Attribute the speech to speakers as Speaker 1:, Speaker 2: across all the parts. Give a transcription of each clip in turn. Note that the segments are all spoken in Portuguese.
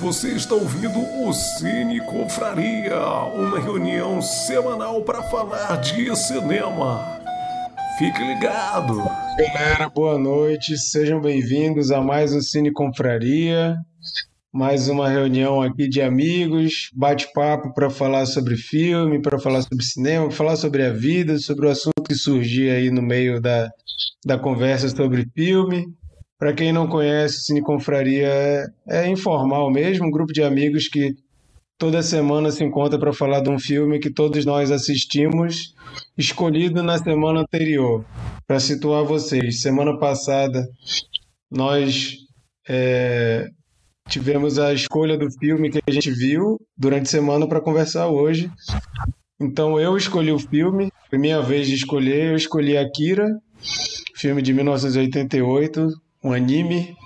Speaker 1: Você está ouvindo o Cine Confraria, uma reunião semanal para falar de cinema. Fique ligado.
Speaker 2: Galera, boa noite. Sejam bem-vindos a mais um Cine Confraria. Mais uma reunião aqui de amigos, bate-papo para falar sobre filme, para falar sobre cinema, falar sobre a vida, sobre o assunto que surgir aí no meio da, da conversa sobre filme. Para quem não conhece, Cine Confraria é, é informal mesmo, um grupo de amigos que toda semana se encontra para falar de um filme que todos nós assistimos, escolhido na semana anterior. Para situar vocês, semana passada nós é, tivemos a escolha do filme que a gente viu durante a semana para conversar hoje. Então eu escolhi o filme, foi minha vez de escolher, eu escolhi Akira, filme de 1988, um anime,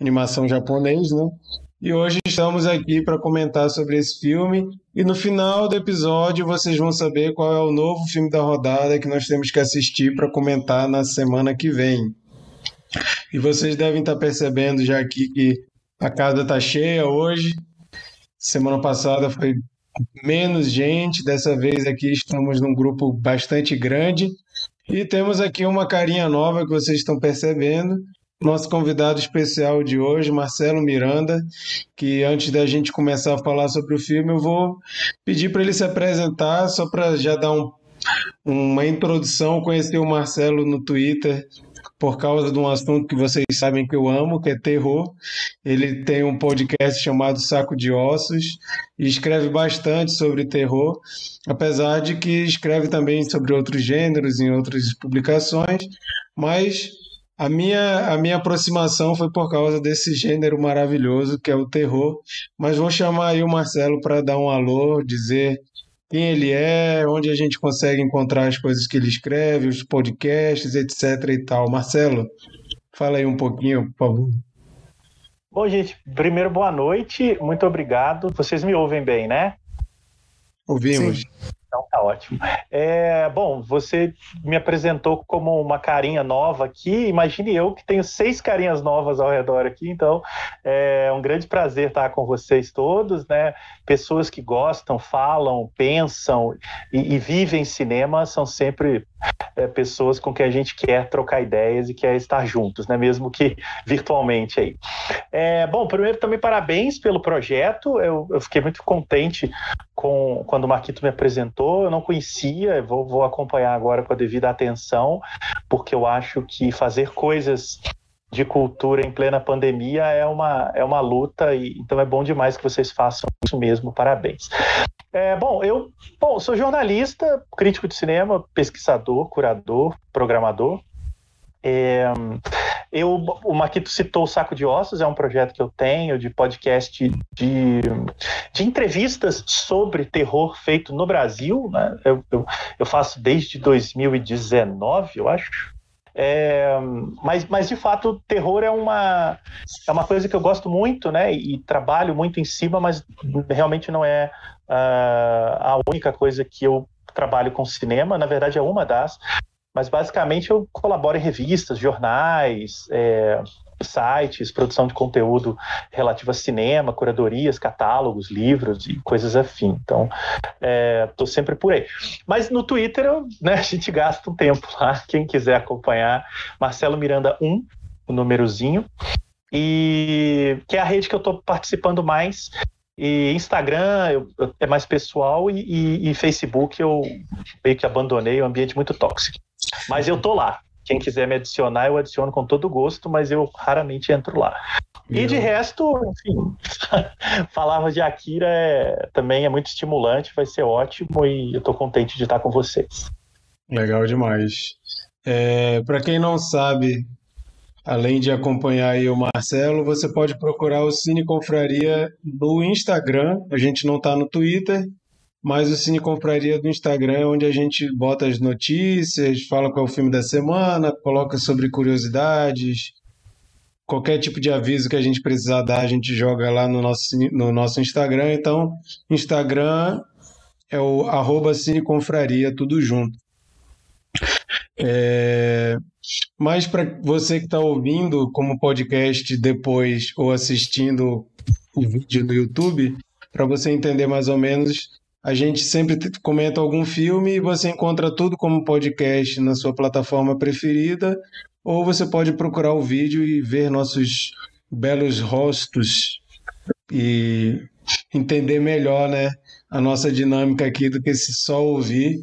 Speaker 2: animação japonês, né? E hoje estamos aqui para comentar sobre esse filme. E no final do episódio vocês vão saber qual é o novo filme da rodada que nós temos que assistir para comentar na semana que vem. E vocês devem estar percebendo já aqui que a casa está cheia hoje. Semana passada foi menos gente, dessa vez aqui estamos num grupo bastante grande. E temos aqui uma carinha nova que vocês estão percebendo, nosso convidado especial de hoje, Marcelo Miranda, que antes da gente começar a falar sobre o filme, eu vou pedir para ele se apresentar, só para já dar um, uma introdução, conhecer o Marcelo no Twitter, por causa de um assunto que vocês sabem que eu amo, que é terror. Ele tem um podcast chamado Saco de Ossos e escreve bastante sobre terror, apesar de que escreve também sobre outros gêneros em outras publicações, mas a minha, a minha aproximação foi por causa desse gênero maravilhoso que é o terror. Mas vou chamar aí o Marcelo para dar um alô, dizer quem ele é, onde a gente consegue encontrar as coisas que ele escreve, os podcasts, etc. e tal. Marcelo, fala aí um pouquinho, por favor.
Speaker 3: Bom, gente, primeiro boa noite, muito obrigado. Vocês me ouvem bem, né?
Speaker 2: Ouvimos.
Speaker 3: Sim. Então tá ótimo. É, bom, você me apresentou como uma carinha nova aqui. Imagine eu que tenho seis carinhas novas ao redor aqui, então é um grande prazer estar com vocês todos, né? Pessoas que gostam, falam, pensam e, e vivem cinema são sempre é, pessoas com quem a gente quer trocar ideias e quer estar juntos, né? Mesmo que virtualmente aí. É, bom, primeiro também parabéns pelo projeto. Eu, eu fiquei muito contente com quando o Marquito me apresentou. Eu não conhecia, vou, vou acompanhar agora com a devida atenção, porque eu acho que fazer coisas de cultura em plena pandemia é uma, é uma luta, e então é bom demais que vocês façam isso mesmo. Parabéns. É, bom, eu bom, sou jornalista, crítico de cinema, pesquisador, curador, programador. É, eu, o Maquito citou o Saco de Ossos, é um projeto que eu tenho de podcast de, de entrevistas sobre terror feito no Brasil. Né? Eu, eu, eu faço desde 2019, eu acho. É, mas, mas de fato, terror é uma, é uma coisa que eu gosto muito, né? E, trabalho muito em cima, mas realmente não é uh, a única coisa que eu trabalho com cinema. Na verdade, é uma das. Mas basicamente eu colaboro em revistas, jornais, é, sites, produção de conteúdo relativo a cinema, curadorias, catálogos, livros e coisas afim. Então, estou é, sempre por aí. Mas no Twitter, né, a gente gasta um tempo lá. Quem quiser acompanhar, Marcelo Miranda 1, o númerozinho. E que é a rede que eu estou participando mais. E Instagram eu, eu, é mais pessoal e, e, e Facebook eu meio que abandonei, é um ambiente muito tóxico. Mas eu tô lá. Quem quiser me adicionar, eu adiciono com todo gosto, mas eu raramente entro lá. E de resto, enfim, falava de Akira é, também é muito estimulante, vai ser ótimo e eu estou contente de estar com vocês.
Speaker 2: Legal demais. É, Para quem não sabe, além de acompanhar aí o Marcelo, você pode procurar o Cine Confraria no Instagram. A gente não está no Twitter, mas o Cine Compraria do Instagram é onde a gente bota as notícias, fala qual é o filme da semana, coloca sobre curiosidades, qualquer tipo de aviso que a gente precisar dar, a gente joga lá no nosso, no nosso Instagram. Então, Instagram é o arroba Cineconfraria, tudo junto. É... Mas para você que está ouvindo como podcast depois ou assistindo o vídeo no YouTube, para você entender mais ou menos. A gente sempre comenta algum filme e você encontra tudo como podcast na sua plataforma preferida, ou você pode procurar o vídeo e ver nossos belos rostos e entender melhor, né, a nossa dinâmica aqui do que se só ouvir.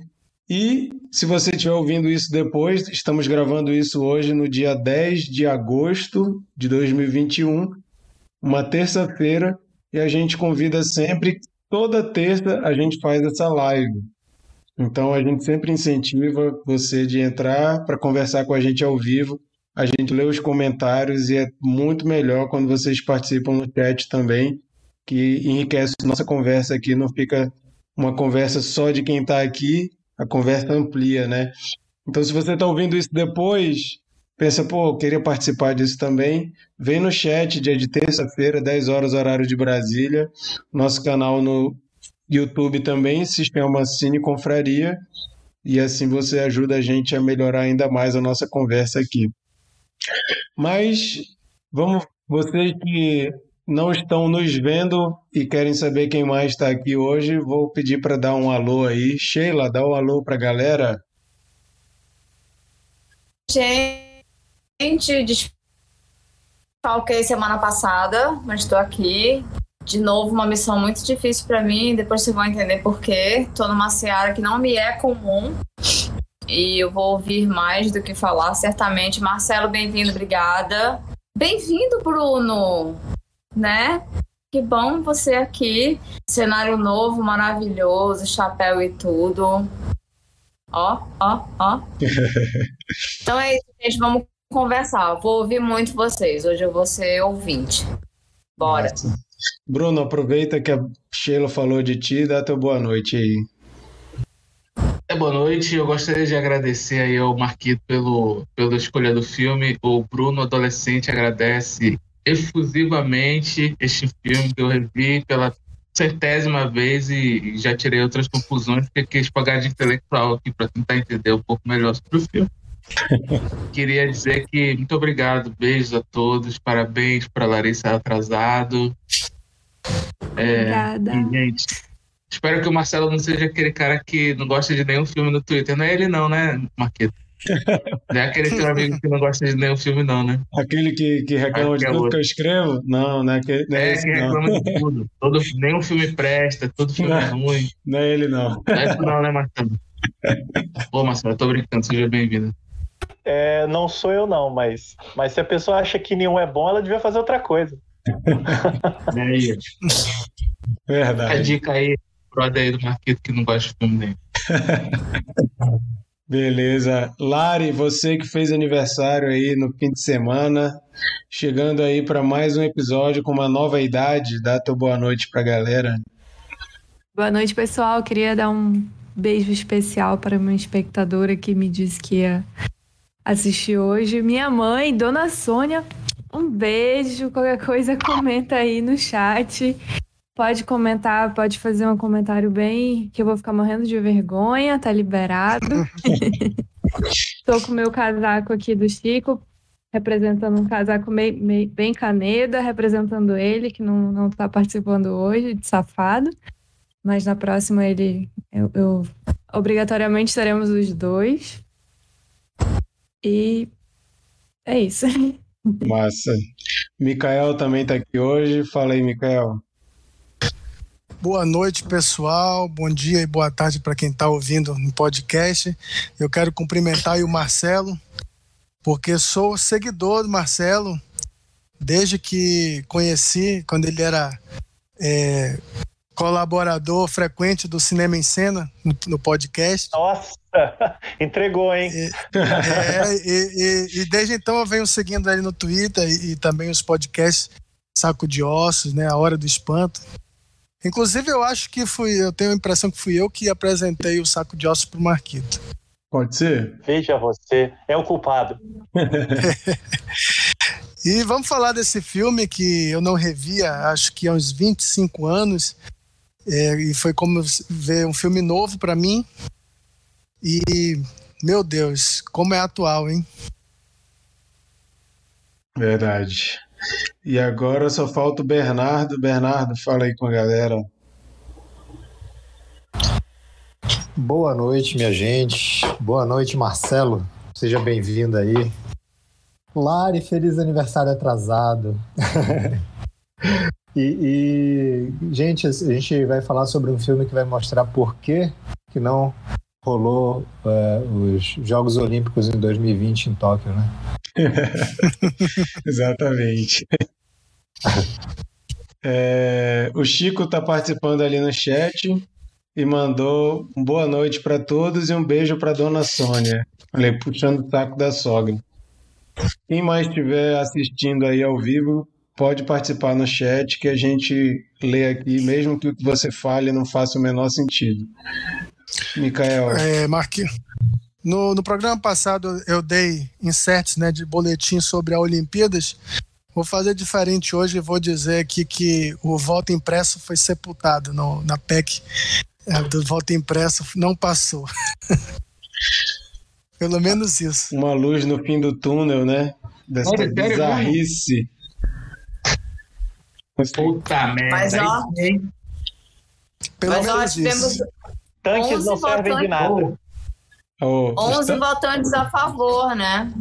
Speaker 2: E se você estiver ouvindo isso depois, estamos gravando isso hoje no dia 10 de agosto de 2021, uma terça-feira, e a gente convida sempre, toda terça a gente faz essa live. Então a gente sempre incentiva você de entrar para conversar com a gente ao vivo. A gente lê os comentários e é muito melhor quando vocês participam no chat também que enriquece nossa conversa aqui, não fica uma conversa só de quem está aqui, a conversa amplia, né? Então, se você está ouvindo isso depois, pensa, pô, eu queria participar disso também, vem no chat, dia de terça-feira, 10 horas, horário de Brasília, nosso canal no YouTube também chama Cine Confraria, e assim você ajuda a gente a melhorar ainda mais a nossa conversa aqui. Mas vamos, vocês que não estão nos vendo e querem saber quem mais está aqui hoje, vou pedir para dar um alô aí. Sheila, dá um alô para a galera.
Speaker 4: Gente, desfalquei semana passada, mas estou aqui. De novo, uma missão muito difícil para mim, depois vocês vão entender por quê. Estou numa seara que não me é comum e eu vou ouvir mais do que falar, certamente. Marcelo, bem-vindo, obrigada. Bem-vindo, Bruno né? Que bom você aqui. Cenário novo, maravilhoso, chapéu e tudo. Ó, ó, ó. então é isso, gente. Vamos conversar. Vou ouvir muito vocês. Hoje eu vou ser ouvinte. Bora. Nossa.
Speaker 2: Bruno, aproveita que a Sheila falou de ti, dá teu boa noite aí.
Speaker 5: É, boa noite. Eu gostaria de agradecer aí ao Marquito pelo, pela escolha do filme. O Bruno, adolescente, agradece exclusivamente este filme que eu revi pela centésima vez e, já tirei outras conclusões porque quis pagar de intelectual aqui para tentar entender um pouco melhor sobre o filme. Queria dizer que muito obrigado, beijos a todos, parabéns para Larissa Atrasado.
Speaker 6: É, Obrigada.
Speaker 5: E, gente, espero que o Marcelo não seja aquele cara que não gosta de nenhum filme no Twitter. Não é ele não, né, Marquito? Não é aquele seu amigo que não gosta de nenhum filme, não, né?
Speaker 2: Aquele que, que reclama de é tudo que eu escrevo? Não, não é, aquele, não é,
Speaker 5: é
Speaker 2: esse,
Speaker 5: que reclama não. de tudo. Todo, nenhum filme presta, todo filme
Speaker 2: não,
Speaker 5: é ruim.
Speaker 2: Não é ele, não.
Speaker 5: Não é isso não, né, Marcelo? Ô, Marcelo, eu tô brincando, seja bem-vindo.
Speaker 3: É, não sou eu, não, mas, mas se a pessoa acha que nenhum é bom, ela devia fazer outra coisa.
Speaker 5: É aí.
Speaker 2: Verdade.
Speaker 5: A dica aí, brother aí do Marquito que não gosta de filme nenhum.
Speaker 2: Beleza. Lari, você que fez aniversário aí no fim de semana, chegando aí para mais um episódio com uma nova idade, dá tua boa noite para a galera.
Speaker 6: Boa noite, pessoal. Queria dar um beijo especial para uma espectadora que me disse que ia assistir hoje. Minha mãe, Dona Sônia, um beijo. Qualquer coisa, comenta aí no chat. Pode comentar, pode fazer um comentário bem que eu vou ficar morrendo de vergonha, tá liberado. Tô com o meu casaco aqui do Chico, representando um casaco bem caneda, representando ele, que não, não tá participando hoje, de safado. Mas na próxima ele. Eu, eu obrigatoriamente estaremos os dois. E é isso.
Speaker 2: Massa. Mikael também tá aqui hoje. Fala aí, Mikael.
Speaker 7: Boa noite, pessoal. Bom dia e boa tarde para quem está ouvindo no podcast. Eu quero cumprimentar o Marcelo, porque sou seguidor do Marcelo desde que conheci, quando ele era é, colaborador frequente do Cinema em Cena, no, no podcast.
Speaker 3: Nossa, entregou, hein?
Speaker 7: E, é, e, e, e, desde então eu venho seguindo ele no Twitter e, também os podcasts Saco de Ossos, né? A Hora do Espanto. Inclusive, eu acho que fui, eu tenho a impressão que fui eu que apresentei o saco de ossos pro Marquito.
Speaker 2: Pode ser?
Speaker 3: Veja você, é o culpado.
Speaker 7: e vamos falar desse filme que eu não revia, acho que há uns 25 anos. É, e foi como ver um filme novo para mim. E, meu Deus, como é atual, hein?
Speaker 2: Verdade. E agora só falta o Bernardo. Bernardo, fala aí com a galera.
Speaker 8: Boa noite, minha gente. Boa noite, Marcelo. Seja bem-vindo aí. Lari, feliz aniversário atrasado. e, e, gente, a gente vai falar sobre um filme que vai mostrar por que, que não rolou é, os Jogos Olímpicos em 2020 em Tóquio, né?
Speaker 2: Exatamente. É, o Chico está participando ali no chat e mandou um boa noite para todos e um beijo para dona Sônia. Falei, puxando o saco da sogra. Quem mais estiver assistindo aí ao vivo, pode participar no chat que a gente lê aqui, mesmo que o que você fale não faça o menor sentido. Micael.
Speaker 7: É, Marquinhos. No, no programa passado eu dei inserts né, de boletim sobre a Olimpíadas. Vou fazer diferente hoje e vou dizer aqui que o voto impresso foi sepultado no, na PEC. É, do voto impresso não passou. Pelo menos isso.
Speaker 2: Uma luz no fim do túnel, né? Dessa
Speaker 5: Olha, sério
Speaker 2: bizarrice.
Speaker 5: Puta merda.
Speaker 4: Mas ó,
Speaker 7: Pelo
Speaker 4: mas ó,
Speaker 7: menos
Speaker 4: tivemos
Speaker 7: isso.
Speaker 3: Tanques
Speaker 4: 11
Speaker 3: não servem de
Speaker 4: votantes.
Speaker 3: nada.
Speaker 2: Oh, os,
Speaker 4: 11
Speaker 2: tan-
Speaker 4: votantes a favor, né?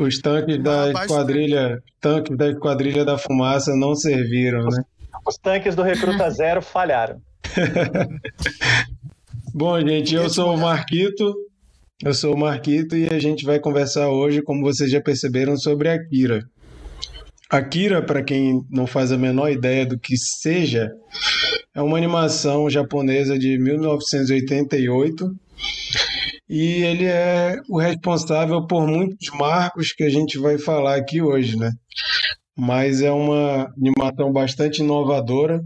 Speaker 2: os tanques da esquadrilha, tanques da esquadrilha da fumaça não serviram, né?
Speaker 3: Os tanques do Recruta Zero falharam.
Speaker 2: Bom, gente, eu sou o Marquito. Eu sou o Marquito e a gente vai conversar hoje, como vocês já perceberam, sobre Akira. Akira, para quem não faz a menor ideia do que seja, é uma animação japonesa de 1988 e ele é o responsável por muitos marcos que a gente vai falar aqui hoje, né? Mas é uma animação bastante inovadora.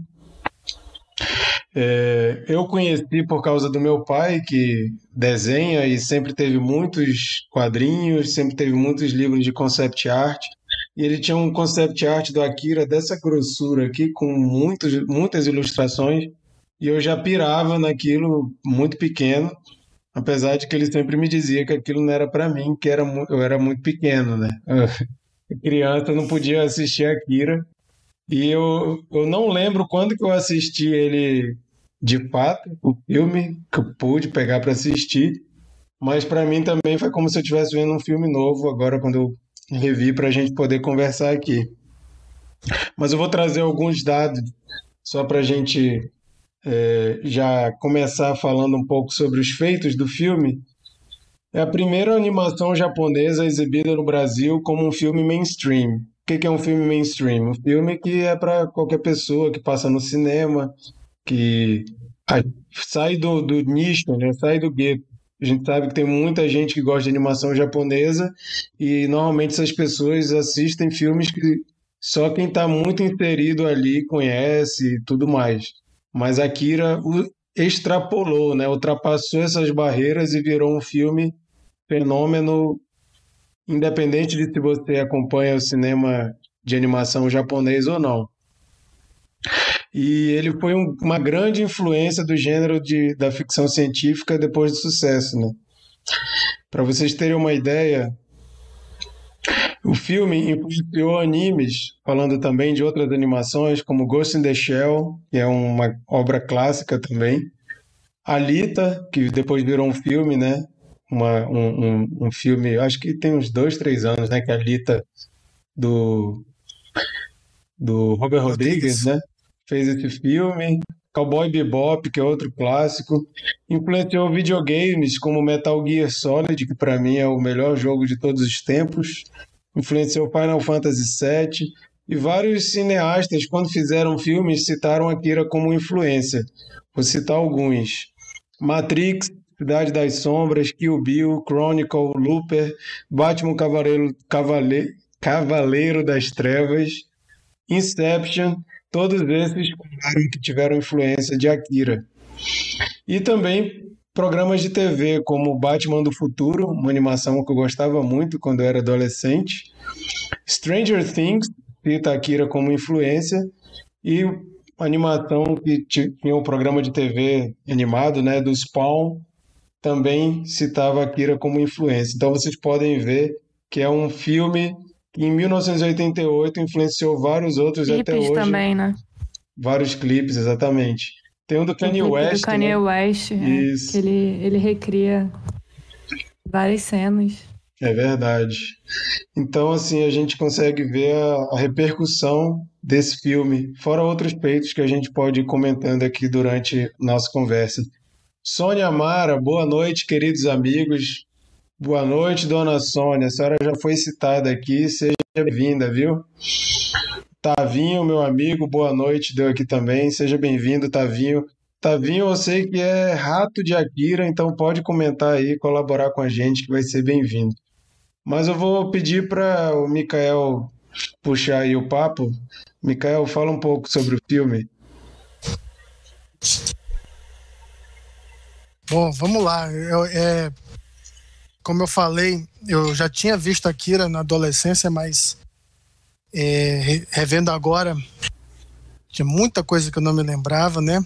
Speaker 2: É, eu conheci por causa do meu pai, que desenha e sempre teve muitos quadrinhos, sempre teve muitos livros de concept art. E ele tinha um concept art do Akira dessa grossura aqui, com muitos, muitas ilustrações. E eu já pirava naquilo muito pequeno, apesar de que ele sempre me dizia que aquilo não era para mim, que era, eu era muito pequeno, né? Criança não podia assistir Akira. E eu, eu não lembro quando que eu assisti ele de fato, o filme que eu pude pegar para assistir, mas para mim também foi como se eu estivesse vendo um filme novo agora quando eu revi para a gente poder conversar aqui. Mas eu vou trazer alguns dados só para a gente é, já começar falando um pouco sobre os feitos do filme. É a primeira animação japonesa exibida no Brasil como um filme mainstream. O que é um filme mainstream? Um filme que é para qualquer pessoa que passa no cinema, que sai do, do nicho, né? Sai do gueto. A gente sabe que tem muita gente que gosta de animação japonesa e normalmente essas pessoas assistem filmes que só quem está muito inserido ali conhece e tudo mais. Mas Akira extrapolou, né? Ultrapassou essas barreiras e virou um filme fenômeno, independente de se você acompanha o cinema de animação japonês ou não. E ele foi um- uma grande influência do gênero de, da ficção científica depois do sucesso, né? Para vocês terem uma ideia, o filme influenciou animes, falando também de outras animações, como Ghost in the Shell, que é uma obra clássica também. Alita, que depois virou um filme, né? Uma, um, um, um filme, acho que tem uns dois, três anos, né? Que é Alita do, do Robert Rodrigues,
Speaker 7: Rodrigues.
Speaker 2: né? Fez esse filme. Cowboy Bebop, que é outro clássico. Influenciou videogames como Metal Gear Solid, que para mim é o melhor jogo de todos os tempos. Influenciou Final Fantasy VII. E vários cineastas, quando fizeram filmes, citaram Akira como influência. Vou citar alguns. Matrix, Cidade das Sombras, Kill Bill, Chronicle, Looper, Batman Cavaleiro, Cavale- Cavaleiro das Trevas, Inception, todos esses que tiveram influência de Akira. E também programas de TV, como Batman do Futuro, uma animação que eu gostava muito quando eu era adolescente. Stranger Things, cita Akira como influência. E animação que ti- tinha um programa de TV animado, né, do Spawn, também citava Akira como influência. Então vocês podem ver que é um filme em 1988 influenciou vários outros
Speaker 6: Clipes
Speaker 2: até hoje.
Speaker 6: também, né?
Speaker 2: Vários clipes, exatamente. Tem um do Kanye West.
Speaker 6: do Kanye
Speaker 2: né?
Speaker 6: West, é,
Speaker 2: Isso.
Speaker 6: ele, ele recria várias cenas.
Speaker 2: É verdade. Então, assim, a gente consegue ver a, a repercussão desse filme, fora outros feitos que a gente pode ir comentando aqui durante nossa conversa. Sônia Amara, boa noite, queridos amigos. Boa noite, dona Sônia. A senhora já foi citada aqui, seja bem-vinda, viu? Tavinho, meu amigo, boa noite, deu aqui também. Seja bem-vindo, Tavinho. Tavinho, eu sei que é rato de Akira, então pode comentar aí, colaborar com a gente, que vai ser bem-vindo. Mas eu vou pedir para o Mikael puxar aí o papo. Mikael, fala um pouco sobre o filme.
Speaker 7: Bom, vamos lá. Eu, é, como eu falei, eu já tinha visto Akira na adolescência, mas é, re- revendo agora, tinha muita coisa que eu não me lembrava, né?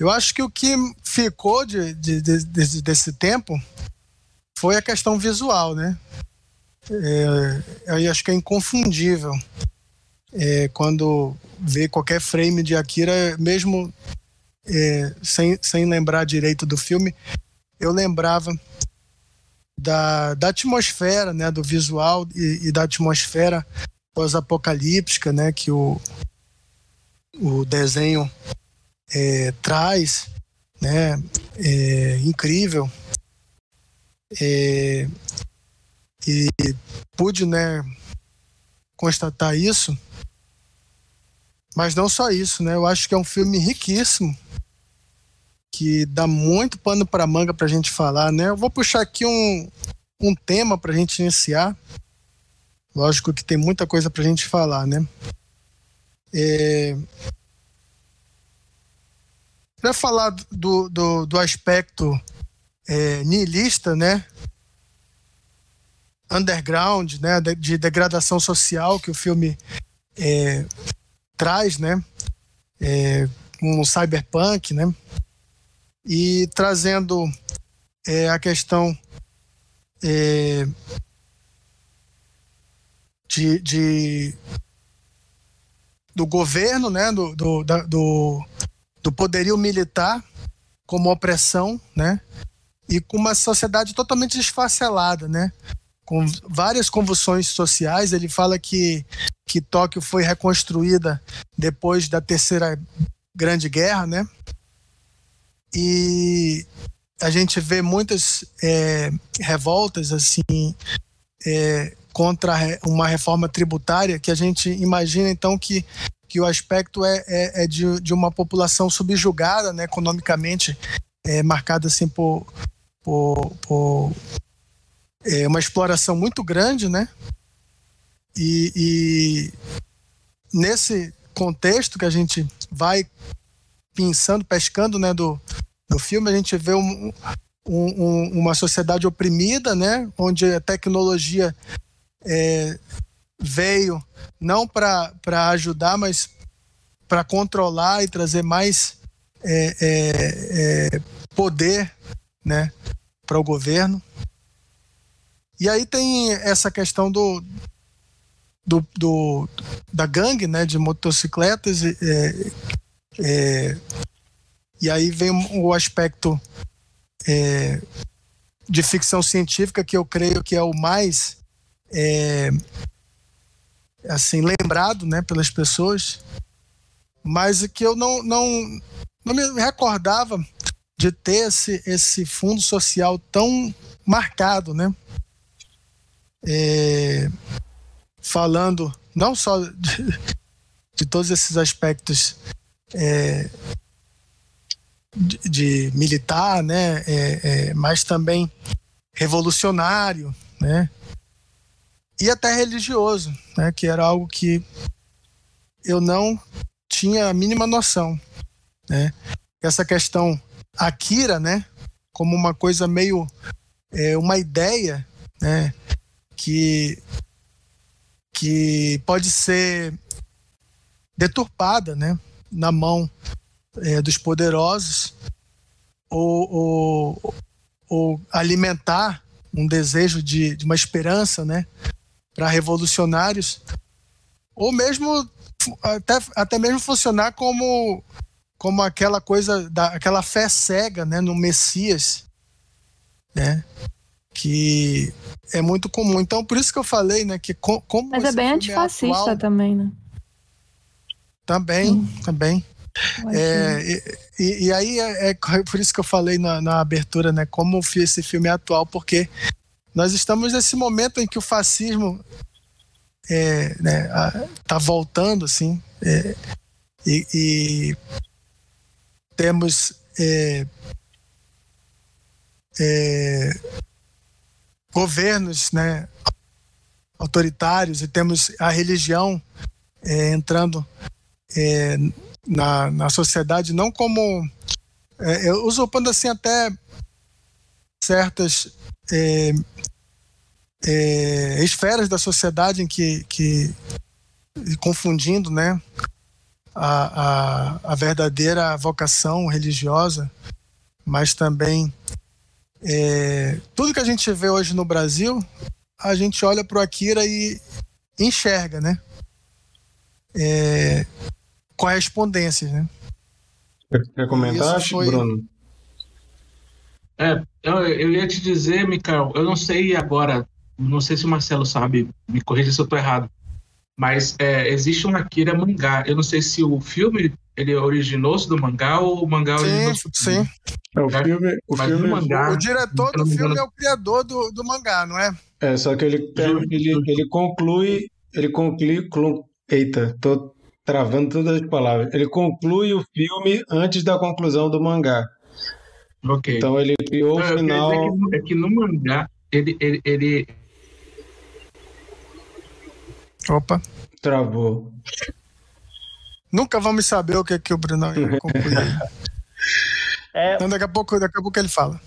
Speaker 7: Eu acho que o que ficou de, de- de- desse, desse tempo foi a questão visual, né? É, eu acho que é inconfundível. É, quando vê qualquer frame de Akira, mesmo é, sem, sem lembrar direito do filme, eu lembrava da, da atmosfera, né, do visual e, e da atmosfera pós-apocalíptica, né, que o, o desenho é, traz, né, é incrível. É, e pude, né, constatar isso. Mas não só isso, né? Eu acho que é um filme riquíssimo que dá muito pano para manga para a gente falar, né? Eu vou puxar aqui um, um tema para a gente iniciar. Lógico que tem muita coisa para a gente falar, né? É... Para falar do, do, do aspecto é, niilista, né? Underground, né? De, de degradação social que o filme é, traz, né? É, o cyberpunk, né? E trazendo é, a questão é, de, de- do governo, né? Do, do, da- do, do poderio militar como opressão, né? E com uma sociedade totalmente desfacelada, né? Com várias convulsões sociais. Ele fala que que Tóquio foi reconstruída depois da terceira grande guerra, né? E a gente vê muitas é, revoltas assim é, contra uma reforma tributária que a gente imagina então que que o aspecto é, é, é de, de uma população subjugada, né, economicamente é, marcada assim por, por, por é, uma exploração muito grande, né? E, e nesse contexto que a gente vai pensando, pescando, né, do, do filme, a gente vê um, um- um- uma sociedade oprimida, né, onde a tecnologia é, veio não para ajudar, mas para controlar e trazer mais é, é, é, poder, né, para o governo. E aí tem essa questão do, do, do- da gangue né, de motocicletas. é, é, e aí vem o aspecto é, de ficção científica que eu creio que é o mais é, assim lembrado né, pelas pessoas, mas que eu não, não, não me recordava de ter esse, esse fundo social tão marcado, né? É, falando não só de, de todos esses aspectos é, de, de militar, né, é, é, mas também revolucionário, né, e até religioso, né, que era algo que eu não tinha a mínima noção, né. Essa questão Akira, né, como uma coisa meio é, uma ideia, né, que que pode ser deturpada, né, na mão é, dos poderosos ou, ou, ou alimentar um desejo de, de uma esperança, né, para revolucionários, ou mesmo até, até mesmo funcionar como como aquela coisa da aquela fé cega, né, no Messias, né? Que é muito comum. Então, por isso que eu falei, né, que com, como
Speaker 6: Mas é bem antifascista é atual, também, né?
Speaker 7: Também, hum. também. É, e, e, aí é, é, por isso que eu falei na, na abertura, né? Como esse filme é atual, porque nós estamos nesse momento em que o fascismo é, né, a, tá voltando, assim, é, e, e, temos é, é, governos, né, autoritários e temos a religião é, entrando é, na, na sociedade não como é, usurpando assim até certas é, é, esferas da sociedade em que, que confundindo né a, a, a verdadeira vocação religiosa mas também é, tudo que a gente vê hoje no Brasil a gente olha para o Akira e enxerga né? É, correspondências, né?
Speaker 2: Quer comentar, foi... Bruno?
Speaker 5: É, eu, eu ia te dizer, Micael, eu não sei agora, não sei se o Marcelo sabe, me corrija se eu estou errado, mas é, existe um Akira mangá. Eu não sei se o filme ele originou-se do mangá ou o mangá
Speaker 7: originou-se
Speaker 2: Sim, é, o filme, o, filme,
Speaker 7: o, mangá, o diretor do filme é o criador do, do mangá, não é?
Speaker 2: É, só que ele, ele, ele conclui, ele conclui, eita, tô travando todas as palavras. Ele conclui o filme antes da conclusão do mangá.
Speaker 5: Ok.
Speaker 2: Então ele criou o final.
Speaker 5: É que, é que, no mangá ele, ele, ele.
Speaker 7: Opa.
Speaker 2: Travou.
Speaker 7: Nunca vamos saber o que, é que o Bruno concluiu. é... Então daqui a, pouco, daqui a pouco ele fala.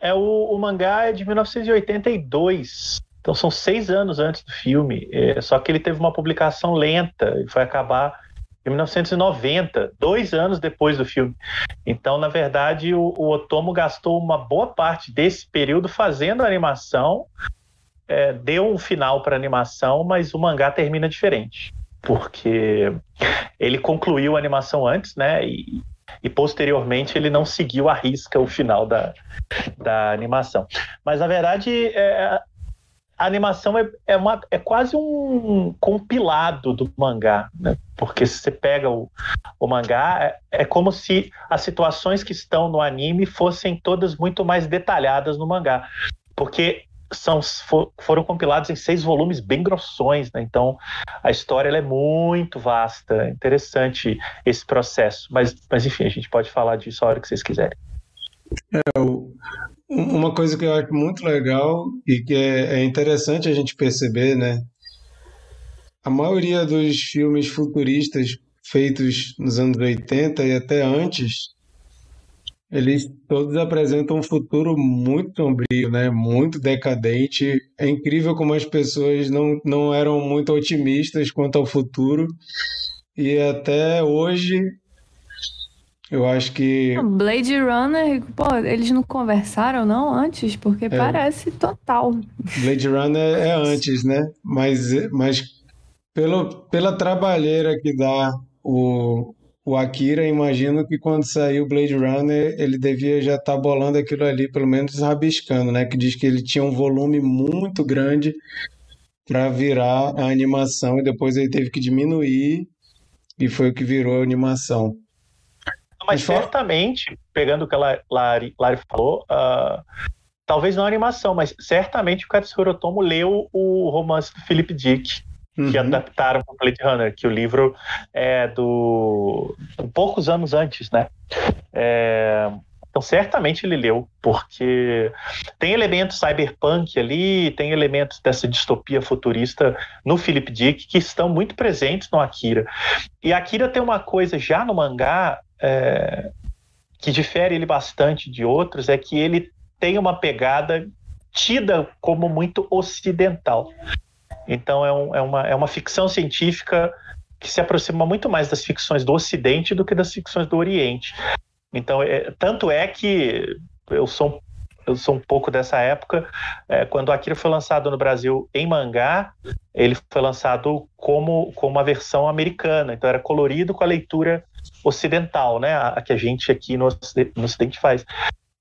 Speaker 3: É o, o mangá é de 1982. Então são seis anos antes do filme, é, só que ele teve uma publicação lenta e foi acabar em 1990, dois anos depois do filme. Então, na verdade, o, o Otomo gastou uma boa parte desse período fazendo a animação, é, deu um final para a animação, mas o mangá termina diferente, porque ele concluiu a animação antes, né? E, e posteriormente ele não seguiu a risca o final da, da animação. Mas na verdade é, a animação é, é, uma, é quase um compilado do mangá, né? porque se você pega o, o mangá, é, é, como se as situações que estão no anime fossem todas muito mais detalhadas no mangá, porque são, for, foram compilados em seis volumes bem grossões, né? então a história é muito vasta, é interessante esse processo, mas, mas enfim, a gente pode falar disso a hora que vocês quiserem.
Speaker 2: É, o, uma coisa que eu acho muito legal e que é, é interessante a gente perceber, né? A maioria dos filmes futuristas feitos nos anos 80 e até antes, eles todos apresentam um futuro muito sombrio, né? Muito decadente. É incrível como as pessoas não, não eram muito otimistas quanto ao futuro. E até hoje eu acho que.
Speaker 6: Blade Runner, pô, eles não conversaram não antes? Porque é. parece total.
Speaker 2: Blade Runner é antes, né? Mas, mas pelo, pela trabalheira que dá o, o Akira, imagino que quando saiu Blade Runner, ele devia já estar tá bolando aquilo ali, pelo menos rabiscando, né? Que diz que ele tinha um volume muito grande para virar a animação e depois ele teve que diminuir e foi o que virou a animação.
Speaker 3: Mas certamente, pegando o que a Lari, Lari falou, uh, talvez não a animação, mas certamente o Katsuhiro Otomo leu o romance do Philip Dick, uhum. que adaptaram para Blade Runner, que o livro é do poucos anos antes, né? É, então, certamente ele leu, porque tem elementos cyberpunk ali, tem elementos dessa distopia futurista no Philip Dick que estão muito presentes no Akira. E Akira tem uma coisa já no mangá é, que difere ele bastante de outros é que ele tem uma pegada tida como muito ocidental. Então é, um, é, uma, é uma ficção científica que se aproxima muito mais das ficções do Ocidente do que das ficções do Oriente. Então, é, tanto é que eu sou eu sou um pouco dessa época. É, quando Akira foi lançado no Brasil em mangá, ele foi lançado como, como uma versão americana, então era colorido com a leitura ocidental, né? A, a que a gente aqui no, no Ocidente faz.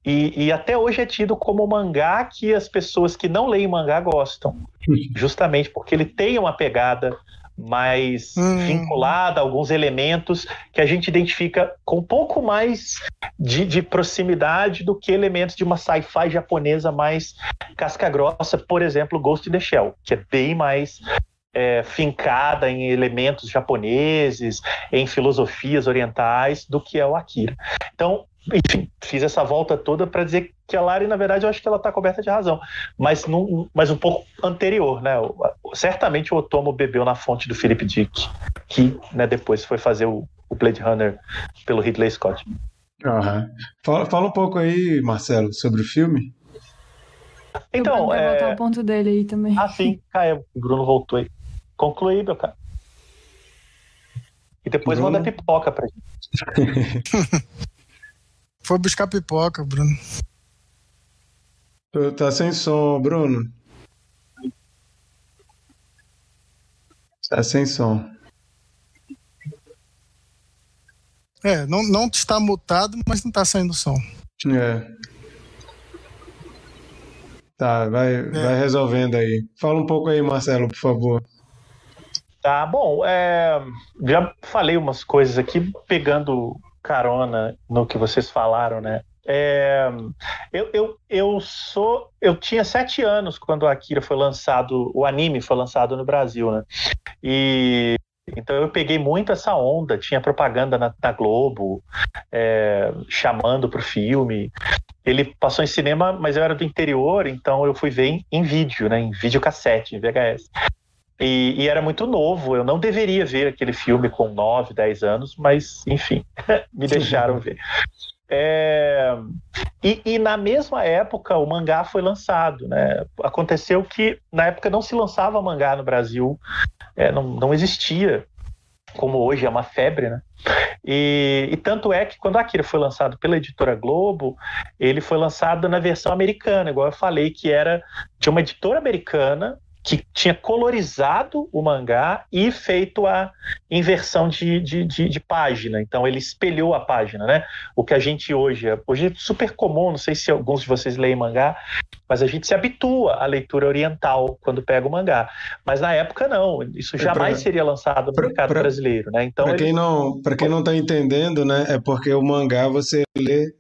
Speaker 3: E, e, até hoje é tido como mangá que as pessoas que não leem mangá gostam, justamente porque ele tem uma pegada mais hum. vinculada a alguns elementos que a gente identifica com um pouco mais de, de proximidade do que elementos de uma sci-fi japonesa mais casca-grossa, por exemplo, Ghost in the Shell, que é bem mais é, fincada em elementos japoneses, em filosofias orientais, do que é o Akira. Então, enfim, fiz essa volta toda para dizer que a Lari, na verdade, eu acho que ela está coberta de razão, mas, num, mas um pouco anterior, né? Certamente o Otomo bebeu na fonte do Philip Dick, que né, depois foi fazer o, o Blade Runner pelo Ridley Scott.
Speaker 2: Uhum. Fala, fala um pouco aí, Marcelo, sobre o filme.
Speaker 6: Então, é... voltar ao ponto dele aí também.
Speaker 3: Ah, sim, caiu. O Bruno voltou aí. Conclui, meu cara. E depois Bruno... manda pipoca pra gente.
Speaker 7: Foi buscar pipoca, Bruno.
Speaker 2: Tá sem som, Bruno. Tá sem som.
Speaker 7: É, não, não está mutado, mas não está saindo som.
Speaker 2: É. Tá, vai, é. vai resolvendo aí. Fala um pouco aí, Marcelo, por favor.
Speaker 3: Tá, bom, é, já falei umas coisas aqui, pegando carona no que vocês falaram, né? É, eu, eu, eu sou. Eu tinha sete anos quando o Akira foi lançado, o anime foi lançado no Brasil, né? E então eu peguei muito essa onda, tinha propaganda na, na Globo, é, chamando para o filme. Ele passou em cinema, mas eu era do interior, então eu fui ver em, em vídeo, né, em videocassete, em VHS. E, e, era muito novo, eu não deveria ver aquele filme com 9, 10 anos, mas enfim, me deixaram ver. É, e, e, na mesma época o mangá foi lançado, né? Aconteceu que na época não se lançava mangá no Brasil, é, não, não existia, como hoje é uma febre, né? E, e, tanto é que quando Akira foi lançado pela editora Globo, ele foi lançado na versão americana, igual eu falei, que era de uma editora americana que tinha colorizado o mangá e feito a inversão de, de, de, de, página. Então ele espelhou a página, né? O que a gente hoje é, hoje é super comum, não sei se alguns de vocês leem mangá, mas a gente se habitua à leitura oriental quando pega o mangá. Mas na época não, isso jamais pra, seria lançado no pra, mercado pra, brasileiro, né?
Speaker 2: Então para quem não, para quem não está entendendo, né, é porque o mangá você lê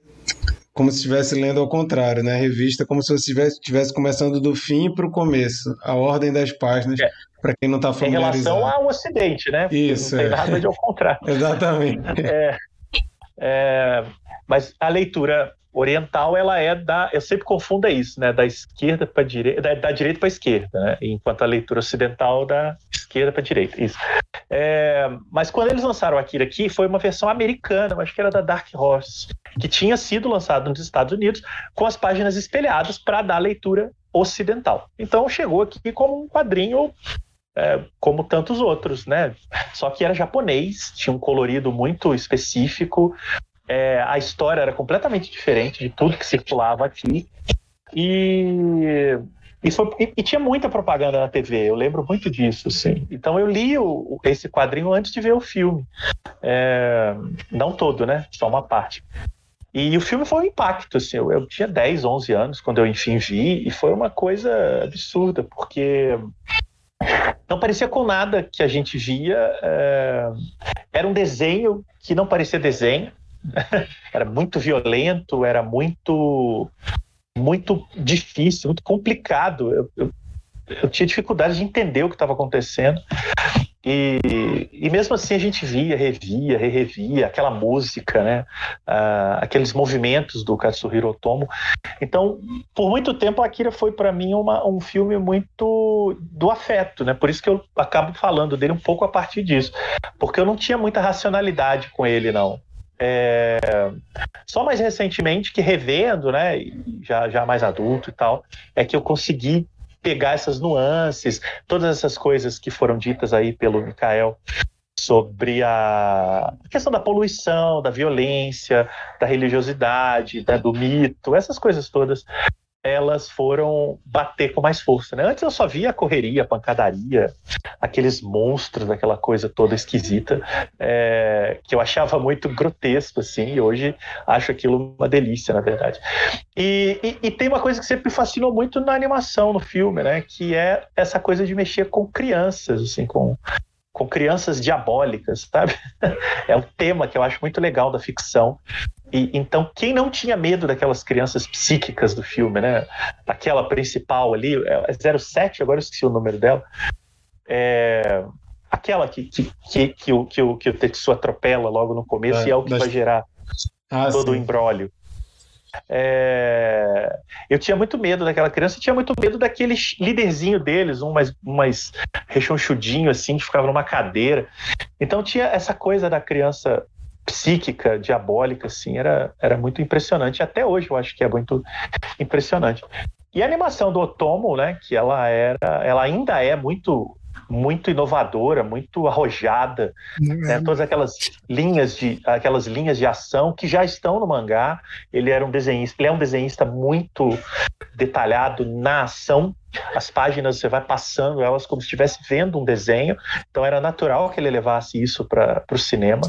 Speaker 2: como se estivesse lendo ao contrário, né? A revista como se você estivesse, começando do fim para o começo, a ordem das páginas, é. para quem não está familiarizado.
Speaker 3: Em relação ao Ocidente, né?
Speaker 2: Isso.
Speaker 3: Não tem é. nada de ao contrário.
Speaker 2: Exatamente.
Speaker 3: É, é, mas a leitura oriental ela é da eu sempre confundo isso né da esquerda para direita da, da, direita para esquerda né? enquanto a leitura ocidental da esquerda para direita isso é, mas quando eles lançaram Akira aqui foi uma versão americana acho que era da Dark Horse que tinha sido lançado nos Estados Unidos com as páginas espelhadas para dar leitura ocidental então chegou aqui como um quadrinho é, como tantos outros, né? Só que era japonês, tinha um colorido muito específico, é, a história era completamente diferente de tudo que circulava aqui. E, e, foi, e, e, tinha muita propaganda na TV, eu lembro muito disso. Assim. Então eu li o, esse quadrinho antes de ver o filme. É, não todo, né? Só uma parte. E o filme foi um impacto, assim, eu, eu, tinha 10, 11 anos quando eu enfim vi, e foi uma coisa absurda, porque não parecia com nada que a gente via, é, era um desenho que não parecia desenho, era muito violento, era muito muito difícil, muito complicado. Eu, eu, eu tinha dificuldade de entender o que estava acontecendo. E, e mesmo assim a gente via, revia, re-revia aquela música, né? Uh, aqueles movimentos do Katsuhiro Otomo. Então, por muito tempo, Akira foi para mim uma, um filme muito do afeto, né? Por isso que eu acabo falando dele um pouco a partir disso, porque eu não tinha muita racionalidade com ele, não. É... Só mais recentemente que revendo, né, já, já mais adulto e tal, é que eu consegui pegar essas nuances, todas essas coisas que foram ditas aí pelo Mikael sobre a questão da poluição, da violência, da religiosidade, né, do mito, essas coisas todas. Elas foram bater com mais força. Né? Antes eu só via correria, pancadaria, aqueles monstros, aquela coisa toda esquisita, é, que eu achava muito grotesco, assim, e hoje acho aquilo uma delícia, na verdade. E, e, e, tem uma coisa que sempre fascinou muito na animação, no filme, né? Que é essa coisa de mexer com crianças, assim, com com crianças diabólicas, sabe? É um tema que eu acho muito legal da ficção. E, então, quem não tinha medo daquelas crianças psíquicas do filme, né? Aquela principal ali, é 07, agora eu esqueci o número dela. É, aquela que, que, que, que, o, que, o, que o Tetsu atropela logo no começo é, e é o que vai gerar ah, todo sim. o embrólio. É... Eu tinha muito medo daquela criança, e tinha muito medo daquele líderzinho deles, um mais, um mais rechonchudinho, assim, que ficava numa cadeira. Então tinha essa coisa da criança psíquica, diabólica, assim, era, era muito impressionante. Até hoje eu acho que é muito impressionante. E a animação do Otomo, né, que ela era, ela ainda é muito muito inovadora, muito arrojada, né? É. todas aquelas linhas de aquelas linhas de ação que já estão no mangá. Ele era um desenhista, ele é um desenhista muito detalhado na ação. As páginas você vai passando elas como se estivesse vendo um desenho. Então era natural que ele levasse isso para o cinema.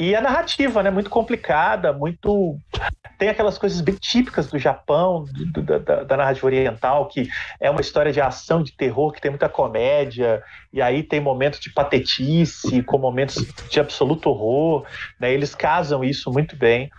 Speaker 3: E a narrativa, né? Muito complicada, muito. Tem aquelas coisas bem típicas do Japão, do, da, da, narrativa oriental, que é uma história de ação, de terror, que tem muita comédia, e aí tem momentos de patetice, com momentos de absoluto horror. Né? Eles casam isso muito bem.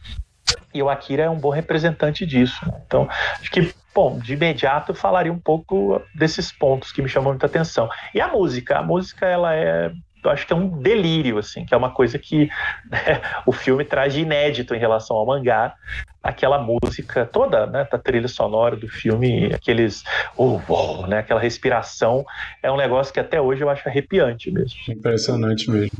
Speaker 3: E o Akira é um bom representante disso. Né? Então, acho que Bom, de imediato eu falaria um pouco desses pontos que me chamam muita atenção. E a música, a música ela é eu acho que é um delírio, assim, que é uma coisa que né, o filme traz de inédito em relação ao mangá. Aquela música toda, né, da trilha sonora do filme, aqueles, oh, oh, né, aquela respiração, é um negócio que até hoje eu acho arrepiante mesmo.
Speaker 2: Impressionante mesmo.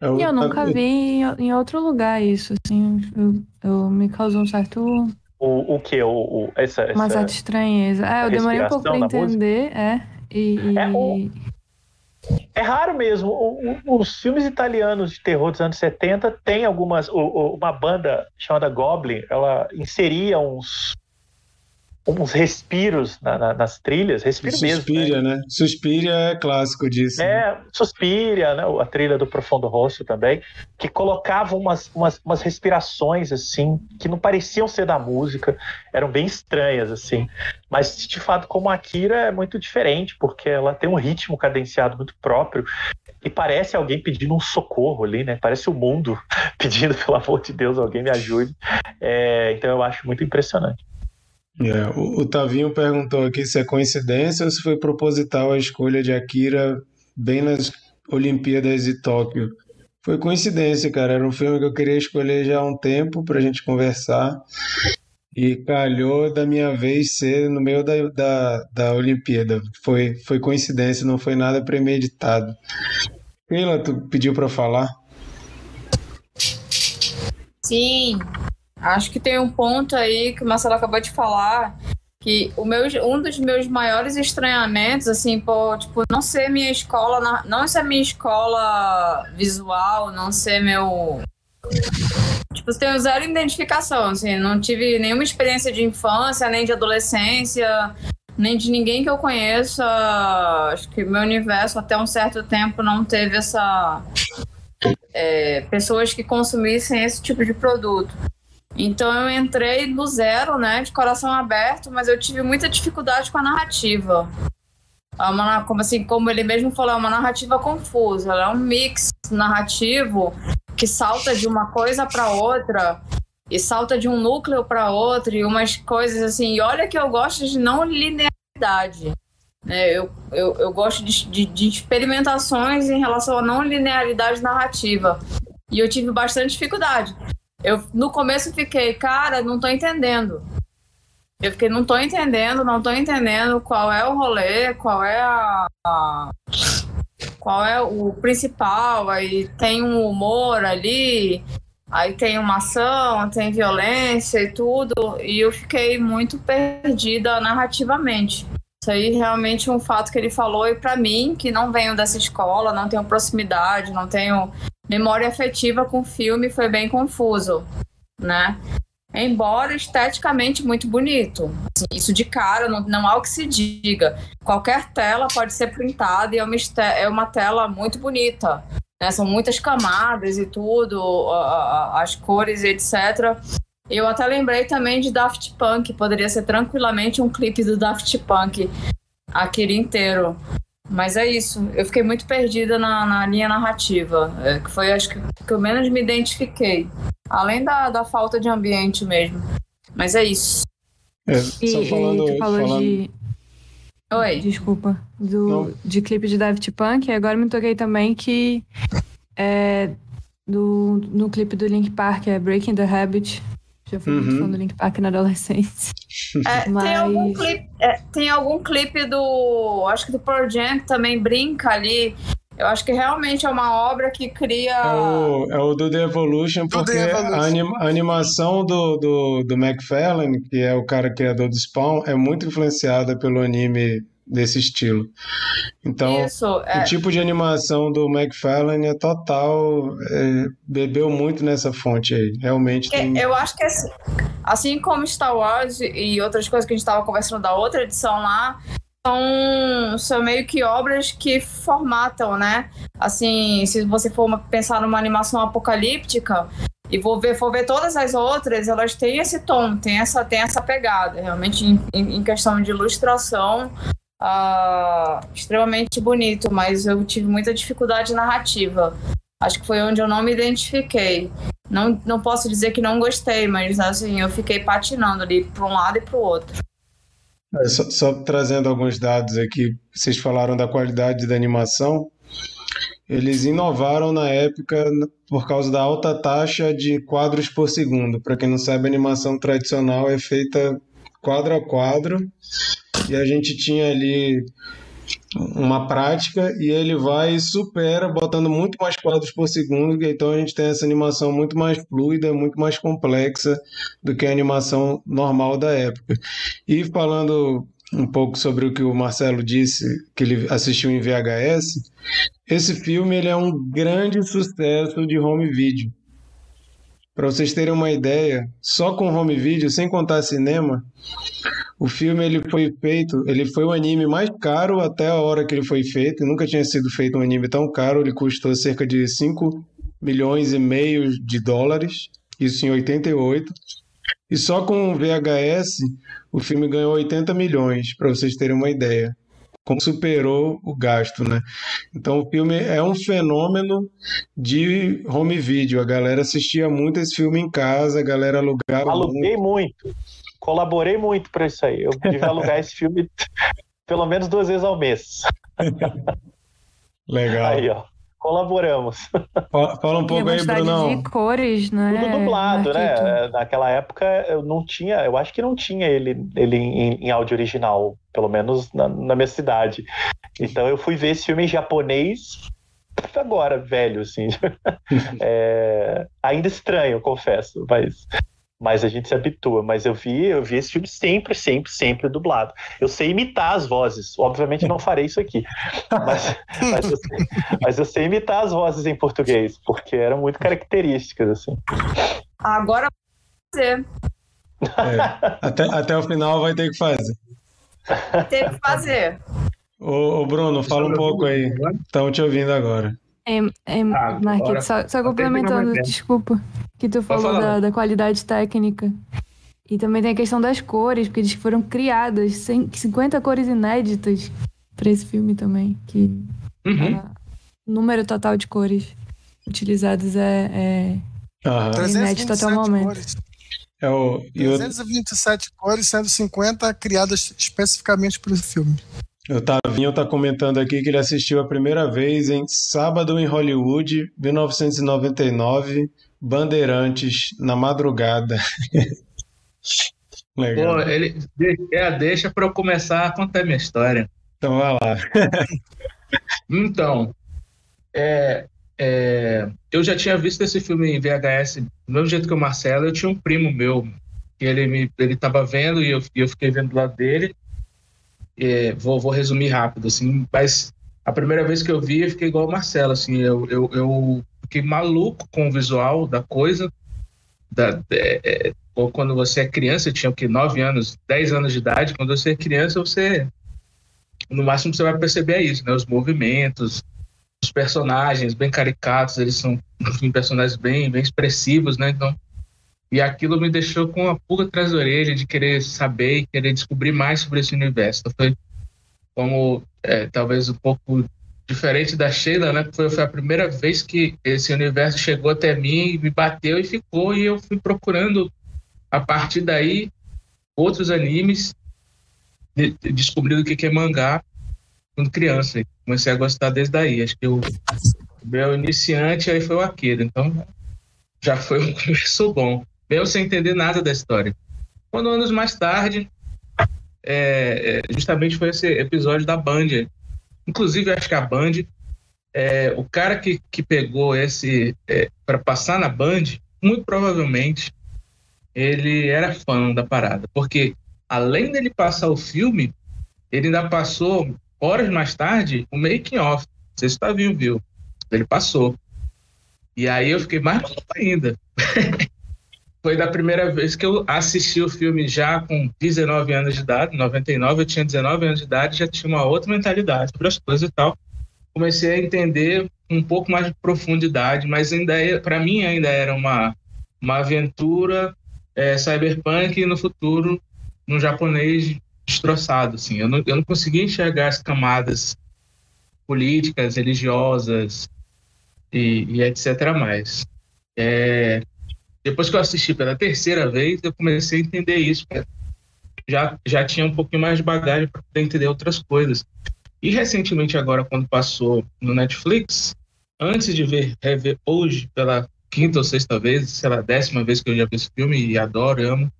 Speaker 6: Eu, eu nunca eu... vi em, em, outro lugar isso, assim, eu, eu me causou um certo
Speaker 3: o, o que? O, o, essa, essa,
Speaker 6: Uma certa estranheza. É, eu demorei um pouco pra entender, música? é. E,
Speaker 3: é o, é raro mesmo. O, o, os filmes italianos de terror dos anos 70 tem algumas. O, uma banda chamada Goblin, ela inseria uns uns respiros na, na, nas trilhas, respiro
Speaker 2: Suspira,
Speaker 3: mesmo.
Speaker 2: Né? né? Suspira é clássico disso.
Speaker 3: É, né? Suspira, né? a trilha do Profundo Rosso também, que colocava umas, umas, umas respirações assim, que não pareciam ser da música, eram bem estranhas assim. Mas de fato, como a Akira é muito diferente, porque ela tem um ritmo cadenciado muito próprio e parece alguém pedindo um socorro ali, né? Parece o mundo pedindo, pelo amor de Deus, alguém me ajude. É, então eu acho muito impressionante.
Speaker 2: É, o, o Tavinho perguntou aqui se é coincidência ou se foi proposital a escolha de Akira bem nas Olimpíadas de Tóquio. Foi coincidência, cara. Era um filme que eu queria escolher já há um tempo pra gente conversar. E calhou da minha vez ser no meio da, da, da Olimpíada. Foi, foi coincidência, não foi nada premeditado. Keila, tu pediu para falar?
Speaker 4: Sim, Acho que tem um ponto aí que o Marcelo acabou de falar, que o meu, um dos meus maiores estranhamentos, assim, pô, tipo, não ser minha escola, não ser minha escola visual, não ser meu. Tipo, tenho zero identificação, assim, não tive nenhuma experiência de infância, nem de adolescência, nem de ninguém que eu conheça. Acho que meu universo até um certo tempo não teve essa. É, pessoas que consumissem esse tipo de produto. Então eu entrei do zero, né, de coração aberto, mas eu tive muita dificuldade com a narrativa. É uma, como assim, como ele mesmo falou, é uma narrativa confusa. É um mix narrativo que salta de uma coisa para outra e salta de um núcleo para outro e umas coisas assim. E olha que eu gosto de não linearidade. Né? Eu, eu, eu gosto de, de, de experimentações em relação à não linearidade narrativa. E eu tive bastante dificuldade. Eu no começo fiquei, cara, não tô entendendo. Eu fiquei, não tô entendendo, não tô entendendo qual é o rolê, qual é a, qual é o principal, aí tem um humor ali, aí tem uma ação, tem violência e tudo, e eu fiquei muito perdida narrativamente. Isso aí realmente é um fato que ele falou, e para mim, que não venho dessa escola, não tenho proximidade, não tenho memória afetiva com o filme foi bem confuso, né? embora esteticamente muito bonito. Assim, isso de cara, não, não há o que se diga. Qualquer tela pode ser printada e é uma, é uma tela muito bonita. Né? São muitas camadas e tudo, as cores e etc. Eu até lembrei também de Daft Punk, poderia ser tranquilamente um clipe do Daft Punk aquele inteiro. Mas é isso, eu fiquei muito perdida na, na linha narrativa, é, que foi acho que, que eu menos me identifiquei. Além da, da falta de ambiente mesmo. Mas é isso.
Speaker 6: É, e, falando, e tu falou falando... de.
Speaker 4: Oi.
Speaker 6: Desculpa. Do, de clipe de Daft Punk, e agora me toquei também que é, do, no clipe do Link Park é Breaking the Habit. Já fui uhum. muito fã do Link Park na adolescência.
Speaker 4: É, Mas... tem, algum clipe, é, tem algum clipe do. Acho que do Pearl Jam que também brinca ali. Eu acho que realmente é uma obra que cria.
Speaker 2: É o, é o do The Evolution, porque The Evolution. A, anim, a, animação do, do, do McFarlane, que é o cara criador do Spawn, é muito influenciada pelo anime desse estilo. Então, Isso, é... o tipo de animação do McFarlane é total, é, bebeu muito nessa fonte aí. Realmente tem...
Speaker 4: Eu acho que assim, assim como Star Wars e outras coisas que a gente estava conversando da outra edição lá, são, são meio que obras que formatam, né? Assim, se você for pensar numa animação apocalíptica, e vou ver, for ver todas as outras, elas têm esse tom, tem essa, tem essa pegada. Realmente, em, em questão de ilustração, uh, extremamente bonito, mas eu tive muita dificuldade narrativa. Acho que foi onde eu não me identifiquei. Não, não posso dizer que não gostei, mas assim, eu fiquei patinando ali para um lado e para o outro.
Speaker 2: É, só, só, trazendo alguns dados aqui, vocês falaram da qualidade da animação. Eles inovaram na época por causa da alta taxa de quadros por segundo. Para quem não sabe, a animação tradicional é feita quadro a quadro e a gente tinha ali uma prática e ele vai e supera, botando muito mais quadros por segundo, então a gente tem essa animação muito mais fluida, muito mais complexa do que a animação normal da época. E falando um pouco sobre o que o Marcelo disse, que ele assistiu em VHS, esse filme ele é um grande sucesso de home video. Para vocês terem uma ideia, só com home video, sem contar cinema, o filme ele foi feito, ele foi o anime mais caro até a hora que ele foi feito. Nunca tinha sido feito um anime tão caro. Ele custou cerca de 5 milhões e meio de dólares, isso em 88. E só com VHS, o filme ganhou 80 milhões, para vocês terem uma ideia como superou o gasto, né? Então o filme é um fenômeno de home video. A galera assistia muito esse filme em casa, a galera alugava.
Speaker 3: Aluguei muito. muito. Colaborei muito para isso aí. Eu devia alugar esse filme pelo menos duas vezes ao mês.
Speaker 2: Legal.
Speaker 3: Aí, ó colaboramos.
Speaker 2: Fala, um pouco aí, Bruno.
Speaker 6: de cores, né?
Speaker 3: Tudo dublado, né? Naquela época eu não tinha, eu acho que não tinha ele, ele em, em áudio original, pelo menos na, na, minha cidade. Então eu fui ver esse filme em japonês agora, velho, assim. é, ainda estranho, confesso, mas mas a gente se habitua. Mas eu vi, eu vi esse filme sempre, sempre, sempre dublado. Eu sei imitar as vozes. Obviamente não farei isso aqui, mas, mas, eu, sei, mas eu sei imitar as vozes em português, porque eram muito características assim.
Speaker 4: Agora fazer.
Speaker 2: É, até, até o final vai ter que fazer.
Speaker 4: Tem que fazer.
Speaker 2: Ô, ô Bruno, fala um pouco aí. Estão te ouvindo agora.
Speaker 6: É, é ah, Marquito, só, só complementando, desculpa, que tu falou da, da, qualidade técnica. E também tem a questão das cores, porque eles foram criadas 50 cores inéditas para esse filme também. Que uhum. o número total de cores utilizadas é, é uhum. inédito até o momento. Cores.
Speaker 2: É o,
Speaker 7: 327 cores, sendo 50 criadas especificamente para o filme.
Speaker 2: O Tavinho está comentando aqui que ele assistiu a primeira vez em Sábado em Hollywood, 1999, Bandeirantes, na madrugada.
Speaker 5: Legal. Pô, ele é, deixa para eu começar a contar minha história.
Speaker 2: Então vai lá.
Speaker 5: então, é, é, eu já tinha visto esse filme em VHS, do mesmo jeito que o Marcelo, eu tinha um primo meu, que ele me, ele estava vendo e eu, eu fiquei vendo do lado dele. É, vou, vou resumir rápido, assim, mas a primeira vez que eu vi, eu fiquei igual o Marcelo, assim, eu, eu, eu fiquei maluco com o visual da coisa. da, é, ou quando você é criança, eu tinha o que, 9 anos, 10 anos de idade, quando você é criança, você, no máximo você vai perceber é isso, né? Os movimentos, os personagens bem caricatos, eles são, enfim, personagens bem, bem expressivos, né? Então, e aquilo me deixou com uma pulga atrás da orelha de querer saber e querer descobrir mais sobre esse universo. Então, foi como, é, talvez um pouco diferente da Sheila, né? Foi, foi a primeira vez que esse universo chegou até mim, me bateu e ficou, e eu fui procurando a partir daí outros animes, de, descobrindo o que é mangá quando criança. Comecei a gostar desde daí. Acho que o meu iniciante aí foi o Akira, então já foi um começo bom, mesmo sem entender nada da história. Quando anos mais tarde, é, é justamente foi esse episódio da Band. Inclusive, acho que a Band, é, o cara que, que pegou esse é, para passar na Band, muito provavelmente ele era fã da parada, porque além dele passar o filme, ele ainda passou horas mais tarde o making off. Não sei se tá viu, viu? Ele passou. E aí eu fiquei mais maluco ainda. Foi da primeira vez que eu assisti o filme já com 19 anos de idade, 99 eu tinha 19 anos de idade, já tinha uma outra mentalidade sobre as coisas e tal. Comecei a entender um pouco mais de profundidade, mas ainda é, para mim ainda era uma uma aventura é, cyberpunk no futuro no japonês destroçado, assim. Eu não, eu não conseguia enxergar as camadas políticas, religiosas e, e etc. mais. É, depois que eu assisti pela terceira vez, eu comecei a entender isso. Já, já tinha um pouquinho mais de bagagem para entender outras coisas. E recentemente, agora, quando passou no Netflix, antes de ver, rever hoje pela quinta ou sexta vez, sei lá, décima vez que eu já vi esse filme e adoro, amo.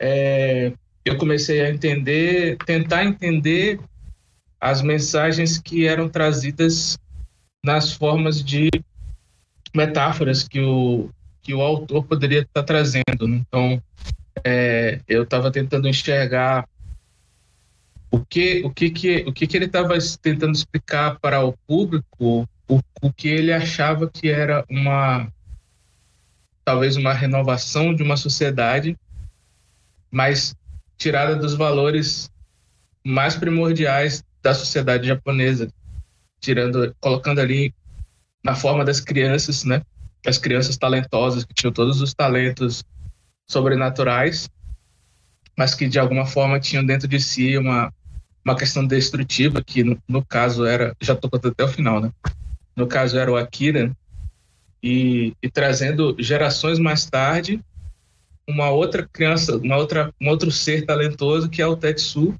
Speaker 5: É, eu comecei a entender, tentar entender as mensagens que eram trazidas nas formas de metáforas que o, que o autor poderia estar trazendo. Né? Então, é, eu estava tentando enxergar o que, o que, que, o que, que ele estava tentando explicar para o público, o, o que ele achava que era uma talvez uma renovação de uma sociedade, mas tirada dos valores mais primordiais da sociedade japonesa, tirando, colocando ali na forma das crianças, né? As crianças talentosas que tinham todos os talentos sobrenaturais, mas que de alguma forma tinham dentro de si uma uma questão destrutiva que no, no caso era, já estou contando até o final, né? No caso era o Akira, e, e trazendo gerações mais tarde uma outra criança, uma outra, um outro ser talentoso que é o Tetsu,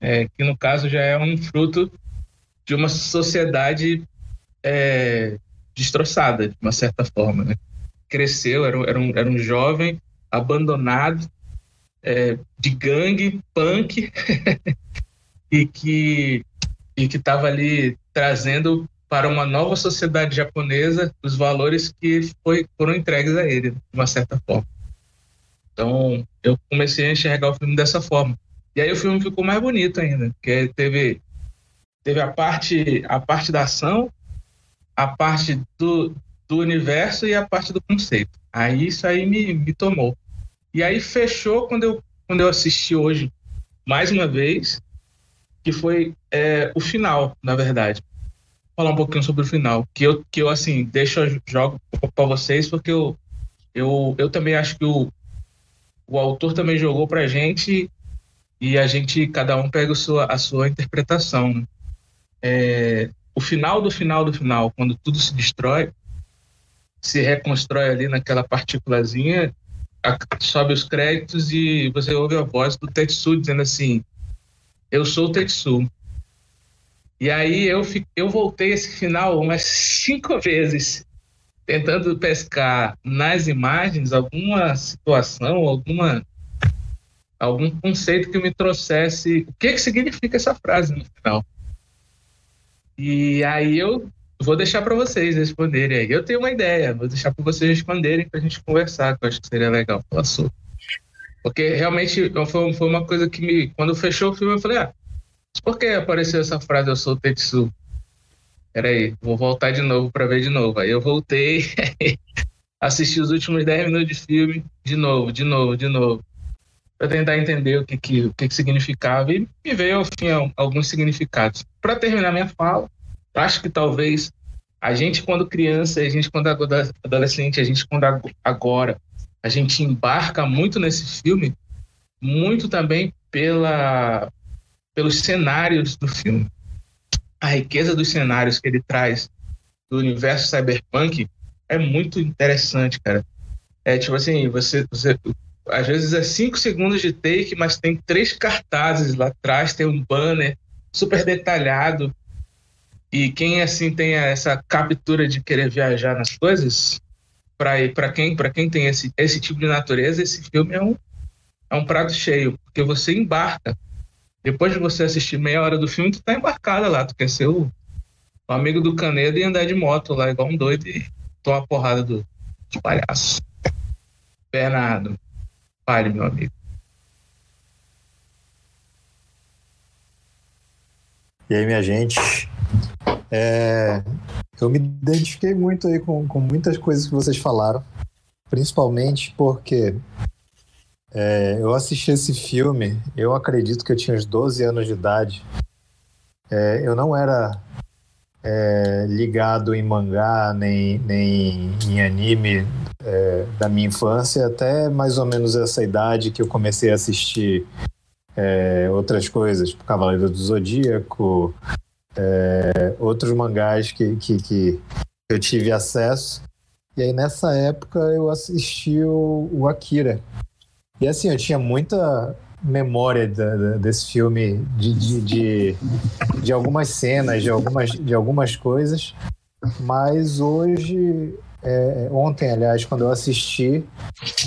Speaker 5: é, que no caso já é um fruto de uma sociedade é, destroçada, de uma certa forma. Né? Cresceu, era, era, um, era um jovem abandonado, é, de gangue, punk, e que e que estava ali trazendo para uma nova sociedade japonesa os valores que foi, foram entregues a ele, de uma certa forma. Então, eu comecei a enxergar o filme dessa forma. E aí o filme ficou mais bonito ainda, porque teve teve a parte a parte da ação, a parte do, do universo e a parte do conceito. Aí isso aí me, me tomou. E aí fechou quando eu quando eu assisti hoje mais uma vez, que foi é, o final, na verdade falar um pouquinho sobre o final, que eu, que eu assim, deixo, jogo para vocês, porque eu, eu, eu também acho que o, o autor também jogou pra gente e a gente, cada um pega a sua, a sua interpretação. Né? É, o final do final do final, quando tudo se destrói, se reconstrói ali naquela partículazinha, sobe os créditos e você ouve a voz do Tetsu dizendo assim: Eu sou o Tetsu. E aí eu, eu voltei esse final umas cinco vezes, tentando pescar nas imagens alguma situação, alguma algum conceito que me trouxesse o que, que significa essa frase no final. E aí eu vou deixar para vocês responderem aí. Eu tenho uma ideia, vou deixar para vocês responderem para a gente conversar, que eu acho que seria legal falar sobre. Porque realmente foi, uma coisa que me. Quando fechou o filme, eu falei, ah, por que apareceu essa frase, eu sou Tetsu? Peraí, vou voltar de novo para ver de novo. Aí eu voltei, assisti os últimos 10 minutos de filme de novo, de novo, de novo, para tentar entender o que, que, o que, que significava e me veio, ao fim, alguns significados. Para terminar minha fala, acho que talvez a gente, quando criança, a gente, quando adolescente, a gente, quando agora, a gente embarca muito nesse filme, muito também pela, pelos cenários do filme. A riqueza dos cenários que ele traz do universo cyberpunk é muito interessante, cara. É tipo assim, você, você às vezes é cinco segundos de take, mas tem três cartazes lá atrás, tem um banner super detalhado. E quem assim tem essa captura de querer viajar nas coisas, para quem para quem tem esse, esse tipo de natureza, esse filme é um é um prato cheio, porque você embarca. Depois de você assistir meia hora do filme, tu tá embarcada lá, tu quer ser o, o amigo do Canedo e andar de moto lá igual um doido e tomar porrada do, do palhaço. Bernardo, fale, meu amigo.
Speaker 8: E aí, minha gente? É, eu me identifiquei muito aí com, com muitas coisas que vocês falaram, principalmente porque é, eu assisti esse filme, eu acredito que eu tinha uns 12 anos de idade. É, eu não era é, ligado em mangá nem, nem em anime é, da minha infância, até mais ou menos essa idade que eu comecei a assistir é, outras coisas, tipo Cavaleiro do Zodíaco, é, outros mangás que, que, que, eu tive acesso. E aí nessa época eu assisti o, o Akira. E assim, eu tinha muita memória da, da, desse filme, de, de, de, de, algumas cenas, de algumas, de algumas coisas, mas hoje, é, ontem, aliás, quando eu assisti,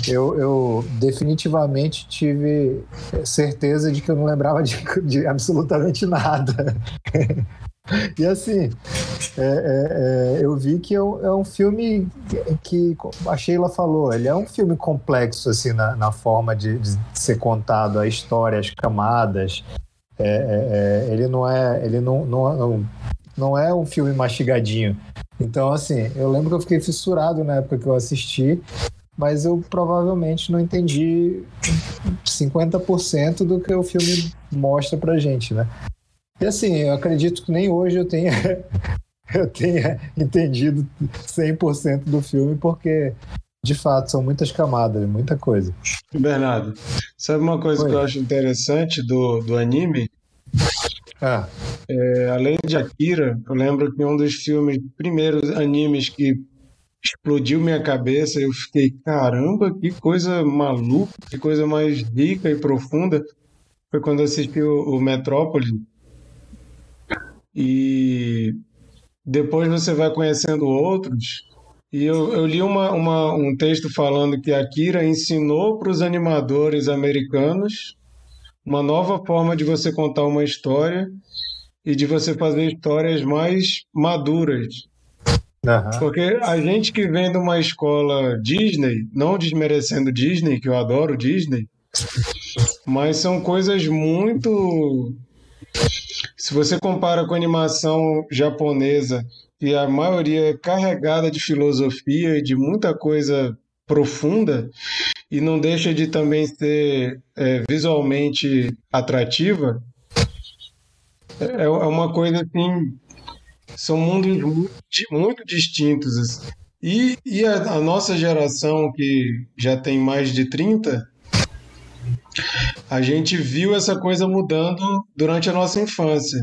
Speaker 8: eu, eu, definitivamente tive certeza de que eu não lembrava de, de absolutamente nada. E assim, é, é, é, eu vi que é um, é filme que, a Sheila falou, ele é um filme complexo assim na, na forma de, de, ser contado, a história, as camadas. É, é, ele não é, ele não, não, não é um filme mastigadinho. Então, assim, eu lembro que eu fiquei fissurado na época que eu assisti, mas eu provavelmente não entendi 50% do que o filme mostra pra gente, né? E assim, eu acredito que nem hoje eu tenha, eu tenha entendido 100% do filme, porque de fato são muitas camadas, muita coisa.
Speaker 2: Bernardo, sabe uma coisa Oi. que eu acho interessante do, do anime? Ah. É, além de Akira, eu lembro que um dos filmes, primeiros animes que explodiu minha cabeça, eu fiquei, caramba, que coisa maluca, que coisa mais rica e profunda, foi quando assisti o, o Metrópole, e depois você vai conhecendo outros. E eu, eu li uma, uma, um texto falando que a Kira ensinou para os animadores americanos uma nova forma de você contar uma história e de você fazer histórias mais maduras. Uhum. Porque a gente que vem de uma escola Disney, não desmerecendo Disney, que eu adoro Disney, mas são coisas muito se você compara com a animação japonesa, que a maioria é carregada de filosofia e de muita coisa profunda, e não deixa de também ser é, visualmente atrativa, é, é uma coisa assim. São mundos muito, muito distintos. Assim. E, e a, a nossa geração, que já tem mais de 30, a gente viu essa coisa mudando durante a nossa infância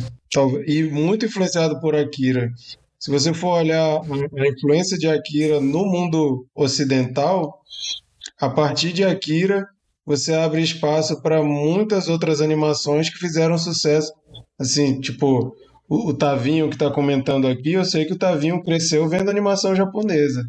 Speaker 2: e muito influenciado por Akira. Se você for olhar a influência de Akira no mundo ocidental, a partir de Akira você abre espaço para muitas outras animações que fizeram sucesso. Assim, tipo, o, o Tavinho que está comentando aqui, eu sei que o Tavinho cresceu vendo animação japonesa.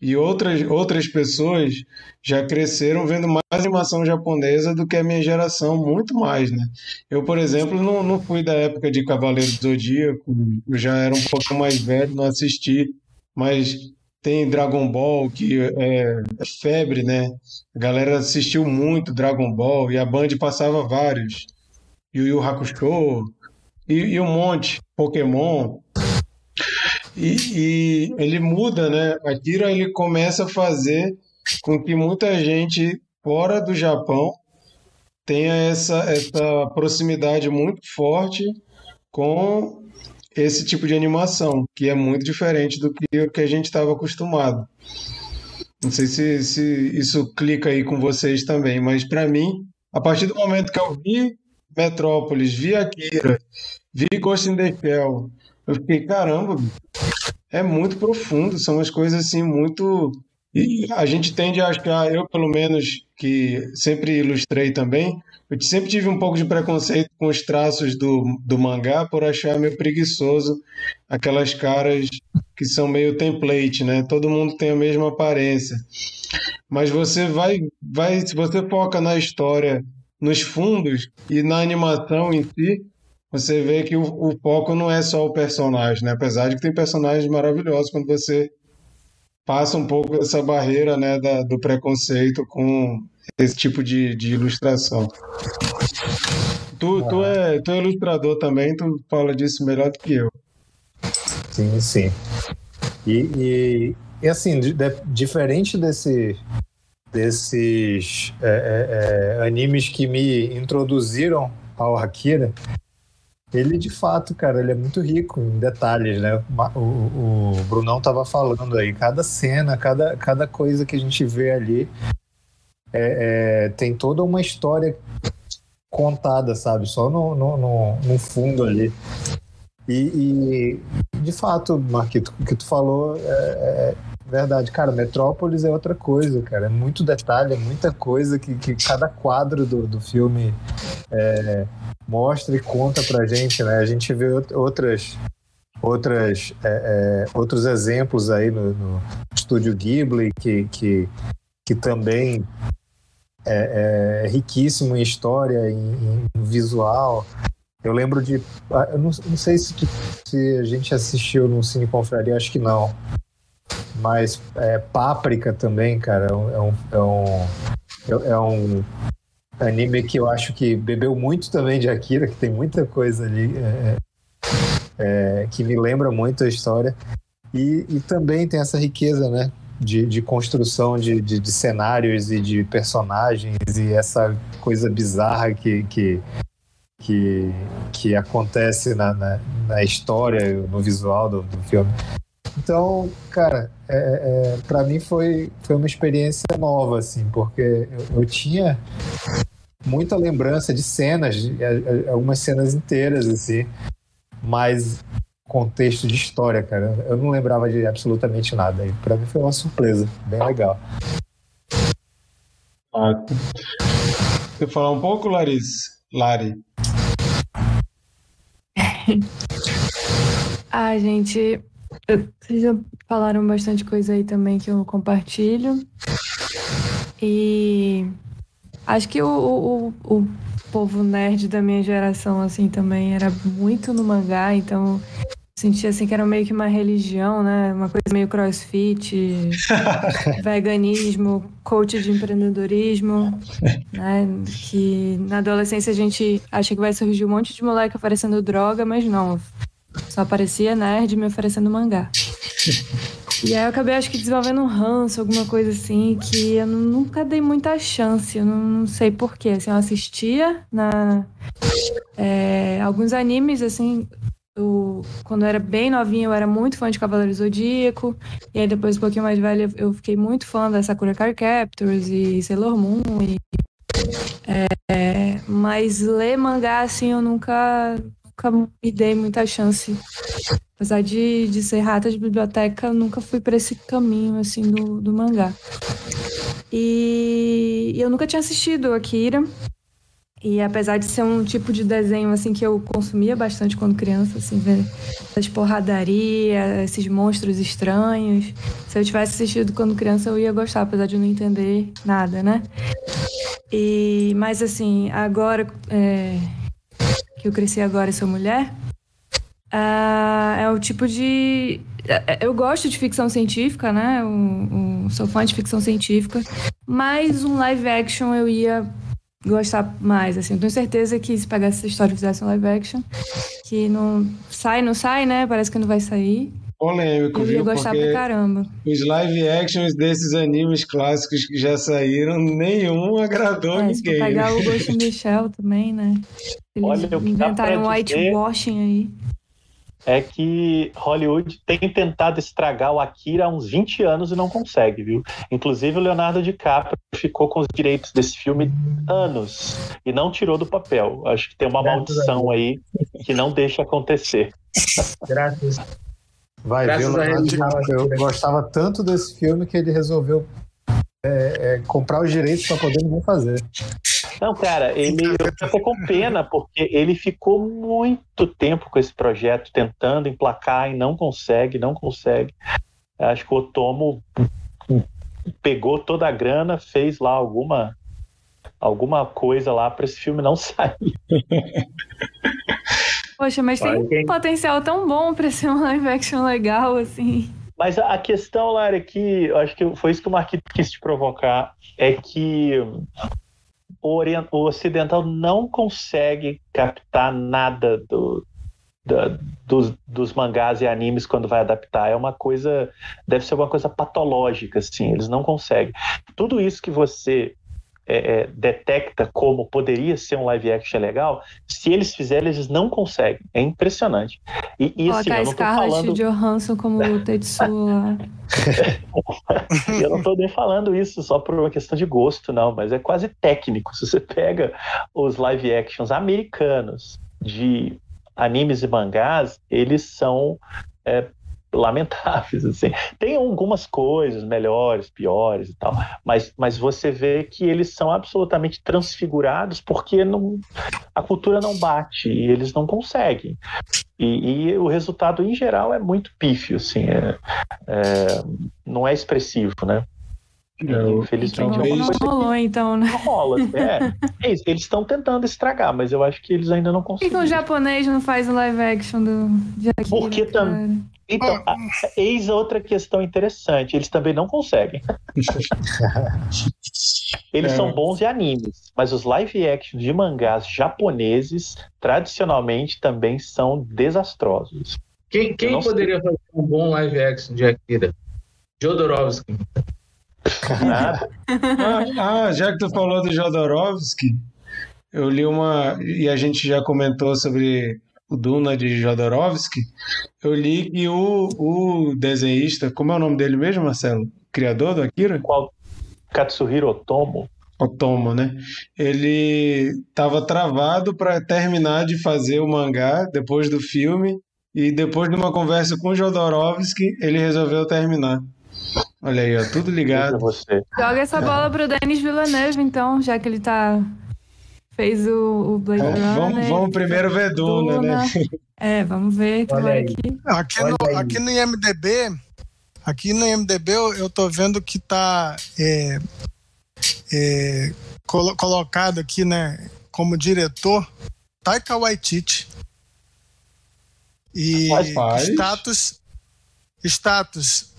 Speaker 2: E outras, outras pessoas já cresceram vendo mais animação japonesa do que a minha geração, muito mais, né? Eu, por exemplo, não, não fui da época de Cavaleiro do Zodíaco, eu já era um pouco mais velho, não assisti, mas tem Dragon Ball, que é, é febre, né? A galera assistiu muito Dragon Ball e a Band passava vários. Yu Yu Hakusho e, e um monte, Pokémon. E, e ele muda, né? Akira ele começa a fazer com que muita gente fora do Japão tenha essa, essa proximidade muito forte com esse tipo de animação, que é muito diferente do que que a gente estava acostumado. Não sei se, se isso clica aí com vocês também, mas para mim, a partir do momento que eu vi Metrópolis, vi Akira, vi Ghost in the Shell, eu fiquei, caramba, é muito profundo, são umas coisas assim muito. E a gente tende a achar, eu pelo menos, que sempre ilustrei também, eu sempre tive um pouco de preconceito com os traços do, do mangá por achar meio preguiçoso aquelas caras que são meio template, né? Todo mundo tem a mesma aparência. Mas você vai, vai se você foca na história, nos fundos e na animação em si, você vê que o, o foco não é só o personagem, né? Apesar de que tem personagens maravilhosos quando você passa um pouco dessa barreira, né, da, do preconceito com esse tipo de, de ilustração. Tu, tu, é, tu é ilustrador também, tu fala disso melhor do que eu.
Speaker 8: Sim, sim. E, e, e assim, de, de, diferente desse, desses é, é, é animes que me introduziram ao Akira, ele de fato, cara, ele é muito rico em detalhes, né? O, o, o Brunão tava falando aí, cada cena, cada, cada coisa que a gente vê ali é, é, tem toda uma história contada, sabe? Só no, no, no, no fundo ali. E, e, de fato, Marquito, o que tu falou é, é, verdade. Cara, Metrópolis é outra coisa, cara. É muito detalhe, é muita coisa que, que cada quadro do, do filme é, mostra e conta pra gente, né? A gente vê outras outras é, é, outros exemplos aí no, no estúdio Ghibli que, que, que também é, é riquíssimo em história, em, em, visual. Eu lembro de. Ah, eu não, não sei se, se, a gente assistiu no Cine Confraria, acho que não. Mas é, Páprica também, cara, é um, é um, é um anime que eu acho que bebeu muito também de Akira, que tem muita coisa ali é, é, que me lembra muito a história. E, e também tem essa riqueza, né? De, de construção de, de, de, cenários e de personagens e essa coisa bizarra que, que, que, que acontece na, na, na história, no visual do, do filme. Então, cara, é, é, para mim foi, foi uma experiência nova, assim, porque eu, eu tinha muita lembrança de cenas, de, algumas cenas inteiras, assim, mas contexto de história, cara, eu não lembrava de absolutamente nada. E para mim foi uma surpresa, bem legal.
Speaker 2: Ah, Você falar um pouco, Larissa? Lari?
Speaker 6: ah, gente, vocês já falaram bastante coisa aí também que eu compartilho. E acho que o, o, o povo nerd da minha geração, assim, também era muito no mangá, então sentia assim que era meio que uma religião, né? Uma coisa meio crossfit, veganismo, coach de empreendedorismo, né? Que na adolescência a gente acha que vai surgir um monte de moleque oferecendo droga, mas não. Só aparecia nerd me oferecendo mangá. E aí eu acabei, acho que, desenvolvendo um ranço, alguma coisa assim, que eu nunca dei muita chance. Eu não sei porquê. Assim, eu assistia na, é, alguns animes, assim, eu, quando eu era bem novinha, eu era muito fã de Cavaleiro Zodíaco. E aí, depois, um pouquinho mais velha, eu fiquei muito fã da Sakura Card Captors e Sailor Moon. E, é, mas ler mangá, assim, eu nunca nunca me dei muita chance. Apesar de, de ser rata de biblioteca, nunca fui para esse caminho, assim, do, do mangá. E, e eu nunca tinha assistido Akira. E apesar de ser um tipo de desenho assim que eu consumia bastante quando criança, assim, essas porradaria, esses monstros estranhos. Se eu tivesse assistido quando criança, eu ia gostar, apesar de não entender nada, né? E mas assim, agora é, que eu cresci agora e sou mulher, uh, é o tipo de. É, eu gosto de ficção científica, né? Eu, eu sou fã de ficção científica, mas um live action eu ia gostar mais, assim. Eu tenho certeza que se pegasse essa história e fizesse um live action, que não sai, não sai, né? Parece que não vai sair.
Speaker 2: polêmico,
Speaker 6: Eu ia
Speaker 2: viu?
Speaker 6: gostar
Speaker 2: Porque
Speaker 6: pra caramba.
Speaker 2: os live actions desses animes clássicos que já saíram, nenhum agradou
Speaker 6: É, se
Speaker 2: ninguém. né?
Speaker 6: pegar o Ghost Shell também, né? Eles
Speaker 3: Olha, o
Speaker 6: inventaram whitewashing aí.
Speaker 3: É que Hollywood tem tentado estragar o Akira há uns 20 anos e não consegue, viu? Inclusive o Leonardo DiCaprio ficou com os direitos desse filme anos e não tirou do papel. Acho que tem uma
Speaker 5: Graças
Speaker 3: maldição aí que não deixa acontecer.
Speaker 5: Graças.
Speaker 8: Vai ver,
Speaker 5: Graças
Speaker 8: o
Speaker 5: a
Speaker 8: Leonardo. DiCaprio. Eu gostava tanto desse filme que ele resolveu é, é, comprar os direitos para poder ninguém fazer.
Speaker 3: Não, cara, ele eu até com pena, porque ele ficou muito tempo com esse projeto tentando emplacar e não consegue, não consegue. Acho que o Otomo pegou toda a grana, fez lá alguma alguma coisa lá para esse filme não sair.
Speaker 6: Poxa, mas tem
Speaker 5: Olha,
Speaker 6: um potencial tão bom pra ser um live action legal, assim.
Speaker 3: Mas a a questão, Lara, é que eu acho que foi isso que o Marquito quis te provocar, é que o, ocidental não consegue captar nada do, dos, dos mangás e animes quando vai adaptar. É uma coisa, deve ser uma coisa patológica, assim, eles não conseguem. Tudo isso que você é, é, detecta como poderia ser um live action legal, se eles fizerem, eles não conseguem. É impressionante. E, e assim,
Speaker 6: Colocar
Speaker 3: eu não tô
Speaker 6: Scarlett
Speaker 3: falando...
Speaker 6: Johansson como o Tetsuo
Speaker 3: eu não estou nem falando isso só por uma questão de gosto, não, mas é quase técnico. Se você pega os live actions americanos de animes e mangás, eles são é, lamentáveis. Assim. Tem algumas coisas melhores, piores e tal, mas, mas você vê que eles são absolutamente transfigurados porque não, a cultura não bate e eles não conseguem. E, e o resultado, em geral, é muito pífio, assim, é- é, não é expressivo, né? Infelizmente, é
Speaker 2: talvez-
Speaker 3: uma
Speaker 6: não rolou, então, né?
Speaker 3: não rola. É, é isso, eles estão tentando estragar, mas eu acho que eles ainda não
Speaker 6: Por que, um japonês não faz um live action do de Akira,
Speaker 3: Porque tam-
Speaker 6: cara?
Speaker 3: Então, a- eis outra questão interessante. Eles também não conseguem. Eles
Speaker 2: É.
Speaker 3: são bons em animes, mas os live actions de mangás japoneses, tradicionalmente, também são desastrosos.
Speaker 5: Quem, quem
Speaker 3: não sei.
Speaker 5: poderia fazer um bom live action de Akira? Jodorowsky.
Speaker 3: Nada.
Speaker 2: Ah, ah, já que tu falou do Jodorowsky, eu li uma. E a gente já comentou sobre o Duna de Jodorowsky. Eu li que o, o desenhista, como é o nome dele mesmo, Marcelo? Criador do Akira?
Speaker 3: Qual Katsuhiro Otomo?
Speaker 2: Otomo, né? Ele estava travado para terminar de fazer o mangá depois do filme. E depois de uma conversa com o Jodorowsky, ele resolveu terminar. Olha aí, ó, tudo ligado.
Speaker 3: você.
Speaker 6: Joga essa bola pro Denis Villeneuve, então, já que ele tá. Fez o, o Blade
Speaker 2: Vamos,
Speaker 6: Runner.
Speaker 2: vamos, vamos primeiro ver Duna, né?
Speaker 6: É, vamos ver. Que.
Speaker 7: Aqui
Speaker 5: Olha
Speaker 7: no,
Speaker 5: aí.
Speaker 7: aqui no IMDB, aqui no IMDB eu, eu tô vendo que tá é, é, colo- colocado aqui, né, como diretor Taika Waititi. E status status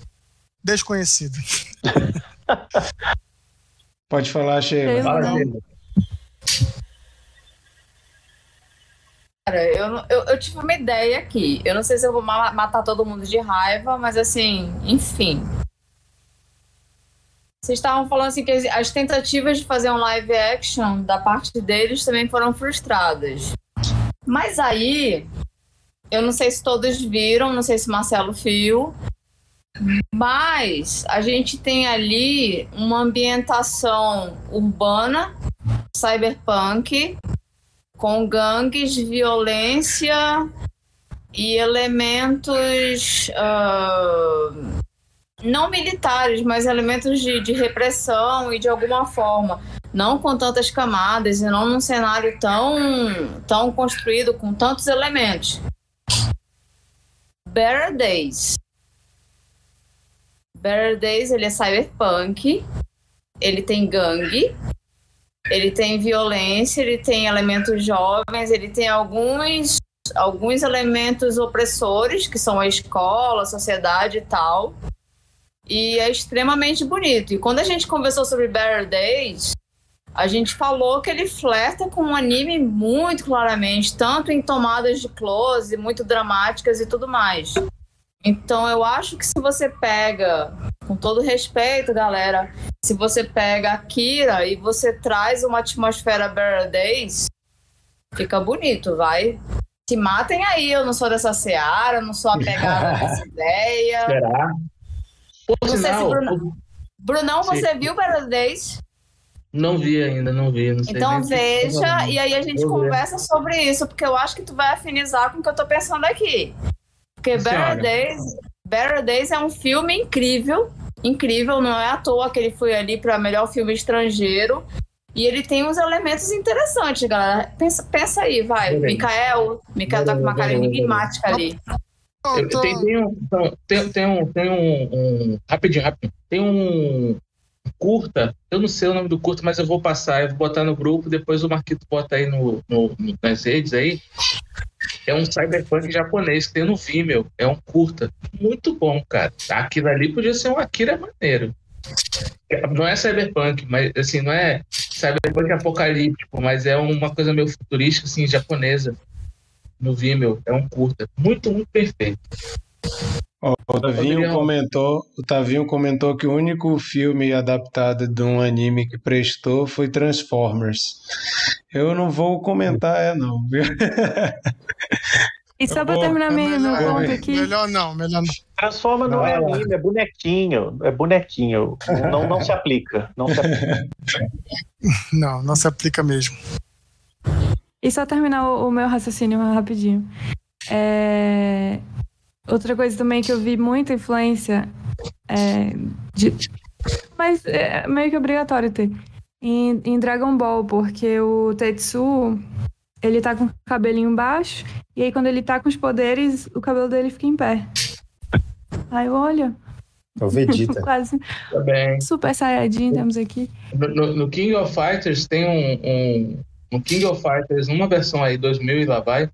Speaker 7: desconhecido.
Speaker 2: Pode falar, Sheila.
Speaker 5: Fala. Sheila.
Speaker 4: Cara, eu, eu, eu tive uma ideia aqui. Eu não sei se eu vou ma- matar todo mundo de raiva, mas assim, enfim. Vocês estavam falando assim que as, as tentativas de fazer um live action da parte deles também foram frustradas. Mas aí, eu não sei se todos viram, não sei se Marcelo viu, mas a gente tem ali uma ambientação urbana, cyberpunk, com gangues, violência e elementos ah, não militares, mas elementos de, de repressão e de alguma forma. Não com tantas camadas e não num cenário tão, tão construído com tantos elementos. Better Days. Better Days, ele é cyberpunk, ele tem gangue, ele tem violência, ele tem elementos jovens, ele tem alguns, alguns elementos opressores, que são a escola, a sociedade e tal. E é extremamente bonito. E quando a gente conversou sobre Better Days, a gente falou que ele flerta com um anime muito claramente, tanto em tomadas de close, muito dramáticas e tudo mais. Então eu acho que se você pega, com todo respeito, galera, se você pega a Kira e você traz uma atmosfera Better Days, fica bonito, vai. Se matem aí, eu não sou dessa seara, não sou apegada nessa ideia.
Speaker 5: Será? Por
Speaker 4: Não sei se
Speaker 5: sinal,
Speaker 4: Bruno- Brunão,
Speaker 5: Sim.
Speaker 4: você viu Better Days?
Speaker 5: não vi ainda, não vi. Não sei
Speaker 4: Então
Speaker 5: tá
Speaker 4: veja e aí a gente
Speaker 5: Vou ver.
Speaker 4: conversa sobre isso, porque eu acho que tu vai afinizar com o que eu tô pensando aqui. Porque. Better Days, Better Days é um filme incrível, incrível, não é à toa que ele foi ali para melhor filme estrangeiro. E ele tem uns elementos interessantes, galera. Pensa, pensa aí, vai.
Speaker 5: Beleza.
Speaker 4: Mikael, Mikael tá com uma cara
Speaker 5: Beleza,
Speaker 4: enigmática ali.
Speaker 7: Eu
Speaker 5: Tem, tem um, tem, tem um, tem um, um- rapidinho, rapidinho. Tem um curta, eu não sei o nome do curta, mas eu vou passar, eu vou botar no grupo, depois o Marquito bota aí no- no- nas redes aí. É um cyberpunk japonês que tem no Vimeo. É um curta. Muito bom, cara. Aquilo ali podia ser um Akira maneiro. Não é cyberpunk, mas assim, não é cyberpunk apocalíptico, mas é uma coisa meio futurística, assim, japonesa. No Vimeo. É um curta. Muito, muito perfeito.
Speaker 2: O Tavinho
Speaker 5: Adriano.
Speaker 2: comentou, o Tavinho comentou que o único filme adaptado de um anime que prestou foi Transformers. Eu não vou comentar, é não, viu?
Speaker 6: E só pra
Speaker 2: Bom,
Speaker 6: terminar
Speaker 7: é
Speaker 6: meu, meu
Speaker 7: melhor,
Speaker 6: ponto aqui.
Speaker 7: melhor não, melhor não.
Speaker 3: Transforma não é
Speaker 2: Vai lá.
Speaker 3: anime, é bonequinho. É bonequinho. Não, não se aplica. Não se aplica.
Speaker 7: Não, não se aplica mesmo.
Speaker 6: E só terminar o, o meu raciocínio rapidinho. É, Outra coisa também que eu vi muita influência é, de... Mas é meio que obrigatório ter. Em, em Dragon Ball, porque o Tetsu, ele tá com o cabelinho baixo, e aí quando ele tá com os poderes, o cabelo dele fica em pé. Aí olha,
Speaker 8: É o Vegeta.
Speaker 6: quase
Speaker 5: Tá bem.
Speaker 6: super saiyajin temos aqui.
Speaker 5: No, no- no King of Fighters tem um, um. No King of Fighters, numa versão aí, 2000 e lá vai,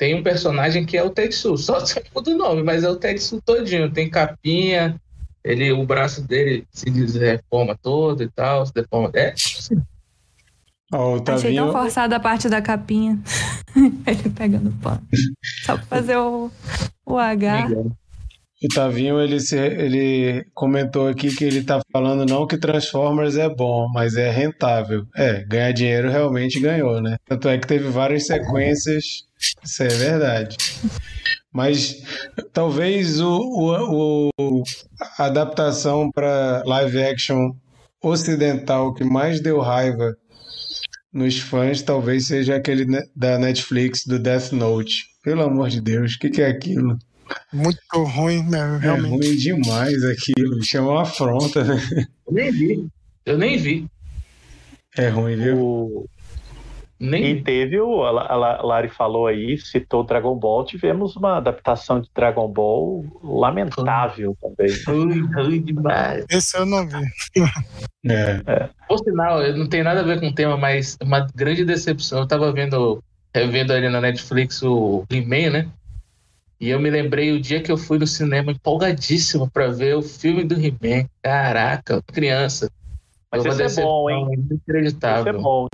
Speaker 5: tem um personagem que é o Tetsu. Só muda o nome, mas é o Tetsu todinho. Tem capinha, ele, o braço dele se reforma todo e tal, se deforma. É,
Speaker 2: Ó, o
Speaker 6: Achei tão
Speaker 2: Tavinho,
Speaker 6: forçada a parte da capinha. ele pegando pano. Só pra fazer o, o H.
Speaker 2: o Tavinho ele, se- ele comentou aqui que ele tá falando não que Transformers é bom, mas é rentável. É, ganhar dinheiro realmente ganhou, né? Tanto é que teve várias sequências, isso é verdade. Mas talvez o, o, o- a adaptação para live action ocidental que mais deu raiva nos fãs talvez seja aquele ne- da Netflix do Death Note. Pelo amor de Deus, o que, que é aquilo?
Speaker 7: Muito ruim, né,
Speaker 2: É
Speaker 7: realmente.
Speaker 2: ruim demais aquilo. Chama uma afronta, né?
Speaker 5: eu nem vi. Eu nem vi.
Speaker 2: É ruim, viu?
Speaker 3: O-
Speaker 5: Nem
Speaker 3: E teve o. A a La- Lari falou aí, citou Dragon Ball. Tivemos uma adaptação de Dragon Ball lamentável também.
Speaker 5: Ruim, ruim demais.
Speaker 7: Esse eu não vi.
Speaker 2: É.
Speaker 5: Por sinal, não tem nada a ver com o tema, mas uma grande decepção. Eu tava vendo, revendo ali na Netflix o He-Man, né? E eu me lembrei o dia que eu fui no cinema empolgadíssimo pra ver o filme do He-Man. Caraca, criança.
Speaker 3: Mas esse é bom, hein?
Speaker 5: Inacreditável.
Speaker 3: é bom.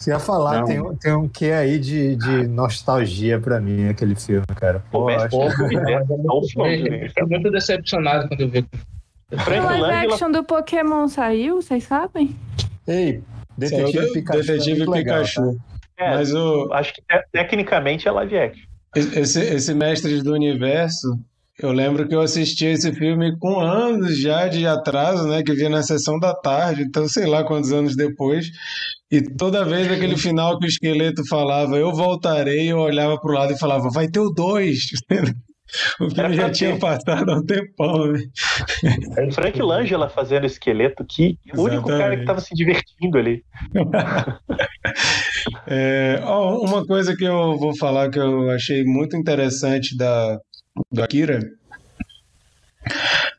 Speaker 8: Você ia falar,
Speaker 5: Não.
Speaker 8: tem, um- tem um quê aí de, de nostalgia pra mim, aquele filme, cara.
Speaker 3: Pô,
Speaker 8: Pô, acho-
Speaker 3: Pô, é,
Speaker 5: mas é
Speaker 3: é um
Speaker 5: muito-
Speaker 3: filme,
Speaker 5: eu
Speaker 3: né?
Speaker 5: fiquei muito decepcionado quando eu vi.
Speaker 6: O live action do Pokémon saiu, vocês sabem?
Speaker 8: Ei, Detetive
Speaker 2: Saiu
Speaker 8: Pikachu. é
Speaker 2: Detetive
Speaker 8: muito legal,
Speaker 2: Pikachu.
Speaker 3: É,
Speaker 2: Mas o,
Speaker 3: acho que te- tecnicamente é live action.
Speaker 2: Esse, esse Mestres do Universo, eu lembro que eu assisti esse filme com anos já de atraso, né? Que via na sessão da tarde, então sei lá quantos anos depois. E toda vez aquele final que o esqueleto falava, eu voltarei, eu olhava pro lado e falava, vai ter o dois. O filme já tinha passado há um tempão, né?
Speaker 3: Frank Langella fazendo esqueleto, que o único cara que tava se divertindo ali.
Speaker 2: É, ó, uma coisa que eu vou falar que eu achei muito interessante da, do Akira,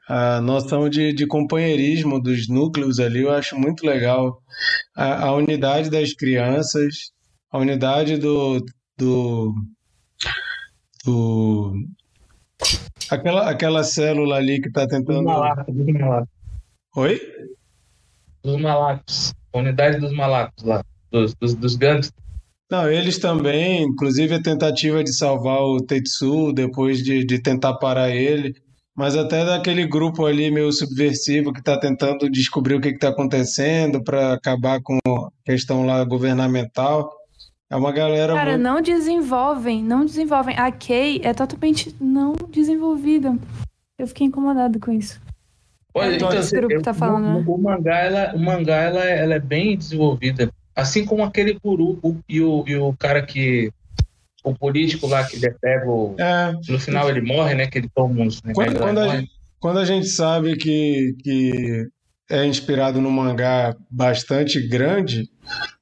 Speaker 2: a noção de, de companheirismo dos núcleos ali, eu acho muito legal. A, a unidade das crianças, a unidade do, do, do aquela, aquela célula ali que está
Speaker 5: Dos
Speaker 2: tentando.
Speaker 5: malacos, dos malacos.
Speaker 2: Oi?
Speaker 5: Dos malacos. A unidade dos malacos lá. Dos, dos, dos gangsters.
Speaker 2: Não, eles também, inclusive a tentativa de salvar o Tetsu depois de, de tentar parar ele. mas até daquele grupo ali meio subversivo que está tentando descobrir o que está acontecendo para acabar com a questão lá governamental. É uma galera.
Speaker 6: Cara,
Speaker 2: muito...
Speaker 6: não desenvolvem, não desenvolvem. A Kay é totalmente não desenvolvida. Eu fiquei incomodado com isso.
Speaker 5: Olha, então,
Speaker 6: esse grupo
Speaker 5: eu,
Speaker 6: tá falando,
Speaker 5: o,
Speaker 6: né?
Speaker 5: o mangá, ela, o mangá ela, ela é bem desenvolvida. Assim como aquele guru o- e o, e o cara que. O político lá que ele é pego.
Speaker 2: É,
Speaker 5: No final ele morre, né? Que ele toma uns
Speaker 2: Quando, quando a gente, quando a gente sabe que, que é inspirado num mangá bastante grande,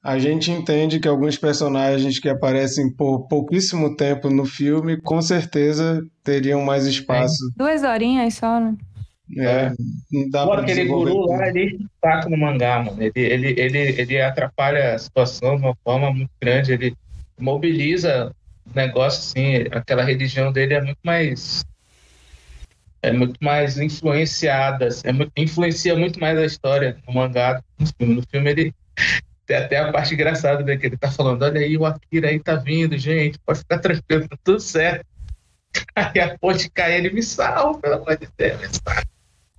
Speaker 2: a gente entende que alguns personagens que aparecem por pouquíssimo tempo no filme, com certeza teriam mais espaço.
Speaker 6: Duas horinhas só, né?
Speaker 2: É, não dá
Speaker 5: Pô,
Speaker 2: pra
Speaker 5: aquele guru
Speaker 2: tudo.
Speaker 5: lá, ele saco no mangá, mano. Ele, ele, ele, ele atrapalha a situação de uma forma muito grande. Ele mobiliza o negócio, assim. Aquela religião dele é muito mais. É muito mais influenciada. É muito, influencia muito mais a história no mangá no filme. No filme ele. Tem até a parte engraçada né, que ele tá falando: olha aí, o Akira aí tá vindo, gente, pode ficar tranquilo, tá tudo certo. Aí a ponte cai, ele me salva, pelo amor de Deus, me salva.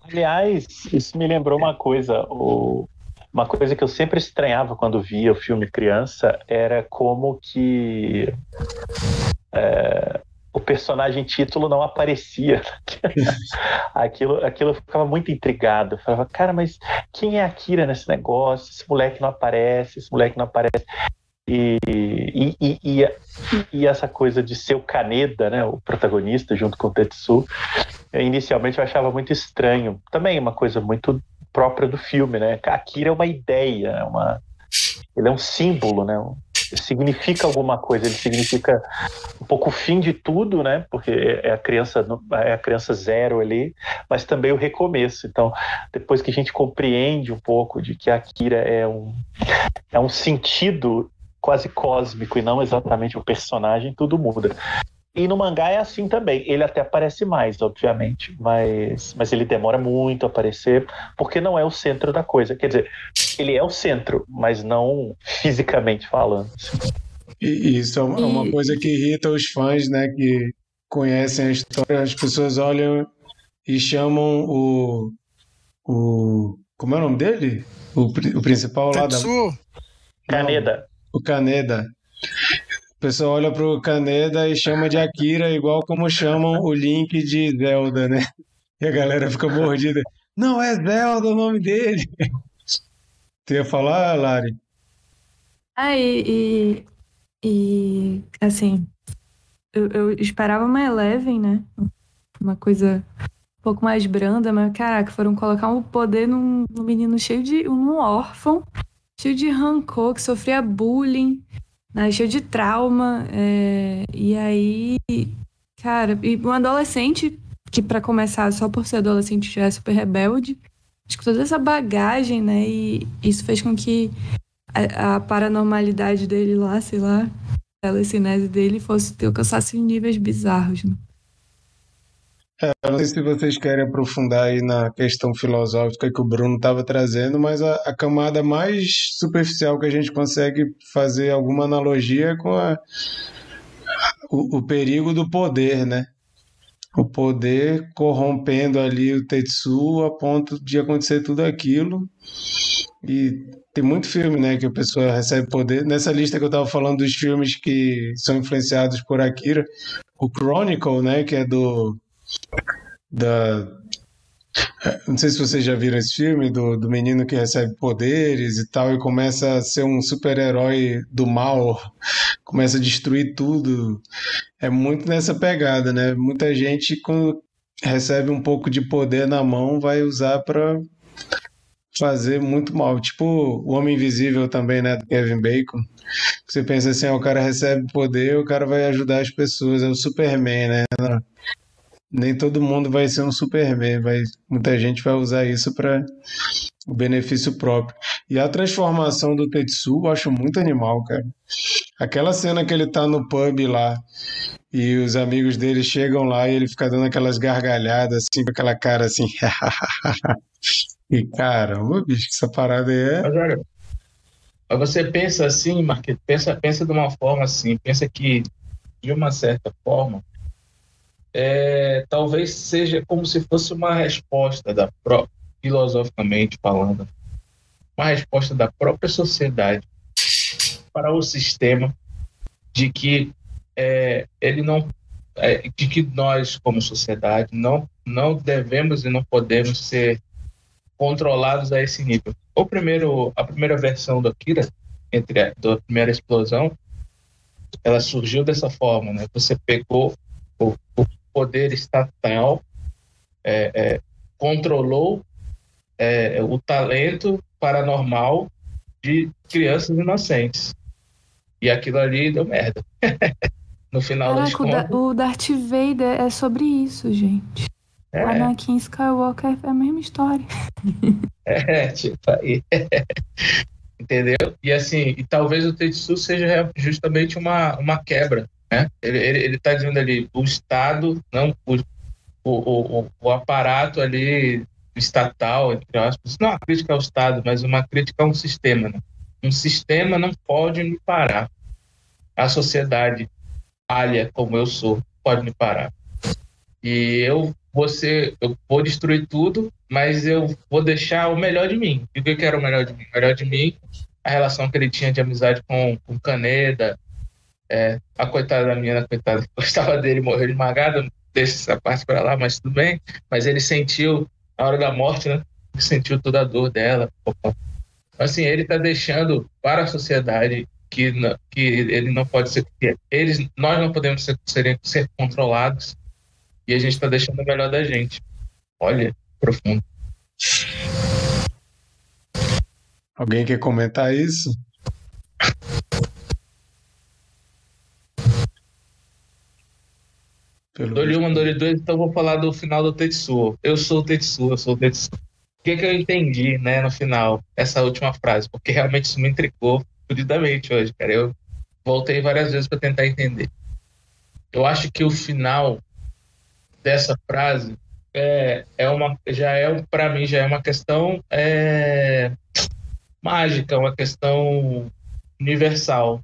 Speaker 3: Aliás, isso me lembrou uma coisa. O... Uma coisa que eu sempre estranhava quando via o filme criança era como que é, o personagem título não aparecia. aquilo, aquilo eu ficava muito intrigado. Eu falava, cara, mas quem é a Kira nesse negócio? Esse moleque não aparece, esse moleque não aparece. E, e, e, e, essa coisa de ser o Kaneda, né, o protagonista, junto com o Tetsu, eu, inicialmente eu achava muito estranho. Também uma coisa muito própria do filme, né? Akira é uma ideia, é uma... ele é um símbolo, né? Significa alguma coisa, ele significa um pouco o fim de tudo, né? Porque é a criança, é a criança zero ali, mas também o recomeço. Então, depois que a gente compreende um pouco de que a Akira é um, é um sentido quase cósmico e não exatamente o personagem, tudo muda. E no mangá é assim também. Ele até aparece mais, obviamente, mas, mas ele demora muito a aparecer, porque não é o centro da coisa. Quer dizer, ele é o centro, mas não fisicamente falando.
Speaker 2: E isso é uma, é uma
Speaker 6: E-
Speaker 2: coisa que irrita os fãs, né, que conhecem a história. As pessoas olham e chamam o, o como é o nome dele? O, o principal lá da
Speaker 7: Tetsu,
Speaker 3: Caneda.
Speaker 2: o Kaneda. O pessoal olha pro Kaneda e chama de Akira, igual como chamam o Link de Zelda, né? E a galera fica mordida. Não é Zelda o nome dele. Tu ia falar, Lari?
Speaker 6: Ah, e, e, e, assim, eu, eu esperava uma Eleven, né? Uma coisa um pouco mais branda, mas caraca, foram colocar um poder num, num menino cheio de. num órfão, cheio de rancor, que sofria bullying, cheio de trauma. é, e aí, cara, e um adolescente que, pra começar, só por ser adolescente já é super rebelde. Acho que toda essa bagagem, né? E isso fez com que a, a paranormalidade dele lá, sei lá, a telecinese dele fosse alcançasse níveis bizarros. Né?
Speaker 2: Eu não sei se vocês querem aprofundar aí na questão filosófica que o Bruno estava trazendo, mas a, a camada mais superficial que a gente consegue fazer alguma analogia é com a, o, o perigo do poder, né? O poder corrompendo ali o Tetsu a ponto de acontecer tudo aquilo. E tem muito filme, né, que a pessoa recebe poder. Nessa lista que eu estava falando dos filmes que são influenciados por Akira, o Chronicle, né, que é do da não sei se vocês já viram esse filme do, do menino que recebe poderes e tal e começa a ser um super-herói do mal, começa a destruir tudo. É muito nessa pegada, né? Muita gente quando recebe um pouco de poder na mão vai usar para fazer muito mal. Tipo o Homem Invisível também, né, do Kevin Bacon. Você pensa assim, ó, o cara recebe poder, o cara vai ajudar as pessoas, é o Superman, né? Nem todo mundo vai ser um Superman, vai, muita gente vai usar isso para o benefício próprio. E a transformação do Tetsu eu acho muito animal, cara. Aquela cena que ele tá no pub lá e os amigos dele chegam lá e ele fica dando aquelas gargalhadas assim, com aquela cara assim. e caramba, bicho, essa parada aí é.
Speaker 5: Mas olha, mas você pensa assim, Marquete, pensa, pensa de uma forma assim, pensa que, de uma certa forma, é, talvez seja como se fosse uma resposta da filosoficamente falando, uma resposta da própria sociedade para o sistema de que é, ele não é, de que nós como sociedade não não devemos e não podemos ser controlados a esse nível. O primeiro a primeira versão do Akira entre a da primeira explosão ela surgiu dessa forma, né? Você pegou o, o poder estatal, é, é, controlou é, o talento paranormal de crianças inocentes. E aquilo ali deu merda. no final
Speaker 6: Caraca,
Speaker 5: das contas.
Speaker 6: o Darth Vader é sobre isso, gente.
Speaker 5: É,
Speaker 6: Anakin Skywalker é a mesma história.
Speaker 5: é, tipo, aí. Entendeu? E assim, e talvez o Tetsu seja justamente uma, uma quebra, né? Ele, ele, ele tá dizendo ali, o Estado, não o, o, o, o aparato ali estatal, entre aspas, não é uma crítica ao Estado, mas uma crítica a um sistema, né? Um sistema não pode me parar. A sociedade alha como eu sou pode me parar. E eu vou eu vou destruir tudo, mas eu vou deixar o melhor de mim. E o que que era o melhor de mim? O melhor de mim, a relação que ele tinha de amizade com, com Caneda, é, a coitada da menina, coitada, gostava dele, morreu esmagado, deixa essa parte para lá, mas tudo bem. Mas ele sentiu, na hora da morte, né? Ele sentiu toda a dor dela. Assim, ele está deixando para a sociedade que, que ele não pode ser, eles, nós não podemos ser, ser, ser controlados e a gente está deixando o melhor da gente. Olha, profundo.
Speaker 2: Alguém quer comentar isso? Pelo
Speaker 5: Dole 1, Dole 2, então vou falar do final do Tetsuo. Eu sou o Tetsuo, eu sou o Tetsuo. O que, que eu entendi, né, no final, essa última frase? Porque realmente isso me intrigou fudidamente hoje, cara. Eu voltei várias vezes para tentar entender. Eu acho que o final dessa frase é, é uma, já é, para mim, já é uma questão é, mágica, uma questão universal.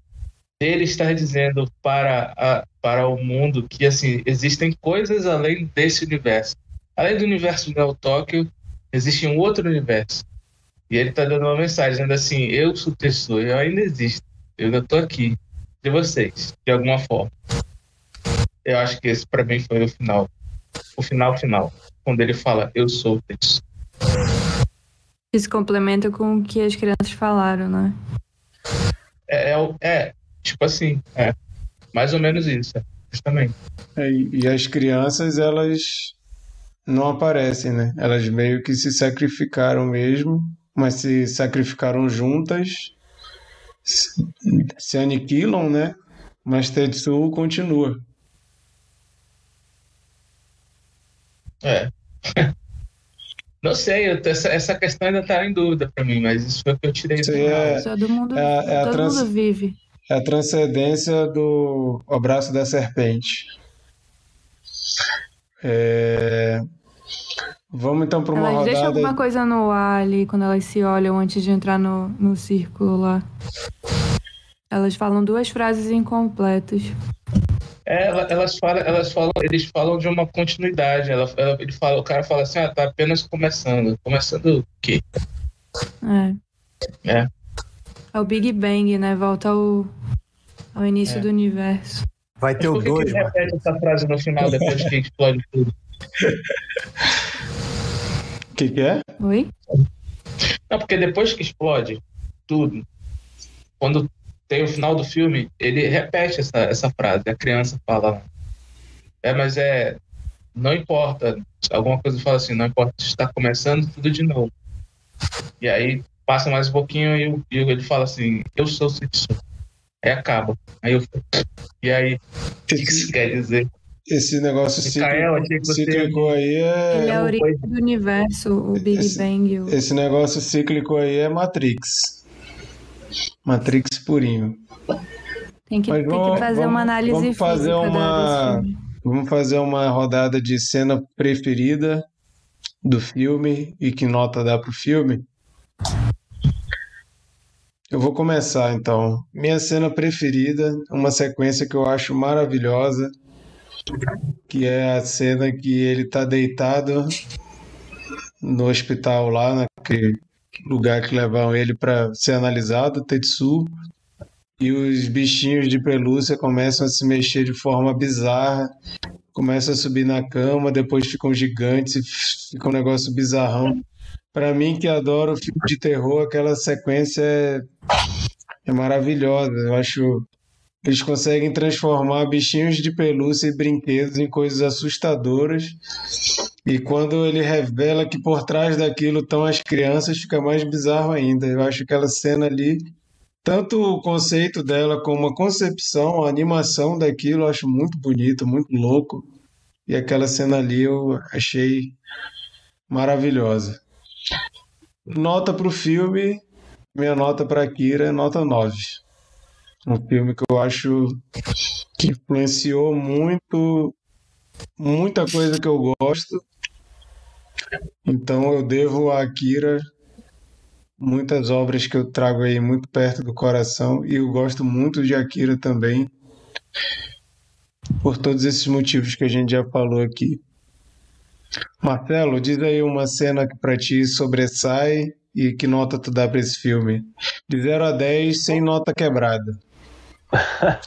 Speaker 5: Ele estar dizendo para, a, para o mundo que assim existem coisas além desse universo. Além do universo Neo Tóquio, existe um outro universo. E ele está dando uma mensagem dizendo assim: eu sou pessoa, eu ainda existo, eu ainda estou aqui de vocês, de alguma forma. Eu acho que esse para mim foi o final, o final final, quando ele fala: eu sou Tetsuo.
Speaker 6: Isso complementa com o que as crianças falaram, né?
Speaker 5: É, é, é, tipo assim, é mais ou menos isso, é, justamente.
Speaker 2: É, e as crianças, elas não aparecem, né? Elas meio que se sacrificaram mesmo, mas se sacrificaram juntas, se, se aniquilam, né? Mas Tetsuo continua.
Speaker 5: É. Não sei, eu tô- essa, essa questão ainda tá em dúvida para mim, mas isso foi o que eu tirei do
Speaker 2: Isso aí
Speaker 5: final.
Speaker 2: é-
Speaker 6: Todo mundo,
Speaker 2: é a- é a
Speaker 6: todo
Speaker 2: trans-
Speaker 6: mundo vive.
Speaker 2: É a transcendência do abraço da serpente. É, Vamos então para uma
Speaker 6: Elas
Speaker 2: rodada.
Speaker 6: alguma coisa no ar ali quando elas se olham antes de entrar no, no círculo lá. Elas falam duas frases incompletas.
Speaker 5: É, ela- elas falam, elas falam, eles falam de uma continuidade. Ela, ela- ele fala, o cara fala assim, ah, tá apenas começando. Começando o quê?
Speaker 6: É.
Speaker 5: É.
Speaker 6: É o Big Bang, né? Volta ao, ao início
Speaker 5: É.
Speaker 6: do universo.
Speaker 8: Vai ter o
Speaker 5: Por que, que
Speaker 8: 2,
Speaker 5: ele repete essa frase no final, depois que explode tudo?
Speaker 2: O que, que é?
Speaker 6: Oi?
Speaker 5: Não, porque depois que explode tudo, quando tem o final do filme, ele repete essa, essa frase. A criança fala: É, mas é. Não importa. Alguma coisa fala assim: Não importa, está começando tudo de novo. E aí passa mais um pouquinho e, o- e ele fala assim: Eu sou Sitsu. Aí acaba. Aí eu. E aí, o que que isso quer dizer?
Speaker 2: Esse negócio cíclico, cíclico aí
Speaker 6: Ele é
Speaker 2: é.
Speaker 6: a origem do universo, o Big
Speaker 2: Esse-
Speaker 6: Bang. o-
Speaker 2: Esse negócio cíclico aí é Matrix. Matrix purinho.
Speaker 6: Tem que,
Speaker 2: Mas
Speaker 6: tem
Speaker 2: vamos-
Speaker 6: que fazer
Speaker 2: vamos-
Speaker 6: uma análise
Speaker 2: vamos fazer uma-. Vamos fazer uma rodada de cena preferida do filme e que nota dá pro filme. Eu vou começar então. Minha cena preferida, uma sequência que eu acho maravilhosa, que é a cena que ele está deitado no hospital lá, naquele lugar que levam ele para ser analisado, Tetsu, e os bichinhos de pelúcia começam a se mexer de forma bizarra, começam a subir na cama, depois ficam gigantes fica um negócio bizarrão. Para mim, que adoro filme de terror, aquela sequência é, é maravilhosa. Eu acho eles conseguem transformar bichinhos de pelúcia e brinquedos em coisas assustadoras. E quando ele revela que por trás daquilo estão as crianças, fica mais bizarro ainda. Eu acho aquela cena ali, tanto o conceito dela como a concepção, a animação daquilo, eu acho muito bonito, muito louco. E aquela cena ali eu achei maravilhosa. Nota para o filme, minha nota para Kira é nota 9 um filme que eu acho que influenciou muito muita coisa que eu gosto. Então eu devo a Akira muitas obras que eu trago aí muito perto do coração e eu gosto muito de Akira também por todos esses motivos que a gente já falou aqui. Marcelo, diz aí uma cena que para ti sobressai e que nota tu dá para esse filme? De 0 a 10, sem nota quebrada.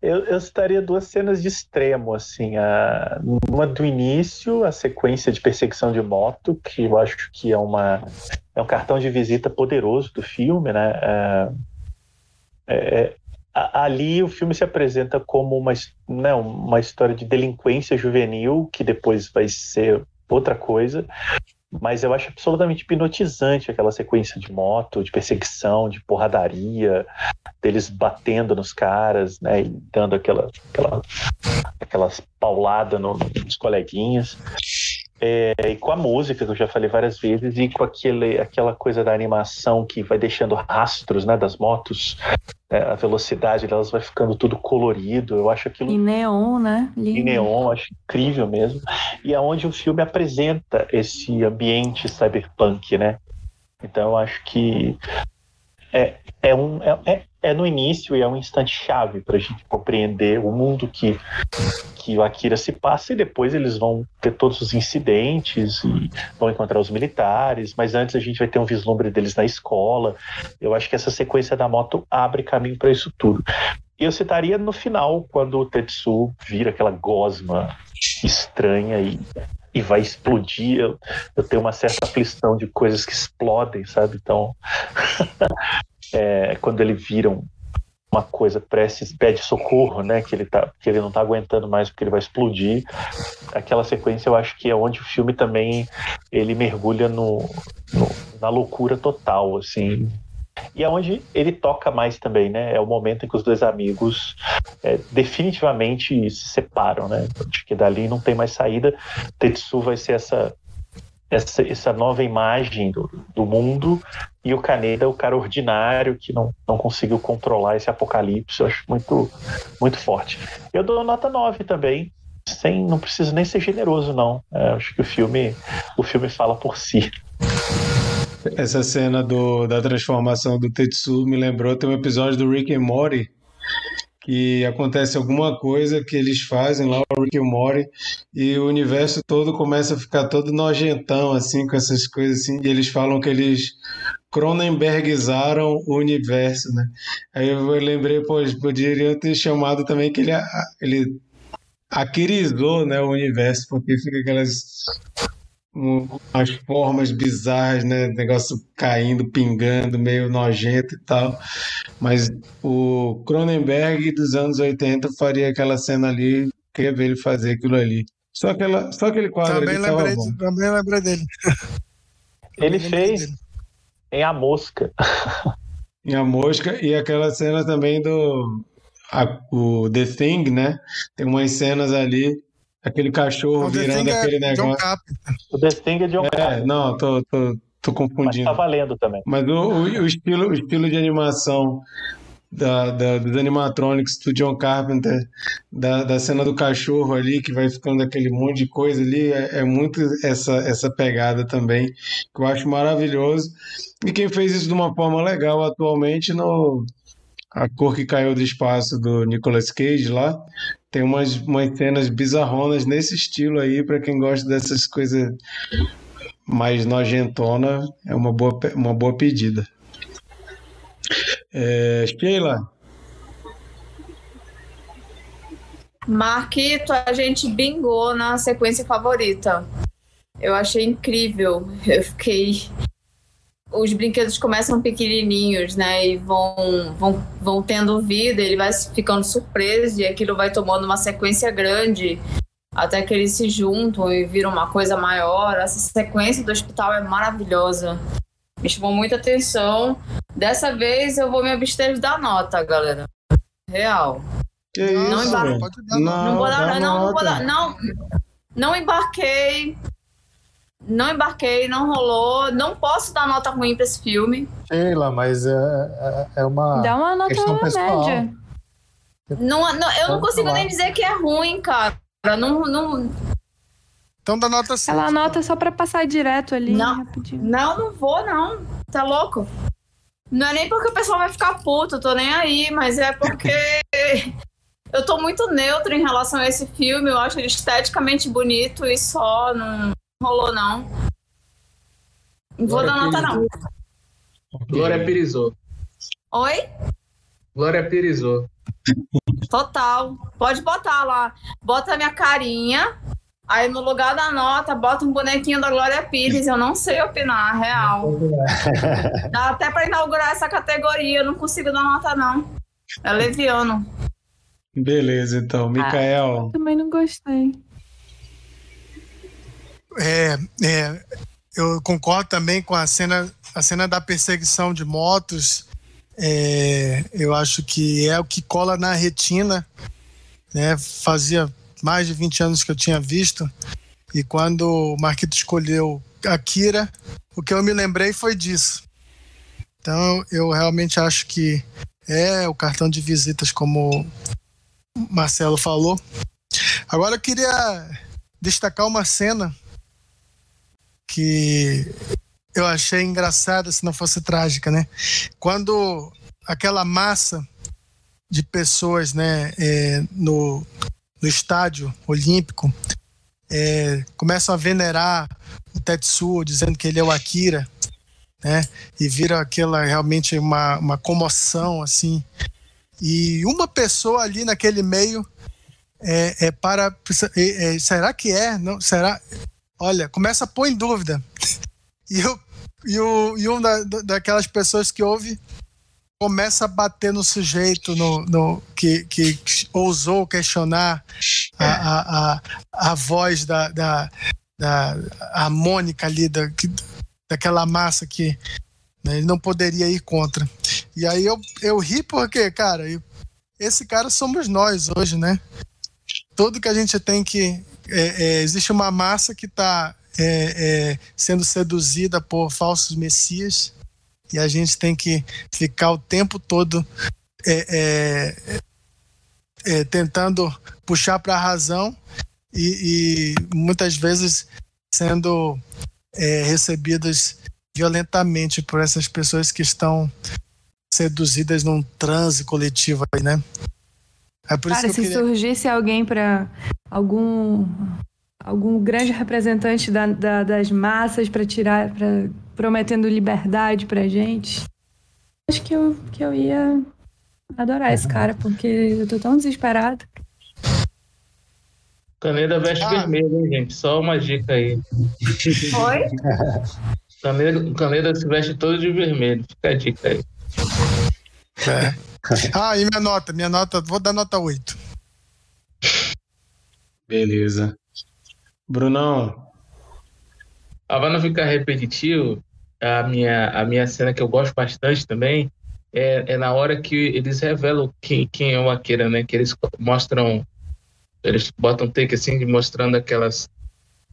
Speaker 3: eu, eu citaria duas cenas de extremo, assim, a, uma do início, a sequência de perseguição de moto, que eu acho que é uma é um cartão de visita poderoso do filme, né? É, é, ali o filme se apresenta como uma, né, uma história de delinquência juvenil que depois vai ser outra coisa, mas eu acho absolutamente hipnotizante aquela sequência de moto, de perseguição, de porradaria, deles batendo nos caras, né, e dando aquela, aquela, aquelas pauladas no, nos coleguinhas. É, e com a música, que eu já falei várias vezes, e com aquele, aquela coisa da animação que vai deixando rastros né, das motos, é, a velocidade delas vai ficando tudo colorido. Eu acho aquilo.
Speaker 6: Em neon, né?
Speaker 3: Lindo. Em neon, acho incrível mesmo. E aonde é o filme apresenta esse ambiente cyberpunk, né? Então eu acho que é, é, um, é, é no início e é um instante chave para a gente compreender o mundo que, que o Akira se passa e depois eles vão ter todos os incidentes e vão encontrar os militares, mas antes a gente vai ter um vislumbre deles na escola. Eu acho que essa sequência da moto abre caminho para isso tudo. E eu citaria no final, quando o Tetsu vira aquela gosma estranha e e vai explodir. Eu, eu, tenho uma certa aflição de coisas que explodem, sabe? Então, é, quando ele vira um, uma coisa prestes pede socorro, né? Que ele tá, que ele não está aguentando mais porque ele vai explodir. Aquela sequência eu acho que é onde o filme também ele mergulha no, no na loucura total, assim. E é onde ele toca mais também, né? É o momento em que os dois amigos é, definitivamente se separam, né? Acho que dali não tem mais saída. Tetsu vai ser essa essa, essa nova imagem do, do mundo e o Kaneda é o cara ordinário que não, não conseguiu controlar esse apocalipse. Eu acho muito, muito forte. Eu dou nota 9 também. Sem, não preciso nem ser generoso, não. É, acho que o filme, o filme fala por si.
Speaker 2: Essa cena do, da transformação do Tetsu me lembrou, tem um episódio do Rick and Morty que acontece alguma coisa que eles fazem lá, o Rick e o Morty, e o universo todo começa a ficar todo nojentão, assim, com essas coisas assim, e eles falam que eles Cronenbergizaram o universo, né? Aí eu lembrei, pô, eles ter chamado também que ele, ele aquirizou né, o universo, porque fica aquelas umas formas bizarras, né? Negócio caindo, pingando, meio nojento e tal. Mas o Cronenberg dos anos 80 faria aquela cena ali, queria ver ele fazer aquilo ali. Só, aquela, só aquele quadro
Speaker 7: também
Speaker 2: ali
Speaker 7: lembrei,
Speaker 2: bom.
Speaker 7: Também lembrei dele.
Speaker 3: Ele fez em A Mosca.
Speaker 2: em A Mosca e aquela cena também do a, o The Thing, né? Tem umas cenas ali aquele cachorro virando é aquele negócio.
Speaker 3: O The Thing é John
Speaker 2: é, Carpenter. Não, tô, tô, tô confundindo. Mas
Speaker 3: tá valendo também.
Speaker 2: Mas o, o, o estilo, o estilo de animação da, da, dos animatronics do John Carpenter, da, da cena do cachorro ali, que vai ficando aquele monte de coisa ali, é, é, muito essa, essa pegada também, que eu acho maravilhoso. E quem fez isso de uma forma legal atualmente no A Cor que Caiu do Espaço do Nicolas Cage lá, Tem umas, umas cenas bizarronas nesse estilo aí, para quem gosta dessas coisas mais nojentona, é uma boa, uma boa pedida. É, Sheila,
Speaker 4: Marquito, a gente bingou na sequência favorita. Eu achei incrível. Eu fiquei. Os brinquedos começam pequenininhos, né? E vão, vão, vão tendo vida, ele vai ficando surpreso e aquilo vai tomando uma sequência grande até que eles se juntam e viram uma coisa maior. Essa sequência do hospital é maravilhosa. Me chamou muita atenção. Dessa vez eu vou me abster de dar nota, galera. Real.
Speaker 2: que isso?
Speaker 4: Não.
Speaker 7: Pode dar,
Speaker 2: Não,
Speaker 4: Não vou dar, não, não vou dar, não. Não embarquei. Não embarquei, não rolou. Não posso dar nota ruim pra esse filme.
Speaker 8: Sheila, mas é, é, é uma
Speaker 6: Dá uma nota
Speaker 8: questão pessoal.
Speaker 6: média.
Speaker 4: Não, não- eu não consigo nem dizer que é ruim, cara. Não, não,
Speaker 7: Então dá nota 5.
Speaker 6: Ela anota só pra passar direto ali,
Speaker 4: Não.
Speaker 6: rapidinho.
Speaker 4: não, não vou, não. Tá louco? Não é nem porque o pessoal vai ficar puto, eu tô nem aí, mas é porque eu tô muito neutro em relação a esse filme. Eu acho ele esteticamente bonito e só não rolou, não. Não vou
Speaker 5: Glória
Speaker 4: dar nota, não.
Speaker 5: Glória Pirizou.
Speaker 4: Oi?
Speaker 5: Glória Pirizou.
Speaker 4: Total. Pode botar lá. Bota a minha carinha. Aí no lugar da nota, bota um bonequinho da Glória Pires. Eu não sei opinar, real. Dá até pra inaugurar essa categoria. Eu não consigo dar nota, não. É leviano.
Speaker 2: Beleza, então. Mikael,
Speaker 6: Também não gostei.
Speaker 7: É, é, eu concordo também com a cena, a cena da perseguição de motos. É, eu acho que é o que cola na retina. Né? Fazia mais de 20 anos que eu tinha visto. E quando o Marquito escolheu Akira, o que eu me lembrei foi disso. Então eu realmente acho que é o cartão de visitas, como o Marcelo falou. Agora eu queria destacar uma cena que eu achei engraçada se não fosse trágica, né? Quando aquela massa de pessoas, né, é, no, no estádio olímpico é, começam a venerar o Tetsuo, dizendo que ele é o Akira, né? E vira aquela realmente uma, uma comoção assim. E uma pessoa ali naquele meio é, é para é, é, será que é? Não, será? Olha, começa a pôr em dúvida. E, eu, e, o, e um da, da- daquelas pessoas que ouve começa a bater no sujeito no, no, que, que ousou questionar a, a, a, a voz da, da, da harmônica ali, da, que- daquela massa que né, ele não poderia ir contra. E aí eu, eu ri porque, cara, eu- esse cara somos nós hoje, né? Tudo que a gente tem que. É, é, existe uma massa que está sendo seduzida por falsos messias e a gente tem que ficar o tempo todo é, é, é, tentando puxar para a razão e, e muitas vezes sendo é, recebidas violentamente por essas pessoas que estão seduzidas num transe coletivo aí, né? É por
Speaker 6: Cara,
Speaker 7: isso que
Speaker 6: se
Speaker 7: queria...
Speaker 6: surgisse alguém pra algum algum grande representante da- da- das massas pra tirar, pra, prometendo liberdade pra gente, acho que eu, que eu ia adorar esse cara, porque eu tô tão desesperada.
Speaker 5: Caneda veste
Speaker 7: Ah.
Speaker 5: vermelho, hein, gente? Só uma dica aí.
Speaker 4: Oi?
Speaker 5: Caneda, Caneda se veste todo de vermelho. Fica a dica aí.
Speaker 7: É. Ah, e minha nota, minha nota, vou dar nota 8.
Speaker 2: beleza. Brunão,
Speaker 5: Ah, pra não ficar repetitivo, a minha, a minha cena que eu gosto bastante também é, é na hora que eles revelam quem, quem é o Akira, né? Que eles mostram, eles botam take assim, mostrando aquelas,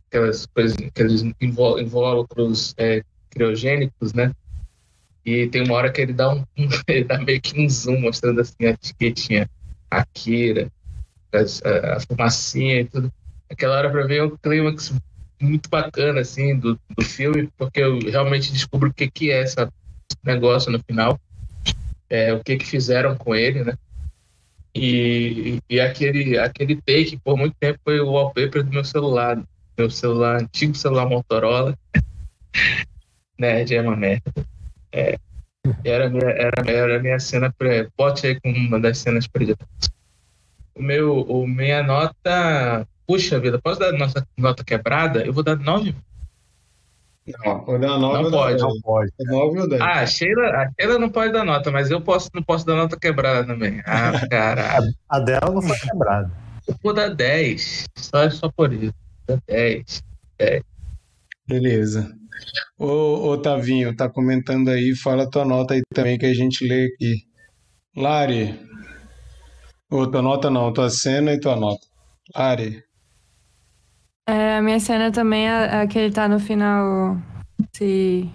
Speaker 5: aquelas coisas, aqueles invó- invólucros é, criogênicos, né? E tem uma hora que ele dá um, ele dá meio que um zoom mostrando assim a etiquetinha Akira, as- a, a fumacinha e tudo. Aquela hora pra mim é um clímax muito bacana, assim, do, do filme, porque eu realmente descubro o que, que é esse negócio no final, é, o que, que fizeram com ele, né? E, e aquele, aquele take, por muito tempo, foi o wallpaper do meu celular. Meu celular, antigo celular Motorola. Nerd é uma merda. É, era, minha, era, era minha cena. Pré, bote aí com uma das cenas prediletas. O meu, o minha nota. Puxa vida, posso dar nossa nota quebrada? Eu vou dar 9.
Speaker 2: Não, vou dar 9
Speaker 5: Não pode.
Speaker 8: Não pode.
Speaker 2: 9 ou 10.
Speaker 5: Ah, a Sheila, a Sheila não pode dar nota, mas eu posso, não posso dar nota quebrada também. Ah, caralho.
Speaker 8: A dela não foi quebrada.
Speaker 5: Eu vou dar 10. Só, só por isso. Dá 10.
Speaker 2: Beleza. Ô, Otavinho, tá comentando aí, fala tua nota aí também que a gente lê aqui. Lari. Ô, tua nota não, tua cena e tua nota. Lari.
Speaker 6: É, a minha cena também é a que ele tá no final. Se.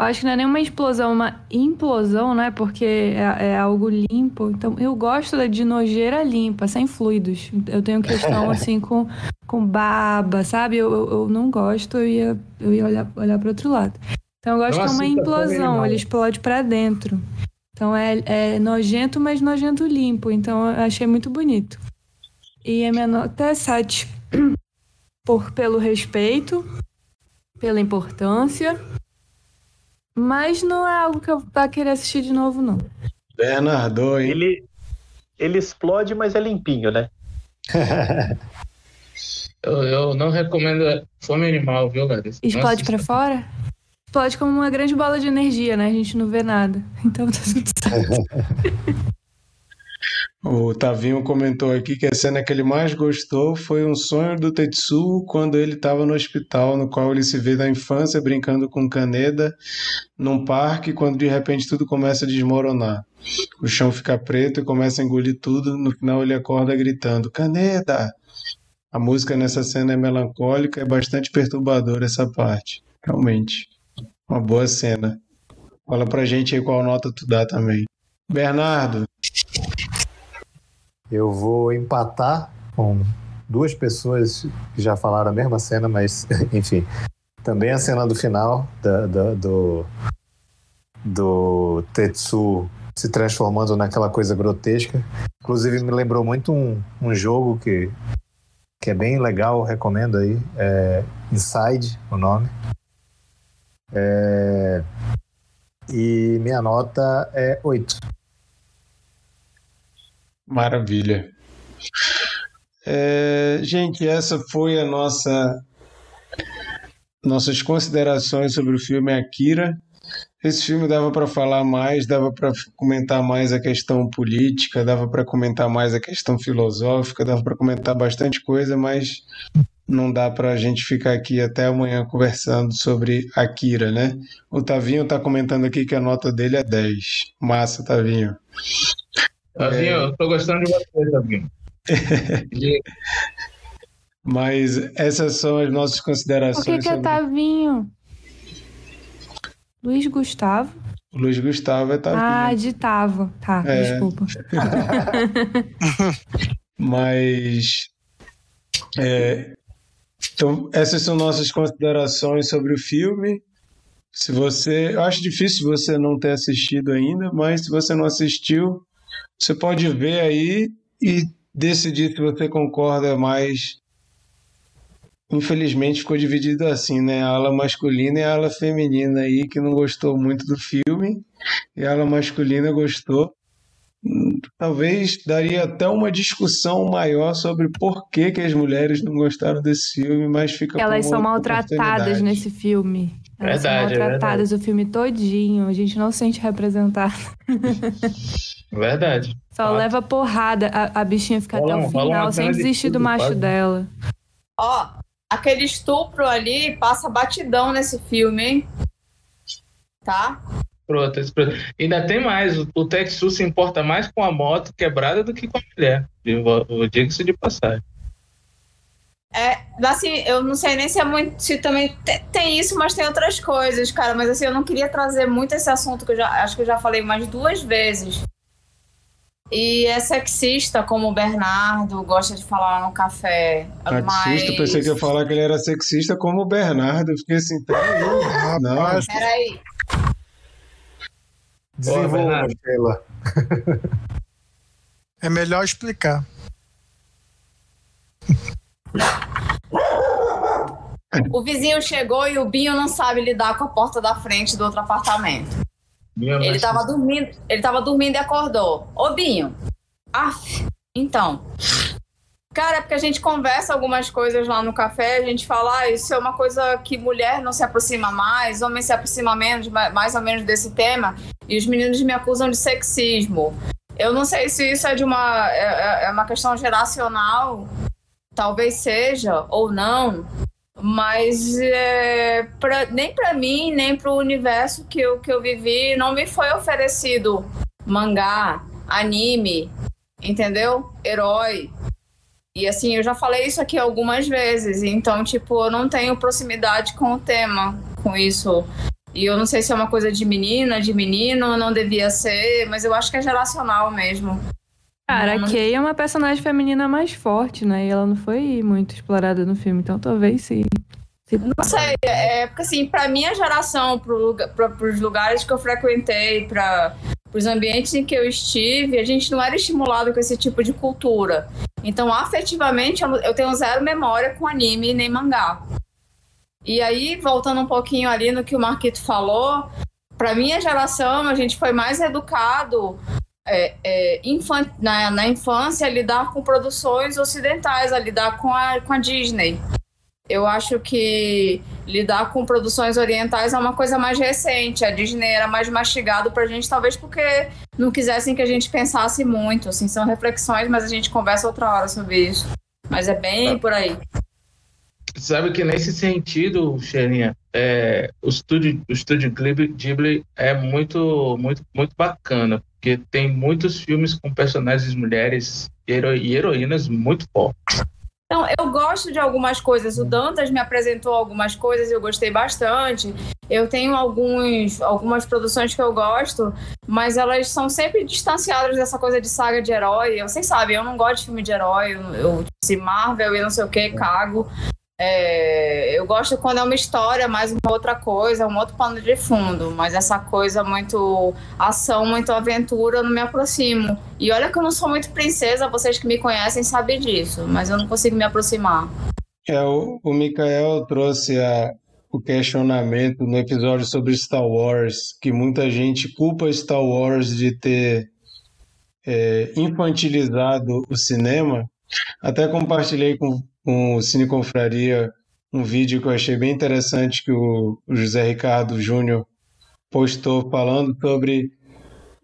Speaker 6: Eu acho que não é nenhuma explosão, uma implosão, né? Porque é, é algo limpo. Então, eu gosto da- de nojeira limpa, sem fluidos. Eu tenho questão, assim, com, com baba, sabe? Eu, eu, eu não gosto, eu ia, eu ia olhar, olhar para outro lado. Então, eu gosto que é uma implosão, ele explode para dentro. Então, é, é nojento, mas nojento limpo. Então, eu achei muito bonito. E a minha nota é 7 por, pelo respeito, pela importância. Mas não é algo que eu vá querer assistir de novo, não.
Speaker 2: Bernardo, hein?
Speaker 3: Ele, ele explode, mas é limpinho, né?
Speaker 5: Eu, eu não recomendo fome animal, viu, galera?
Speaker 6: Explode pra fora? Explode como uma grande bola de energia, né? A gente não vê nada. Então tá tudo certo.
Speaker 2: O Tavinho comentou aqui que a cena que ele mais gostou foi um sonho do Tetsuo quando ele estava no hospital, no qual ele se vê na infância brincando com Kaneda num parque, quando de repente tudo começa a desmoronar. O chão fica preto e começa a engolir tudo. No final ele acorda gritando: Kaneda! A música nessa cena é melancólica e bastante perturbadora essa parte. Realmente. Uma boa cena. Fala pra gente aí qual nota tu dá também. Bernardo,
Speaker 8: Eu vou empatar com duas pessoas que já falaram a mesma cena, mas enfim. Também a cena do final da- da- do, do Tetsu se transformando naquela coisa grotesca. Inclusive me lembrou muito um, um jogo que, que é bem legal, recomendo aí. É Inside, o nome. É, e minha nota é 8.
Speaker 2: Maravilha. É, gente, essa foi a nossa nossas considerações sobre o filme Akira. Esse filme dava para falar mais, dava para comentar mais a questão política, dava para comentar mais a questão filosófica, dava para comentar bastante coisa, mas não dá para a gente ficar aqui até amanhã conversando sobre Akira, né? O Tavinho está comentando aqui que a nota dele é 10. Massa, Tavinho.
Speaker 5: Tavinho, eu tô gostando de você, Tavinho. E-
Speaker 2: Mas essas são as nossas considerações
Speaker 6: que, que é
Speaker 2: sobre
Speaker 6: Tavinho? Luiz Gustavo?
Speaker 2: o Luiz Gustavo é Tavinho.
Speaker 6: Ah, de Tavo. Tá,
Speaker 2: É.
Speaker 6: desculpa.
Speaker 2: Mas é, então essas são nossas considerações sobre o filme. Se você, eu acho difícil você não ter assistido ainda, mas se você não assistiu, você pode ver aí e decidir se você concorda mais. Infelizmente ficou dividido assim, né? A ala masculina e a ala feminina aí que não gostou muito do filme, e a ala masculina gostou. Talvez daria até uma discussão maior sobre por que, que as mulheres não gostaram desse filme, mas fica
Speaker 6: Elas são maltratadas nesse filme. Elas
Speaker 5: Verdade, é
Speaker 6: são maltratadas o filme todinho. A gente não se sente representado.
Speaker 5: Verdade.
Speaker 6: Só
Speaker 5: Fato.
Speaker 6: leva porrada. A, a bichinha fica
Speaker 5: Rola
Speaker 6: até o final sem
Speaker 5: cena de
Speaker 6: desistir do
Speaker 5: tudo,
Speaker 6: macho
Speaker 5: quase.
Speaker 6: dela.
Speaker 4: Ó, aquele estupro ali passa batidão nesse filme, hein? Tá?
Speaker 5: Pronto, esse pro- Ainda tem mais. O, o Tetsu se importa mais com a moto quebrada do que com a mulher. Eu vou- eu Diga-se de passagem.
Speaker 4: É, assim, eu não sei nem se é muito. Se também te- tem isso, mas tem outras coisas, cara. Mas assim, eu não queria trazer muito esse assunto que eu já acho que eu já falei mais duas vezes. E é sexista, como o Bernardo gosta de falar no café.
Speaker 2: Sexista,
Speaker 4: mas...
Speaker 2: pensei que ia falar que ele era sexista como o Bernardo. Eu fiquei assim, peraí, não.
Speaker 7: Rapaz,
Speaker 4: Peraí.
Speaker 8: Desenvolva. Sheila.
Speaker 7: É melhor explicar.
Speaker 4: O vizinho chegou e o Binho não sabe lidar com a porta da frente do outro apartamento. Ele tava dormindo, ele tava dormindo e acordou. Ô Binho, af, então. Cara, é porque a gente conversa algumas coisas lá no café, a gente fala, ah, isso é uma coisa que mulher não se aproxima mais, homem se aproxima menos, mais ou menos desse tema, e os meninos me acusam de sexismo. Eu não sei se isso é de uma, é, é, é uma questão geracional, talvez seja, ou não, mas é, pra, nem para mim, nem para o universo que eu, que eu vivi, não me foi oferecido mangá, anime, entendeu? Herói. E assim, eu já falei isso aqui algumas vezes, então, tipo, eu não tenho proximidade com o tema, com isso. E eu não sei se é uma coisa de menina, de menino, não devia ser, mas eu acho que é geracional mesmo.
Speaker 6: Cara, a Kay é uma personagem feminina mais forte, né? E ela não foi muito explorada no filme, então talvez sim.
Speaker 4: Se... Não sei, é porque assim, pra minha geração, pro lugar, pra, pros lugares que eu frequentei, para os ambientes em que eu estive, a gente não era estimulado com esse tipo de cultura. Então, afetivamente, eu tenho zero memória com anime nem mangá. E aí, voltando um pouquinho ali no que o Marquito falou, para minha geração, a gente foi mais educado é, é, na, na, infância lidar com produções ocidentais, a lidar com a, com a Disney. Eu acho que lidar com produções orientais é uma coisa mais recente. A Disney era mais mastigado pra gente, talvez porque não quisessem que a gente pensasse muito. Assim, são reflexões, mas a gente conversa outra hora sobre isso. Mas é bem por aí.
Speaker 5: Sabe que nesse sentido, Xerinha, é, o estúdio, o estúdio Ghibli é muito, muito, muito bacana, porque tem muitos filmes com personagens mulheres e, hero, e heroínas muito fortes.
Speaker 4: Então, eu gosto de algumas coisas. O Dantas me apresentou algumas coisas e eu gostei bastante. Eu tenho alguns, algumas produções que eu gosto, mas elas são sempre distanciadas dessa coisa de saga de herói. Vocês sabem, eu não gosto de filme de herói. Eu, eu se Marvel e não sei o que, cago. É, eu gosto quando é uma história, mais uma outra coisa, um outro pano de fundo, mas essa coisa muito ação, muito aventura, eu não me aproximo. E olha que eu não sou muito princesa, vocês que me conhecem sabem disso, mas eu não consigo me aproximar.
Speaker 2: É, o, o Mikael trouxe a, o questionamento no episódio sobre Star Wars, que muita gente culpa Star Wars de ter é, infantilizado o cinema. Até compartilhei com com o Cine Confraria um vídeo que eu achei bem interessante que o, José Ricardo Júnior postou falando sobre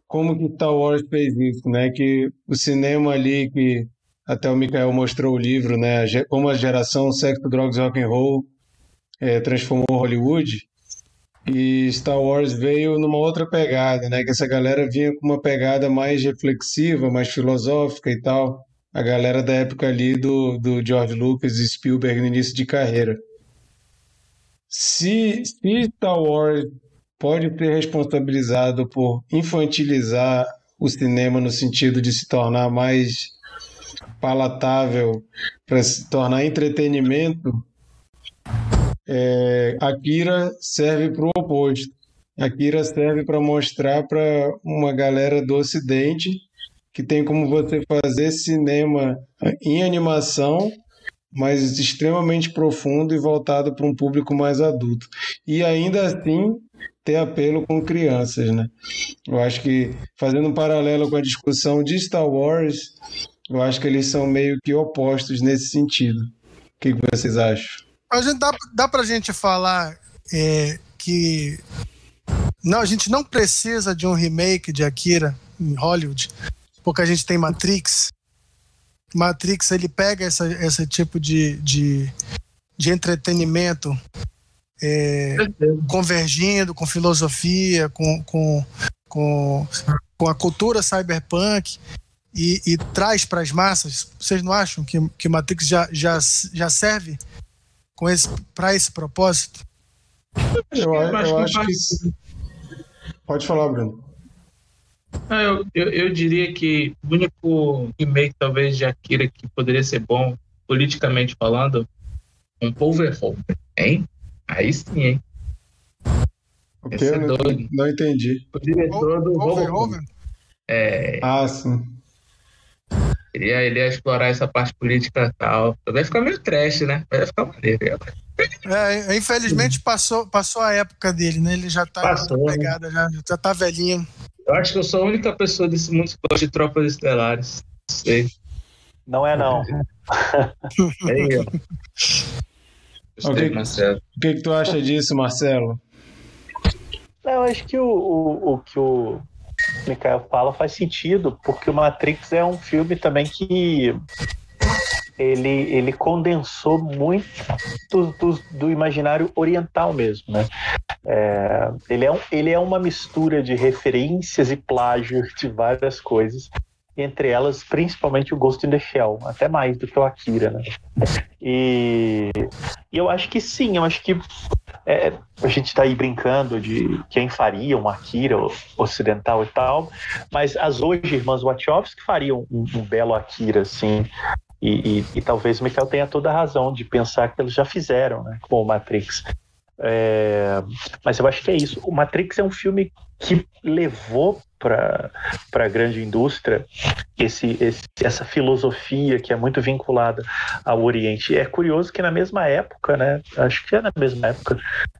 Speaker 2: como que Star Wars fez isso, né? Que o cinema ali que até o Mikael mostrou o livro, né? Como a geração sexo, drogas, rock and roll é, transformou Hollywood. E Star Wars veio numa outra pegada, né? Que essa galera vinha com uma pegada mais reflexiva, mais filosófica e tal a galera da época ali do, do George Lucas e Spielberg no início de carreira. Se, se Star Wars pode ter responsabilizado por infantilizar o cinema no sentido de se tornar mais palatável, para se tornar entretenimento, é, Akira serve para o oposto. Akira serve para mostrar para uma galera do Ocidente que tem como você fazer cinema em animação, mas extremamente profundo e voltado para um público mais adulto. E ainda assim ter apelo com crianças, né? Eu acho que fazendo um paralelo com a discussão de Star Wars, eu acho que eles são meio que opostos nesse sentido. O que, vocês acham?
Speaker 7: A gente dá, dá para a gente falar é, que não, a gente não precisa de um remake de Akira em Hollywood porque a gente tem Matrix. Matrix ele pega essa, esse tipo de, de, de entretenimento é, convergindo com filosofia, com, com, com, com a cultura cyberpunk e, e traz para as massas. Vocês não acham que, que Matrix já, já, já serve com esse, para esse propósito?
Speaker 2: Eu, eu, eu acho que. Pode falar, Bruno.
Speaker 5: Ah, eu, eu, eu, diria que o único remake, talvez, de Akira que poderia ser bom, politicamente falando, um Powerhover, hein? Aí sim, hein?
Speaker 2: O que? É não, não, entendi.
Speaker 5: O diretor do Powerhover.
Speaker 2: É... Ah, sim.
Speaker 5: Queria ele ia explorar essa parte política e tal. Vai ficar meio trash, né? Vai ficar maneiro.
Speaker 7: É, infelizmente passou, passou a época dele, né? Ele já tá
Speaker 5: Passou, né?
Speaker 7: pegada, já, já tá velhinho.
Speaker 5: Eu acho que eu sou a única pessoa desse mundo que gosta de tropas estelares. Não sei.
Speaker 3: Não é não.
Speaker 5: É. Gostei,
Speaker 2: Ok.
Speaker 5: Marcelo.
Speaker 2: O que, que tu acha disso, Marcelo?
Speaker 3: Eu acho que o, o, o que o Mikael fala faz sentido, porque o Matrix é um filme também que ele, ele condensou muito do, do, do imaginário oriental mesmo, né? É, ele, é um, ele é uma mistura de referências e plágio de várias coisas, entre elas principalmente o Ghost in the Shell, até mais do que o Akira, né? E, e eu acho que sim, eu acho que é, a gente está aí brincando de quem faria um Akira ocidental e tal, mas as hoje irmãs Wachowski fariam um, um belo Akira, assim, e, e, e talvez o Michael tenha toda a razão de pensar que eles já fizeram, né, com o Matrix. É, mas eu acho que é isso. O Matrix é um filme que levou para a grande indústria esse, esse, essa filosofia que é muito vinculada ao Oriente. É curioso que na mesma época, né? Acho que é na mesma época,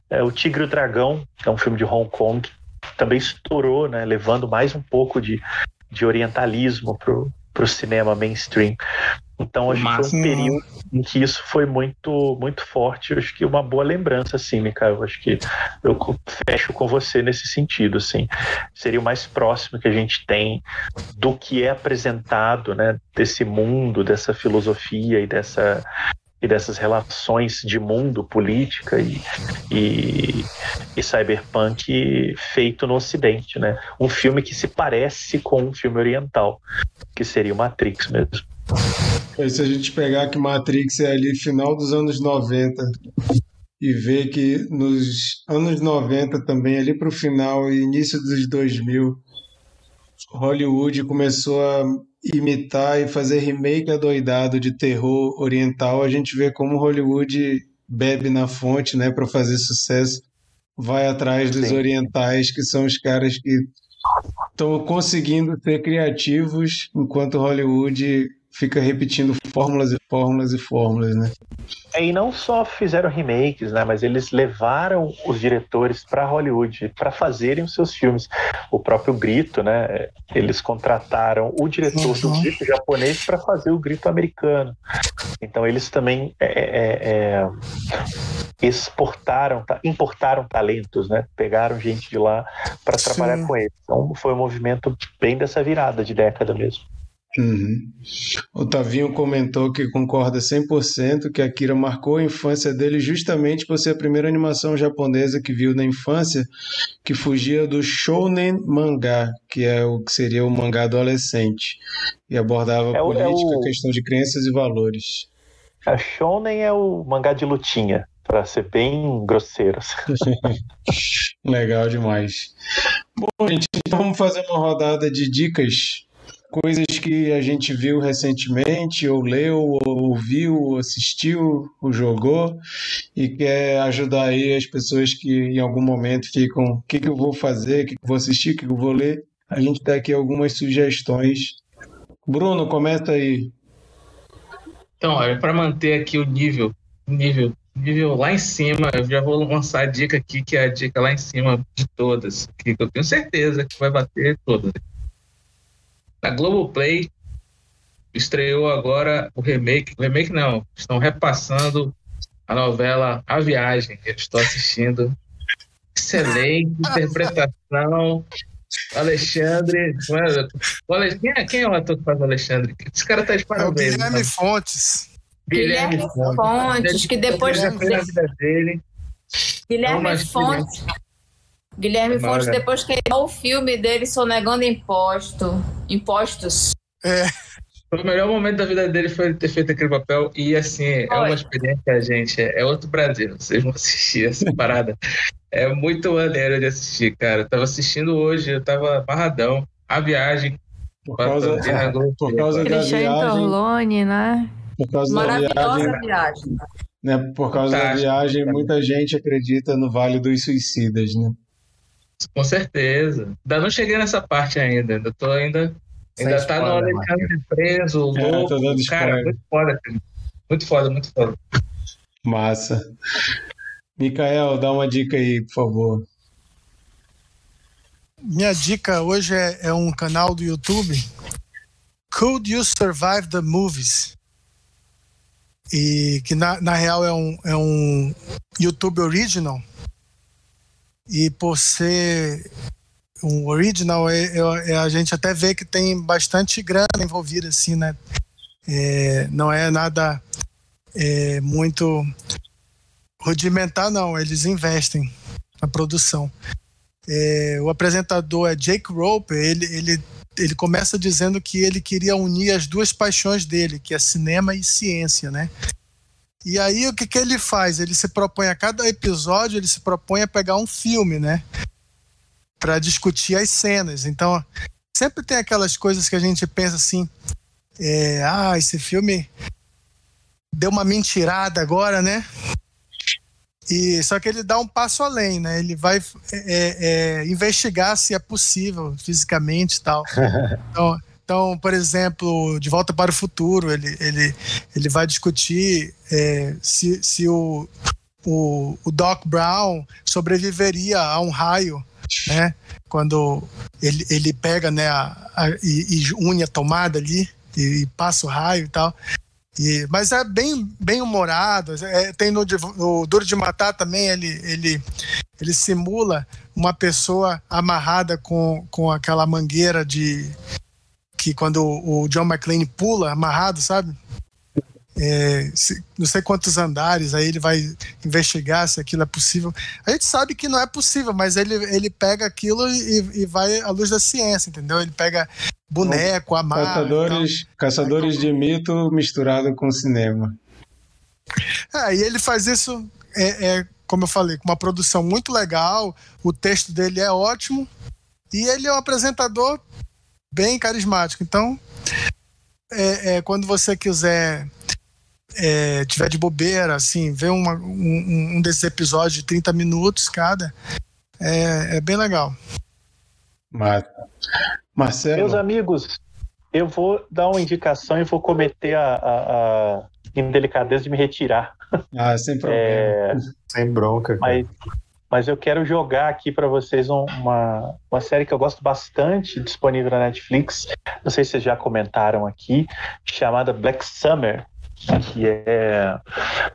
Speaker 3: é, o Tigre e o Dragão, que é um filme de Hong Kong, também estourou, né? Levando mais um pouco de, de orientalismo para o cinema mainstream. Então acho que foi um período em que isso foi muito muito forte. Eu acho que uma boa lembrança, assim, Mikael. Eu acho que eu fecho com você nesse sentido, assim. Seria o mais próximo que a gente tem do que é apresentado, né? Desse mundo, dessa filosofia e dessa e dessas relações de mundo, política e, e, e, cyberpunk feito no Ocidente, né? Um filme que se parece com um filme oriental, que seria o Matrix mesmo.
Speaker 2: E se a gente pegar que Matrix é ali final dos anos 90 e ver que nos anos 90 também, ali para o final e início dos 2000, Hollywood começou a imitar e fazer remake adoidado de terror oriental, a gente vê como Hollywood bebe na fonte, né, para fazer sucesso, vai atrás dos Sim. orientais, que são os caras que estão conseguindo ser criativos, enquanto Hollywood fica repetindo fórmulas e fórmulas e fórmulas, né?
Speaker 3: É, e não só fizeram remakes, né, mas eles levaram os diretores para Hollywood para fazerem os seus filmes. O próprio Grito, né, eles contrataram o diretor uhum. do Grito japonês para fazer o Grito americano. Então eles também é, é, é, exportaram, importaram talentos, né, pegaram gente de lá para trabalhar com eles. Então foi um movimento bem dessa virada de década mesmo.
Speaker 2: Uhum. O Tavinho comentou que concorda 100% que Akira marcou a infância dele justamente por ser a primeira animação japonesa que viu na infância que fugia do shounen mangá, que é o que seria o mangá adolescente, e abordava
Speaker 3: É é
Speaker 2: política,
Speaker 3: o-
Speaker 2: questão de crenças e valores.
Speaker 3: A Shonen é o mangá de lutinha, para ser bem grosseiro.
Speaker 2: Legal demais. Bom, gente, então vamos fazer uma rodada de dicas, coisas que a gente viu recentemente, ou leu, ou ouviu, ou assistiu, ou jogou, e quer ajudar aí as pessoas que em algum momento ficam: o que, que eu vou fazer, o que, que eu vou assistir, o que, que eu vou ler. A gente dá aqui algumas sugestões. Bruno, comenta aí.
Speaker 5: Então, olha, para manter aqui o nível, nível, nível lá em cima, eu já vou lançar a dica aqui, que é a dica lá em cima de todas, que eu tenho certeza que vai bater todas. A Globoplay estreou agora o remake, o remake não, estão repassando a novela A Viagem, que eu estou assistindo. Excelente interpretação. Alexandre. como? O Ale- Quem é, quem é o ator que faz o Alexandre? Esse cara tá de
Speaker 7: É o
Speaker 5: parabéns.
Speaker 7: Guilherme
Speaker 5: então.
Speaker 7: Fontes.
Speaker 4: Guilherme Fontes, que depois
Speaker 5: na. É
Speaker 4: Guilherme
Speaker 5: uma
Speaker 4: Fontes. Guilherme
Speaker 5: É
Speaker 4: Fontes, depois que o filme dele sonegando imposto, impostos.
Speaker 7: É,
Speaker 5: O melhor momento da vida dele foi ele ter feito aquele papel. E assim, é
Speaker 4: Foi.
Speaker 5: uma experiência, gente. É outro Brasil. Vocês vão assistir essa parada. É muito maneiro de assistir, cara. Eu tava assistindo hoje, eu tava amarradão. A viagem.
Speaker 2: Por causa,
Speaker 5: Globo.
Speaker 2: por causa da viagem,
Speaker 6: Torlone, né?
Speaker 2: por causa da
Speaker 4: Maravilhosa
Speaker 2: viagem,
Speaker 4: viagem.
Speaker 2: né? Por causa da viagem, muita gente acredita no Vale dos Suicidas, né?
Speaker 5: Com certeza. Ainda não cheguei nessa parte ainda. Ainda tô ainda Ainda tá na hora de de preso, louco. É, tô dando cara, muito foda, cara. Muito foda, muito foda.
Speaker 2: Massa. Mikael, dá uma dica aí, por favor.
Speaker 7: Minha dica hoje é, é um canal do YouTube. Could You Survive the Movies? E que na, na real é um, é um YouTube original. E por ser um original, é, é, é, a gente até vê que tem bastante grana envolvida, assim, né? É, não é nada é, muito rudimentar, não. Eles investem na produção. É, o apresentador é Jake Roper. Ele, ele, ele começa dizendo que ele queria unir as duas paixões dele, que é cinema e ciência, né? E aí o que, que ele faz? Ele se propõe a cada episódio, ele se propõe a pegar um filme, né? Para discutir as cenas. Então, sempre tem aquelas coisas que a gente pensa assim: é, ah, esse filme deu uma mentirada agora, né? E só que ele dá um passo além, né? Ele vai é, é, investigar se é possível fisicamente e tal. Então, então, por exemplo, de volta para o futuro, ele, ele, ele vai discutir é, se, se o, o, o Doc Brown sobreviveria a um raio, né? Quando ele, ele pega né, a, a e, e une a tomada ali e, e passa o raio e tal. E, mas é bem, bem humorado. É, tem no, no, Duro de Matar também, ele, ele, ele simula uma pessoa amarrada com, com aquela mangueira de. Que quando o John McClane pula, amarrado, sabe? É, se, não sei quantos andares, aí ele vai investigar se aquilo é possível. A gente sabe que não é possível, mas ele, ele pega aquilo e, e vai à luz da ciência, entendeu? Ele pega boneco, amarra.
Speaker 2: Caçadores, então, caçadores de mito misturado com cinema.
Speaker 7: É, e ele faz isso, é, é, como eu falei, com uma produção muito legal, o texto dele é ótimo e ele é um apresentador bem carismático. Então, é, é quando você quiser é, tiver de bobeira, assim, ver uma, um, um desses episódios de 30 minutos cada, é, é bem legal.
Speaker 2: Mas, Marcelo.
Speaker 3: Meus amigos, eu vou dar uma indicação e vou cometer a, a, a indelicadeza de me retirar.
Speaker 2: Ah, sem problema. É,
Speaker 8: sem bronca.
Speaker 3: Mas, mas eu quero jogar aqui para vocês uma, uma série que eu gosto bastante, disponível na Netflix. Não sei se vocês já comentaram aqui, chamada Black Summer que é.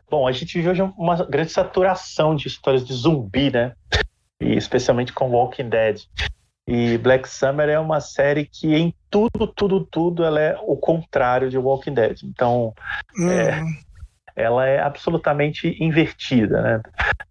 Speaker 3: Bom, a gente vive hoje uma grande saturação de histórias de zumbi, né? E especialmente com Walking Dead. E Black Summer é uma série que em tudo, tudo, tudo ela é o contrário de Walking Dead. Então, uhum. é, ela é absolutamente invertida, né?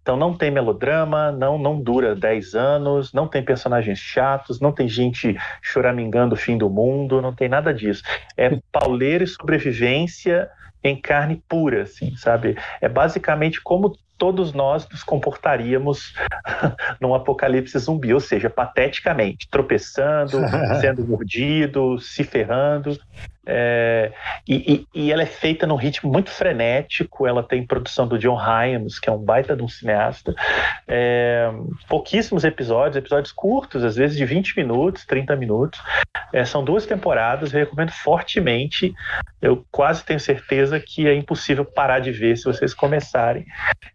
Speaker 3: Então não tem melodrama, não não dura 10 anos, não tem personagens chatos, não tem gente choramingando o fim do mundo, não tem nada disso. É pauleira e sobrevivência em carne pura, assim, sabe? É basicamente como todos nós nos comportaríamos num apocalipse zumbi, ou seja, pateticamente, tropeçando, sendo mordido, se ferrando. É, e, e, e, ela é feita num ritmo muito frenético. Ela tem produção do John Hyams, que é um baita de um cineasta. É, pouquíssimos episódios, episódios curtos, às vezes de 20 minutos, 30 minutos. É, são duas temporadas, eu recomendo fortemente. Eu quase tenho certeza que é impossível parar de ver se vocês começarem.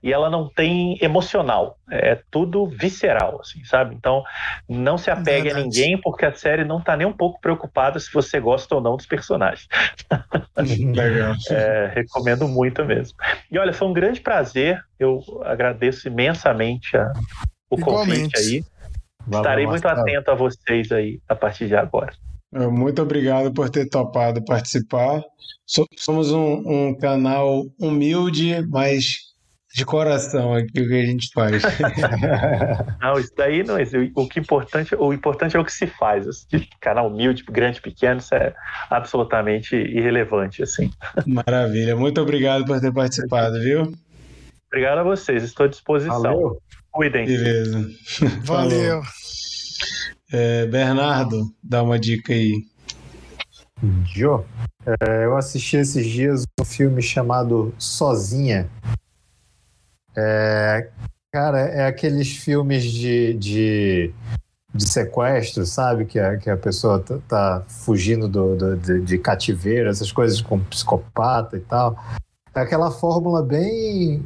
Speaker 3: E ela não tem emocional, é tudo visceral, assim, sabe? Então, não se apegue Verdade. a ninguém, porque a série não está nem um pouco preocupada se você gosta ou não dos personagens personagem. Legal. é, recomendo muito mesmo. E olha, foi um grande prazer. Eu agradeço imensamente a, o Igualmente. convite aí. Valeu, Estarei muito atento a vocês aí a partir de agora.
Speaker 2: Muito obrigado por ter topado participar. Somos um, um canal humilde, mas de coração aqui o que a gente faz.
Speaker 3: não, isso daí não é. O que importante, o importante é o que se faz. Canal humilde, grande, pequeno, isso é absolutamente irrelevante, assim.
Speaker 2: Maravilha. Muito obrigado por ter participado, viu?
Speaker 3: Obrigado a vocês. Estou à disposição. Valeu. Cuidem.
Speaker 2: Beleza.
Speaker 7: Valeu.
Speaker 2: É, Bernardo, dá uma dica aí.
Speaker 8: Jo, é, eu assisti esses dias um filme chamado Sozinha, é, cara, é aqueles filmes de, de de sequestro, sabe? Que a, que a pessoa tá, tá fugindo do, do de, de, cativeiro, essas coisas com psicopata e tal. É aquela fórmula bem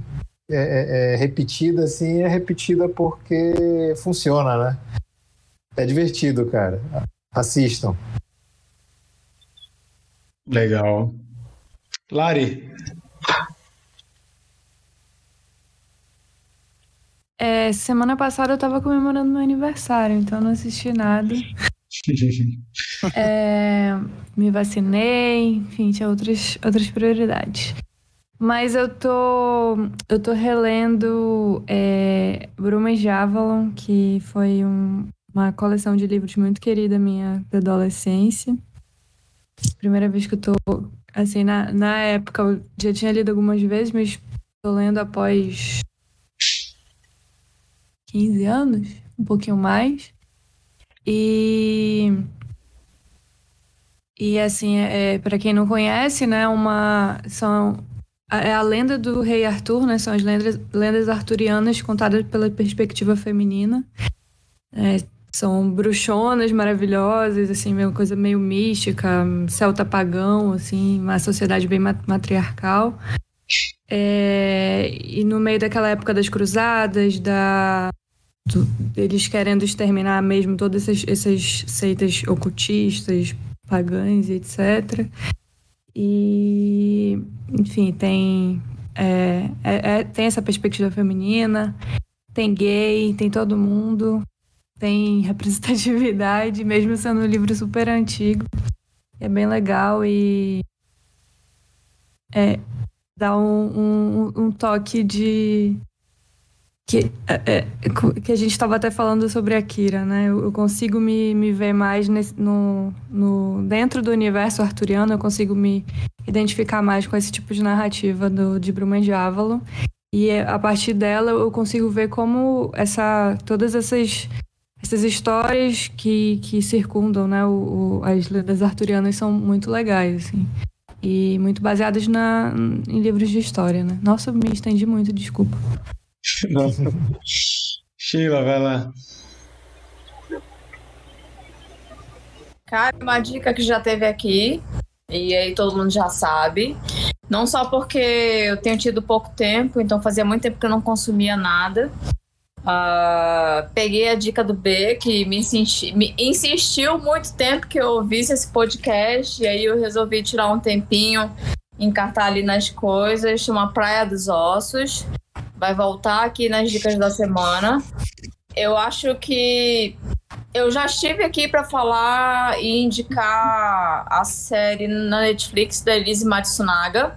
Speaker 8: é, é, é, repetida, assim, é repetida porque funciona, né? É divertido, cara. Assistam.
Speaker 2: Legal. Lari.
Speaker 6: É, semana passada eu tava comemorando meu aniversário, então não assisti nada. é, me vacinei, enfim, tinha outras, outras prioridades. Mas eu tô, eu tô relendo é, Bruma e Javalon, que foi um, uma coleção de livros muito querida minha da adolescência. Primeira vez que eu tô, assim, na, na época eu já tinha lido algumas vezes, mas tô lendo após 15 anos, um pouquinho mais. E e assim, é, para quem não conhece, né, uma são é a lenda do rei Arthur, né? São as lendas, lendas arturianas contadas pela perspectiva feminina. É, são bruxonas maravilhosas, assim, uma coisa meio mística, celta pagão, assim, uma sociedade bem matriarcal. É, e no meio daquela época das cruzadas, da, eles querendo exterminar mesmo todas essas, essas seitas ocultistas, pagãs e etc. E, enfim, tem, é, é, é, tem essa perspectiva feminina, tem gay, tem todo mundo, tem representatividade, mesmo sendo um livro super antigo. É bem legal e é, dá um, um, um toque de que, é, é que a gente estava até falando sobre a Kira, né? Eu, eu consigo me, me ver mais nesse, no, no, dentro do universo arturiano, eu consigo me identificar mais com esse tipo de narrativa do, de Bruma de Ávalo. E é, a partir dela eu consigo ver como essa, todas essas, essas histórias que, que circundam né, o, o, as lendas arturianas são muito legais, assim. E muito baseadas na, em livros de história, né? Nossa, me estendi muito, desculpa.
Speaker 2: Sheila, vai lá.
Speaker 4: Cara, uma dica que já teve aqui, e aí todo mundo já sabe. Não só porque eu tenho tido pouco tempo, então fazia muito tempo que eu não consumia nada. Uh, peguei a dica do B, que me, insisti, me insistiu muito tempo que eu ouvisse esse podcast, e aí eu resolvi tirar um tempinho, encartar ali nas coisas, chama Praia dos Ossos vai voltar aqui nas dicas da semana. Eu acho que eu já estive aqui para falar e indicar a série na Netflix da Elise Matsunaga.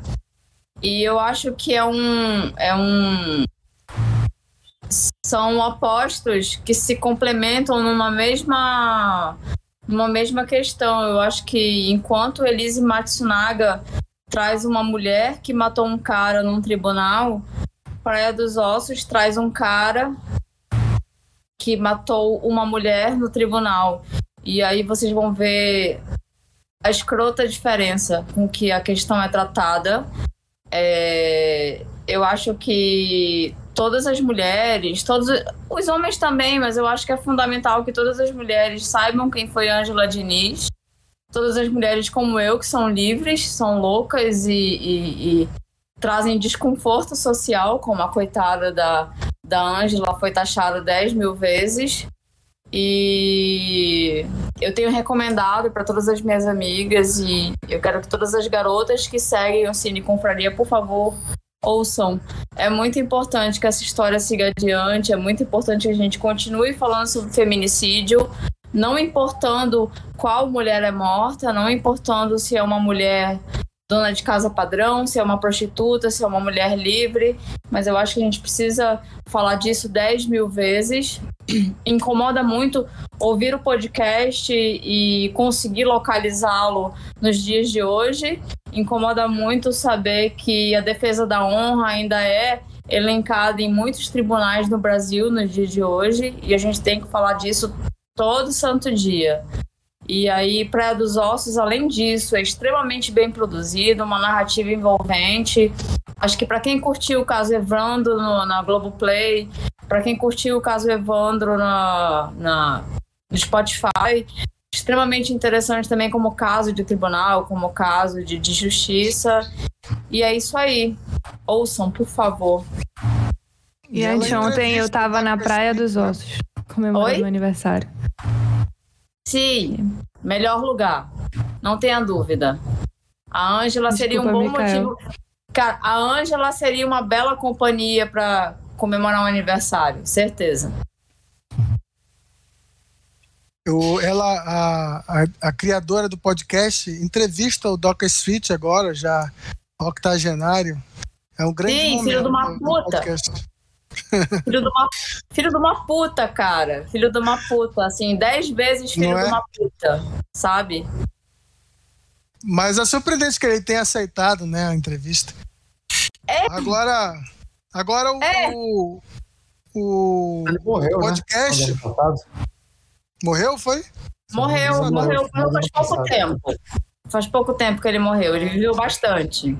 Speaker 4: E eu acho que é um é um são opostos que se complementam numa mesma numa mesma questão. Eu acho que enquanto Elise Matsunaga traz uma mulher que matou um cara num tribunal, Praia dos Ossos traz um cara que matou uma mulher no tribunal. E aí vocês vão ver a escrota diferença com que a questão é tratada. É, eu acho que todas as mulheres, todos os homens também, mas eu acho que é fundamental que todas as mulheres saibam quem foi Angela Diniz. Todas as mulheres como eu, que são livres, são loucas e, e, e trazem desconforto social, como a coitada da, da Ângela foi taxada 10 mil vezes. E eu tenho recomendado para todas as minhas amigas e eu quero que todas as garotas que seguem o Cine Confraria, por favor, ouçam. É muito importante que essa história siga adiante, é muito importante que a gente continue falando sobre feminicídio, não importando qual mulher é morta, não importando se é uma mulher dona de casa padrão, se é uma prostituta, se é uma mulher livre, mas eu acho que a gente precisa falar disso 10 mil vezes. Incomoda muito ouvir o podcast e conseguir localizá-lo nos dias de hoje. Incomoda muito saber que a defesa da honra ainda é elencada em muitos tribunais no Brasil nos dias de hoje e a gente tem que falar disso todo santo dia. E aí, Praia dos Ossos, além disso, é extremamente bem produzido, uma narrativa envolvente. Acho que para quem curtiu o caso Evandro no, na Globoplay, para quem curtiu o caso Evandro na, na, do Spotify. Extremamente interessante também como caso de tribunal, como caso de, de justiça. E é isso aí. Ouçam, por favor.
Speaker 6: E anteontem eu tava na Praia dos Ossos, comemorando
Speaker 4: Oi?
Speaker 6: meu aniversário.
Speaker 4: Sim, melhor lugar. Não tenha dúvida. A Ângela seria um bom
Speaker 6: Micael.
Speaker 4: motivo. Cara, a Ângela seria uma bela companhia para comemorar um aniversário, certeza.
Speaker 7: Eu, ela, a, a, a criadora do podcast, entrevista o Doca Street agora, já octogenário. É um grande
Speaker 4: Sim,
Speaker 7: momento
Speaker 4: filho de uma puta.
Speaker 7: podcast.
Speaker 4: Filho de uma, filho de uma puta, cara. Filho de uma puta, assim, dez vezes filho
Speaker 7: Não é?
Speaker 4: de uma puta, sabe?
Speaker 7: Mas é surpreendente que ele tenha aceitado, né, a entrevista.
Speaker 4: É.
Speaker 7: Agora, agora o,
Speaker 4: É.
Speaker 7: o, o
Speaker 8: morreu, né?
Speaker 7: podcast
Speaker 8: passado.
Speaker 7: morreu, foi?
Speaker 4: Morreu, morreu, morreu faz pouco
Speaker 8: passado.
Speaker 4: tempo. Faz pouco tempo que ele morreu. Ele viveu bastante.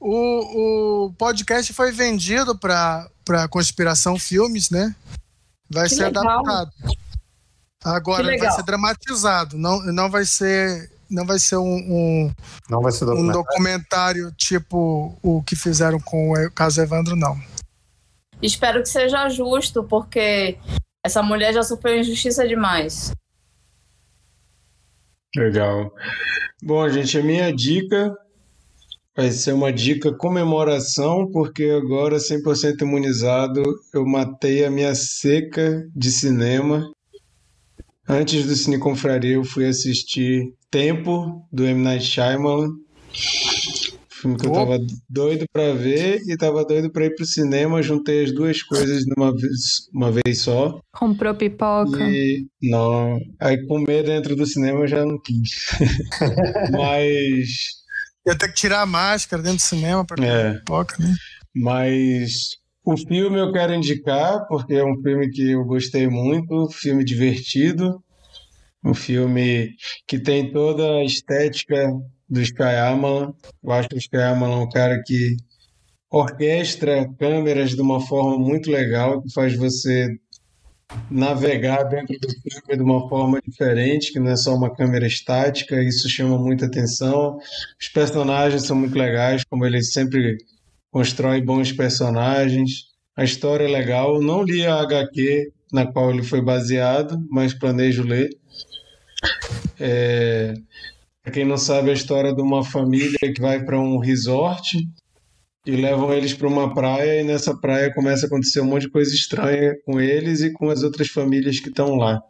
Speaker 7: O, o podcast foi vendido para Conspiração Filmes, né? Vai
Speaker 4: Que
Speaker 7: ser
Speaker 4: legal.
Speaker 7: adaptado. Agora
Speaker 4: Que
Speaker 7: vai ser dramatizado, não, não vai ser não vai ser um, um,
Speaker 8: Não vai ser
Speaker 7: um
Speaker 8: documentário.
Speaker 7: documentário tipo o que fizeram com o caso Evandro, não.
Speaker 4: Espero que seja justo, porque essa mulher já sofreu injustiça demais.
Speaker 2: Legal. Bom, gente, a minha dica vai ser uma dica comemoração, porque agora 100% imunizado, eu matei a minha seca de cinema. Antes do Cine Confraria, eu fui assistir Tempo, do M. Night Shyamalan. Filme que eu tava doido pra ver e tava doido pra ir pro cinema. Juntei as duas coisas numa vez, uma vez só.
Speaker 6: Comprou pipoca.
Speaker 2: E não, aí comer dentro do cinema eu já não quis. Mas,
Speaker 7: Ia ter que tirar a máscara dentro do cinema para
Speaker 2: é,
Speaker 7: pipoca, né?
Speaker 2: mas o filme eu quero indicar porque é um filme que eu gostei muito, filme divertido, um filme que tem toda a estética do Shyamalan. Eu acho que o Shyamalan é um cara que orquestra câmeras de uma forma muito legal, que faz você navegar dentro do filme de uma forma diferente, que não é só uma câmera estática, isso chama muita atenção. Os personagens são muito legais, como ele sempre constrói bons personagens. A história é legal. Não li a HQ na qual ele foi baseado, mas planejo ler. É... Para quem não sabe, a história de uma família que vai para um resort e levam eles para uma praia e nessa praia começa a acontecer um monte de coisa estranha com eles e com as outras famílias que estão lá.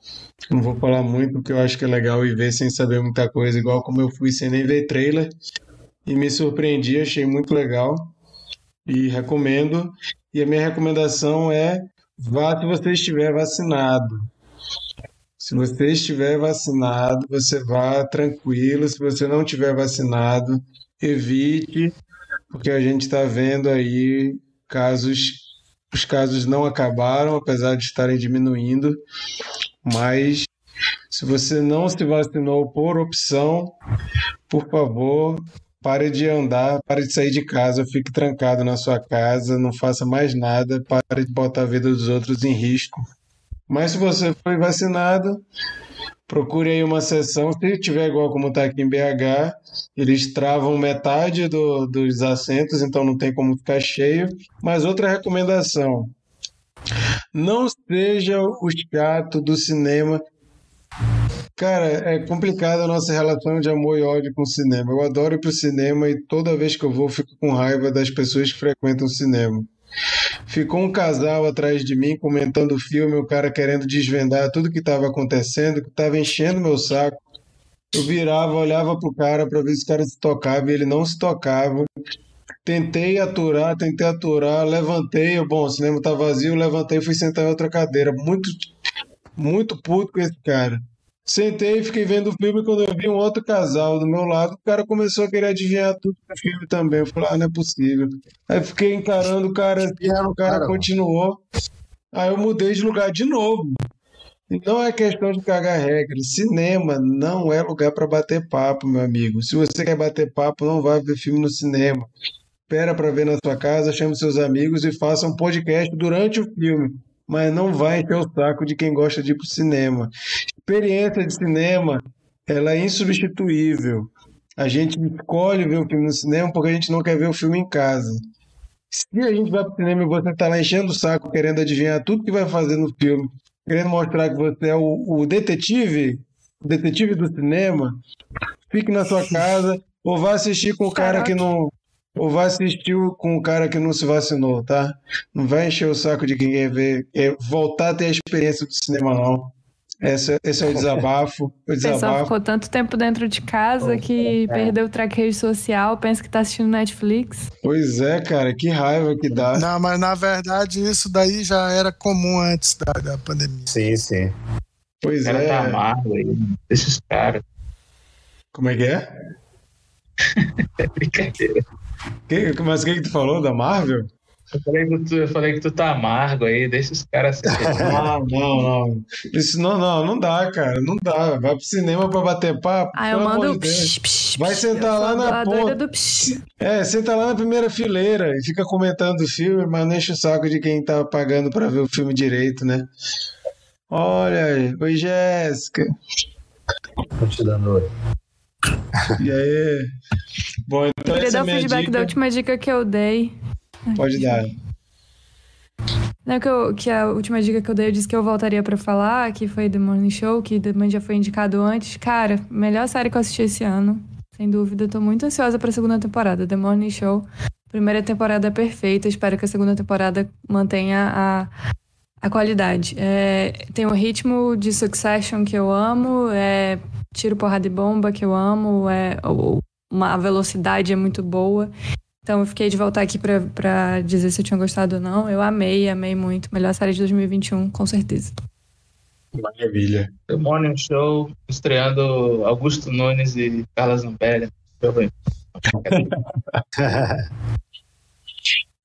Speaker 2: Não vou falar muito porque eu acho que é legal ir ver sem saber muita coisa, igual como eu fui sem nem ver trailer e me surpreendi, achei muito legal e recomendo. E a minha recomendação é vá se você estiver vacinado. Se você estiver vacinado, você vá tranquilo. Se você não estiver vacinado, evite porque a gente está vendo aí casos, os casos não acabaram, apesar de estarem diminuindo, mas se você não se vacinou por opção, por favor, pare de andar, pare de sair de casa, fique trancado na sua casa, não faça mais nada, pare de botar a vida dos outros em risco. Mas se você foi vacinado, procure aí uma sessão. Se tiver igual como está aqui em BH, eles travam metade do- dos assentos, então não tem como ficar cheio. Mas outra recomendação: não seja o chato do cinema. Cara, é complicada a nossa relação de amor e ódio com o cinema. Eu adoro ir pro cinema e toda vez que eu vou, fico com raiva das pessoas que frequentam o cinema. Ficou um casal atrás de mim comentando o filme, o cara querendo desvendar tudo que estava acontecendo, que estava enchendo meu saco. Eu virava, olhava pro cara para ver se o cara se tocava e ele não se tocava. Tentei aturar, tentei aturar, levantei, bom, o cinema tá vazio, levantei e fui sentar em outra cadeira. Muito, muito puto com esse cara. Sentei e fiquei vendo o filme quando eu vi um outro casal do meu lado, o cara começou a querer adivinhar tudo do filme também. Eu falei, ah, não é possível. Aí fiquei encarando o cara, assim, o cara continuou. Aí eu mudei de lugar de novo. Não é questão de cagar regra. Cinema não é lugar para bater papo, meu amigo. Se você quer bater papo, não vai ver filme no cinema. Espera para ver na sua casa, chame seus amigos e faça um podcast durante o filme. mas não vai encher o saco de quem gosta de ir pro cinema. Experiência de cinema, ela é insubstituível. A gente escolhe ver o filme no cinema porque a gente não quer ver o filme em casa. Se a gente vai pro cinema e você tá lá enchendo o saco, querendo adivinhar tudo que vai fazer no filme, querendo mostrar que você é o, o detetive, o detetive do cinema, fique na sua casa ou vá assistir com o cara que não. Ou vá assistir com o cara que não se vacinou, tá? Não vai encher o saco de quem quer ver, é voltar a ter a experiência do cinema, não. Esse, esse é o desabafo. O
Speaker 6: O pessoal
Speaker 2: desabafo.
Speaker 6: ficou tanto tempo dentro de casa que perdeu o track social, pensa que tá assistindo Netflix.
Speaker 2: Pois é, cara, que raiva que dá.
Speaker 7: Não, mas na verdade isso daí já era comum antes da, da pandemia.
Speaker 8: Sim, sim.
Speaker 2: Pois
Speaker 5: O cara
Speaker 2: é.
Speaker 5: tá amargo aí. Deixa os caras.
Speaker 2: Como é que é?
Speaker 5: É brincadeira.
Speaker 2: Que, mas o que, que tu falou da Marvel?
Speaker 5: Eu falei, que tu, eu falei que tu tá amargo aí, deixa os caras assistirem.
Speaker 2: Não, não, não. Isso não, não, não dá, cara. Não dá. Vai pro cinema pra bater papo.
Speaker 6: Aí eu mando psh, psh,
Speaker 2: Vai sentar
Speaker 6: Eu
Speaker 2: lá na ponta.
Speaker 6: do psh.
Speaker 2: É, senta lá na primeira fileira e fica comentando o filme, mas não enche o saco de quem tá pagando pra ver o filme direito, né? Olha aí. Oi, Jéssica.
Speaker 8: Tô te dando oi.
Speaker 2: E aí? Bom, então
Speaker 6: Queria
Speaker 2: essa é
Speaker 6: dar o
Speaker 2: minha
Speaker 6: feedback
Speaker 2: dica.
Speaker 6: da última dica que eu dei.
Speaker 2: Pode dar.
Speaker 6: Não, que, eu- que a última dica que eu dei, eu disse que eu voltaria pra falar, que foi The Morning Show, que também já foi indicado antes. Cara, melhor série que eu assisti esse ano, sem dúvida. Tô muito ansiosa pra segunda temporada. The Morning Show, primeira temporada é perfeita. Espero que a segunda temporada mantenha a, a qualidade. É, tem o ritmo de Succession que eu amo, é tiro, porrada e bomba que eu amo, é, uma, a velocidade é muito boa. Então eu fiquei de voltar aqui pra, pra dizer se eu tinha gostado ou não. Eu amei, amei muito. Melhor série de 2021, com certeza.
Speaker 2: Maravilha.
Speaker 5: The Morning Show, estreando Augusto Nunes e Carla Zambelli.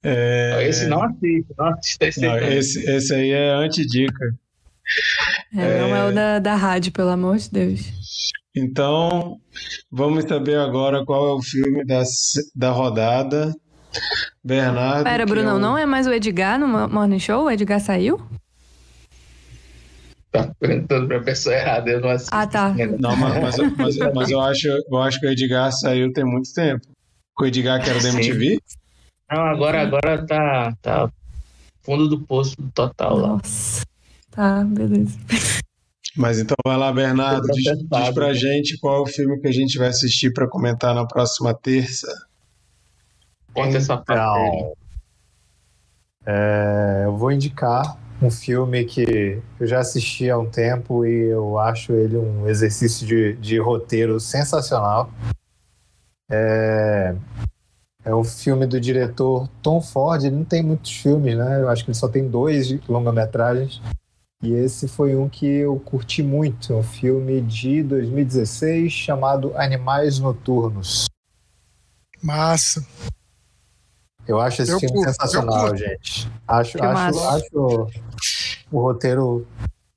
Speaker 2: É,
Speaker 5: Esse não assiste, não assiste esse
Speaker 2: não,
Speaker 5: aí.
Speaker 2: esse, esse aí é antidica.
Speaker 6: É, Não é o da, da rádio, pelo amor de Deus.
Speaker 2: Então, vamos saber agora qual é o filme da, da rodada. Bernardo.
Speaker 6: Pera,
Speaker 2: que
Speaker 6: Brunão,
Speaker 2: é o-
Speaker 6: não é mais o Edgar no Mo- Morning Show? O Edgar saiu?
Speaker 5: Tá perguntando pra pessoa errada, eu não assisto.
Speaker 6: Ah, tá.
Speaker 2: Não, mas, mas, mas- mas eu, acho, eu acho que o Edgar saiu tem muito tempo. O Edgar que era da. MTV?
Speaker 5: Não, agora, agora tá, tá fundo do poço total lá.
Speaker 6: Nossa. Tá, beleza.
Speaker 2: Mas então vai lá, Bernardo, diz, diz pra gente qual é o filme que a gente vai assistir pra comentar na próxima terça.
Speaker 5: Conta essa.
Speaker 8: Então, é, eu vou indicar um filme que eu já assisti há um tempo e eu acho ele um exercício de, de roteiro sensacional. É, é um filme do diretor Tom Ford. Ele não tem muitos filmes, né? Eu acho que ele só tem dois de longa-metragens. E esse foi um que eu curti muito. Um filme de 2016 chamado Animais Noturnos.
Speaker 7: Massa.
Speaker 8: Eu acho esse
Speaker 7: Eu
Speaker 8: filme
Speaker 7: curto,
Speaker 8: sensacional, gente. Acho, acho, acho o roteiro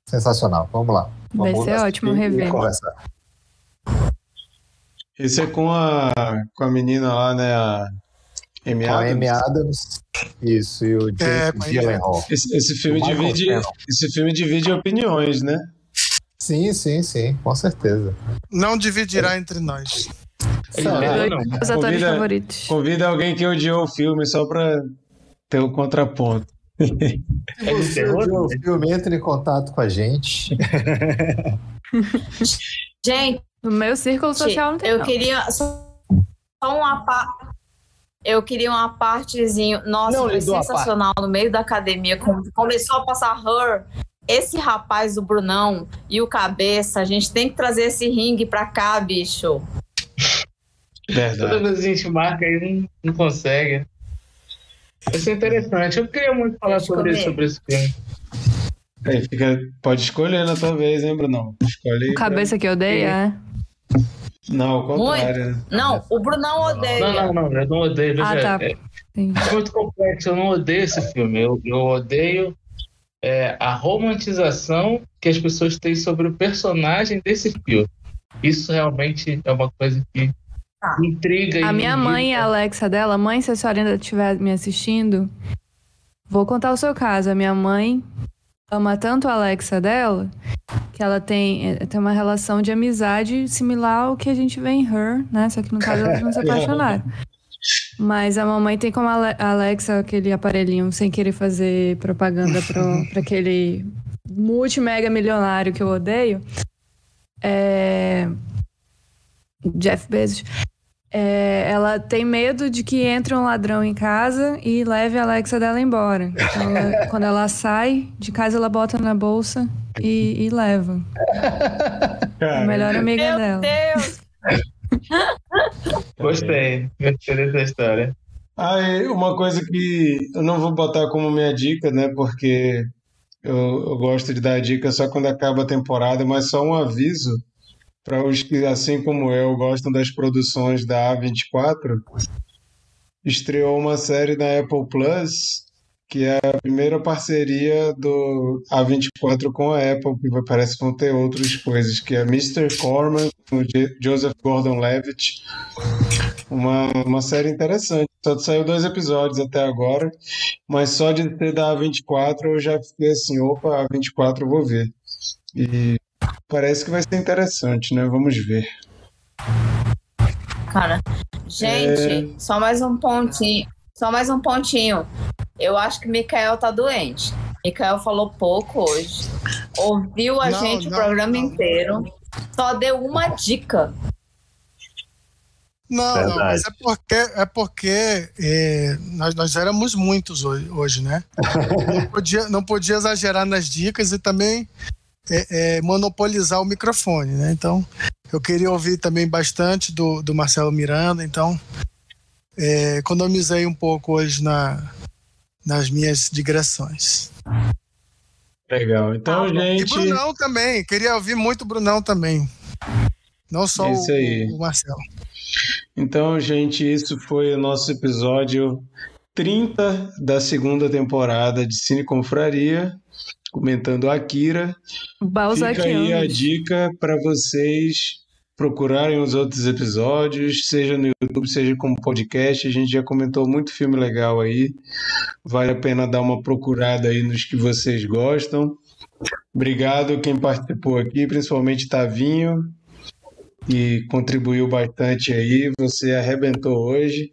Speaker 8: sensacional. Vamos lá.
Speaker 6: Vai
Speaker 8: Vamos
Speaker 6: ser ótimo rever.
Speaker 8: conversar.
Speaker 2: Esse é com a, com a menina lá, né? A Amy
Speaker 8: Com a
Speaker 2: Adams.
Speaker 8: Amy Adams. Isso, e o
Speaker 7: É, Amy
Speaker 8: Gyllenhaal.
Speaker 2: Esse, esse filme divide, esse filme divide opiniões, né?
Speaker 8: Sim, sim, sim, com certeza.
Speaker 7: Não dividirá entre nós.
Speaker 5: Ele
Speaker 8: Será?
Speaker 5: leu, não.
Speaker 6: Os atores
Speaker 2: Convida-
Speaker 6: favoritos.
Speaker 2: Convida alguém que odiou o filme só pra ter o contraponto.
Speaker 5: É
Speaker 8: Se
Speaker 5: de
Speaker 8: você
Speaker 5: terror?
Speaker 8: o filme, entre em contato com a gente.
Speaker 4: Gente,
Speaker 6: No meu círculo social não tem.
Speaker 4: eu
Speaker 6: não.
Speaker 4: queria só só uma parte. Eu queria uma partezinho. Nossa,
Speaker 8: Não
Speaker 4: foi sensacional no meio da academia. quando Começou a passar Her. Esse rapaz do Brunão e o Cabeça, a gente tem que trazer esse ringue pra cá, bicho.
Speaker 5: Toda
Speaker 2: Verdade.
Speaker 5: vez que a gente marca aí, não, não consegue. Isso é interessante. Eu queria muito falar sobre,
Speaker 4: comer.
Speaker 5: sobre esse filme.
Speaker 2: Aí fica, pode escolher na tua vez, hein, Brunão? Escolhe.
Speaker 6: O cabeça que odeia, é?
Speaker 2: Não, ao contrário. né?
Speaker 4: Não, o Brunão odeia.
Speaker 5: Não, não, não, eu não odeio. Veja,
Speaker 6: Ah, tá.
Speaker 5: é, é muito complexo, eu não odeio esse filme. Eu, eu odeio é, a romantização que as pessoas têm sobre o personagem desse filme. Isso realmente é uma coisa que me intriga.
Speaker 6: A minha mãe a. Alexa dela, mãe, se a senhora ainda estiver me assistindo, vou contar o seu caso. A minha mãe ama tanto a Alexa dela que ela tem, eh, tem uma relação de amizade similar ao que a gente vê em Her, né? Só que no caso elas não se apaixonaram. Mas a mamãe tem como a Alexa aquele aparelhinho sem querer fazer propaganda para aquele multi-mega milionário que eu odeio. É... Jeff Bezos. É, ela tem medo de que entre um ladrão em casa e leve a Alexa dela embora. Então, ela, quando ela sai de casa, ela bota na bolsa e, e leva. a melhor amiga
Speaker 4: Meu
Speaker 6: dela.
Speaker 4: Deus!
Speaker 5: Gostei, gostei dessa história.
Speaker 2: Ah, uma coisa que eu não vou botar como minha dica, né? Porque eu, eu gosto de dar dica só quando acaba a temporada, mas só um aviso para os que, assim como eu, gostam das produções da A24. Estreou uma série na Apple Plus que é a primeira parceria do A24 com a Apple, que parece que vão ter outras coisas, que é Mr. Corman, com Joseph Gordon-Levitt. Uma, uma série interessante. Só saiu dois episódios até agora, mas só de ter da A24 eu já fiquei assim, opa, A24 eu vou ver. E parece que vai ser interessante, né? Vamos ver.
Speaker 4: Cara, gente, é... só mais um pontinho. Só mais um pontinho. Eu acho que Mikael tá doente. Mikael falou pouco hoje. Ouviu a não, gente não, o programa não. inteiro. Só deu uma dica.
Speaker 7: Não, não, mas é porque, é porque é, nós, nós éramos muitos hoje, hoje né? não, podia, não podia exagerar nas dicas e também é, é, monopolizar o microfone, né? Então, eu queria ouvir também bastante do, do Marcelo Miranda, então é, economizei um pouco hoje na, nas minhas digressões.
Speaker 2: Legal. Então, ah, gente.
Speaker 7: E Brunão também. Queria ouvir muito Brunão também. Não só isso o, o Marcelo.
Speaker 2: Então, gente, isso foi o nosso episódio 30 da segunda temporada de Cine Confraria, comentando Akira. Fica aí a dica para vocês procurarem os outros episódios, seja no YouTube, seja como podcast. A gente já comentou muito filme legal aí. Vale a pena dar uma procurada aí nos que vocês gostam. Obrigado quem participou aqui, principalmente Tavinho, que contribuiu bastante aí. Você arrebentou hoje.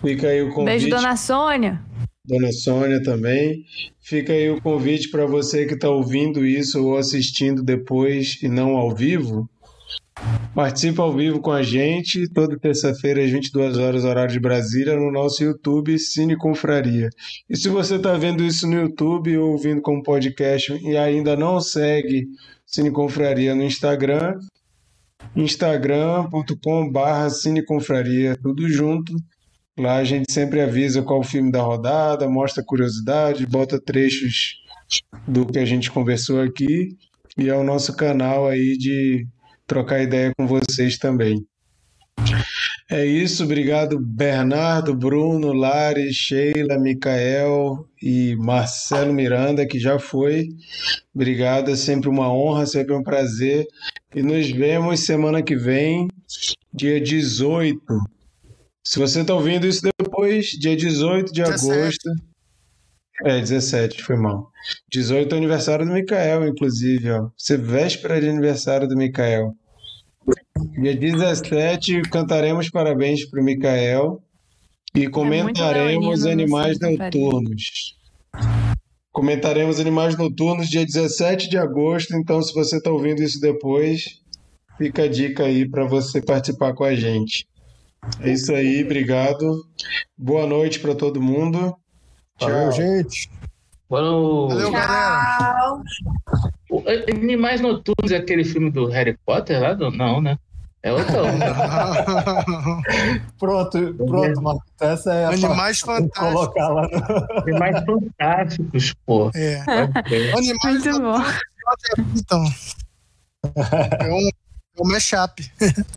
Speaker 2: Fica aí o convite.
Speaker 6: Beijo, dona Sônia.
Speaker 2: Dona Sônia também. Fica aí o convite para você que está ouvindo isso ou assistindo depois e não ao vivo Participa ao vivo com a gente, toda terça-feira às 22 horas, horário de Brasília, no nosso YouTube Cine Confraria. E se você está vendo isso no YouTube ou ouvindo como podcast e ainda não segue Cine Confraria no Instagram, instagram.com.br cineconfraria, tudo junto. Lá a gente sempre avisa qual o filme da rodada, mostra curiosidade, bota trechos do que a gente conversou aqui. E é o nosso canal aí de trocar ideia com vocês também. É isso, obrigado Bernardo, Bruno, Lari, Sheila, Micael e Marcelo Miranda, que já foi. Obrigado, é sempre uma honra, sempre um prazer. E nos vemos semana que vem, dia 18. Se você está ouvindo isso depois, dia 18 de 17. agosto. É, 17, foi mal. 18 é aniversário do Micael, inclusive, ó. Você véspera de aniversário do Micael. Dia 17 cantaremos parabéns para o Micael e é comentaremos é Animais Noturnos. Comentaremos Animais Noturnos dia 17 de agosto, então se você está ouvindo isso depois, fica a dica aí para você participar com a gente. É isso aí, obrigado. Boa noite para todo mundo.
Speaker 8: Valeu, gente.
Speaker 5: Boa
Speaker 7: Valeu, galera.
Speaker 5: Animais Noturnos é aquele filme do Harry Potter lá? Do... Não, né? É outro.
Speaker 8: pronto, pronto, Marcos. Essa é a
Speaker 7: Animais Fantásticos.
Speaker 8: Colocar lá no...
Speaker 5: Animais Fantásticos, pô.
Speaker 7: É. Animais Fantásticos. Então. É um, é um mashup.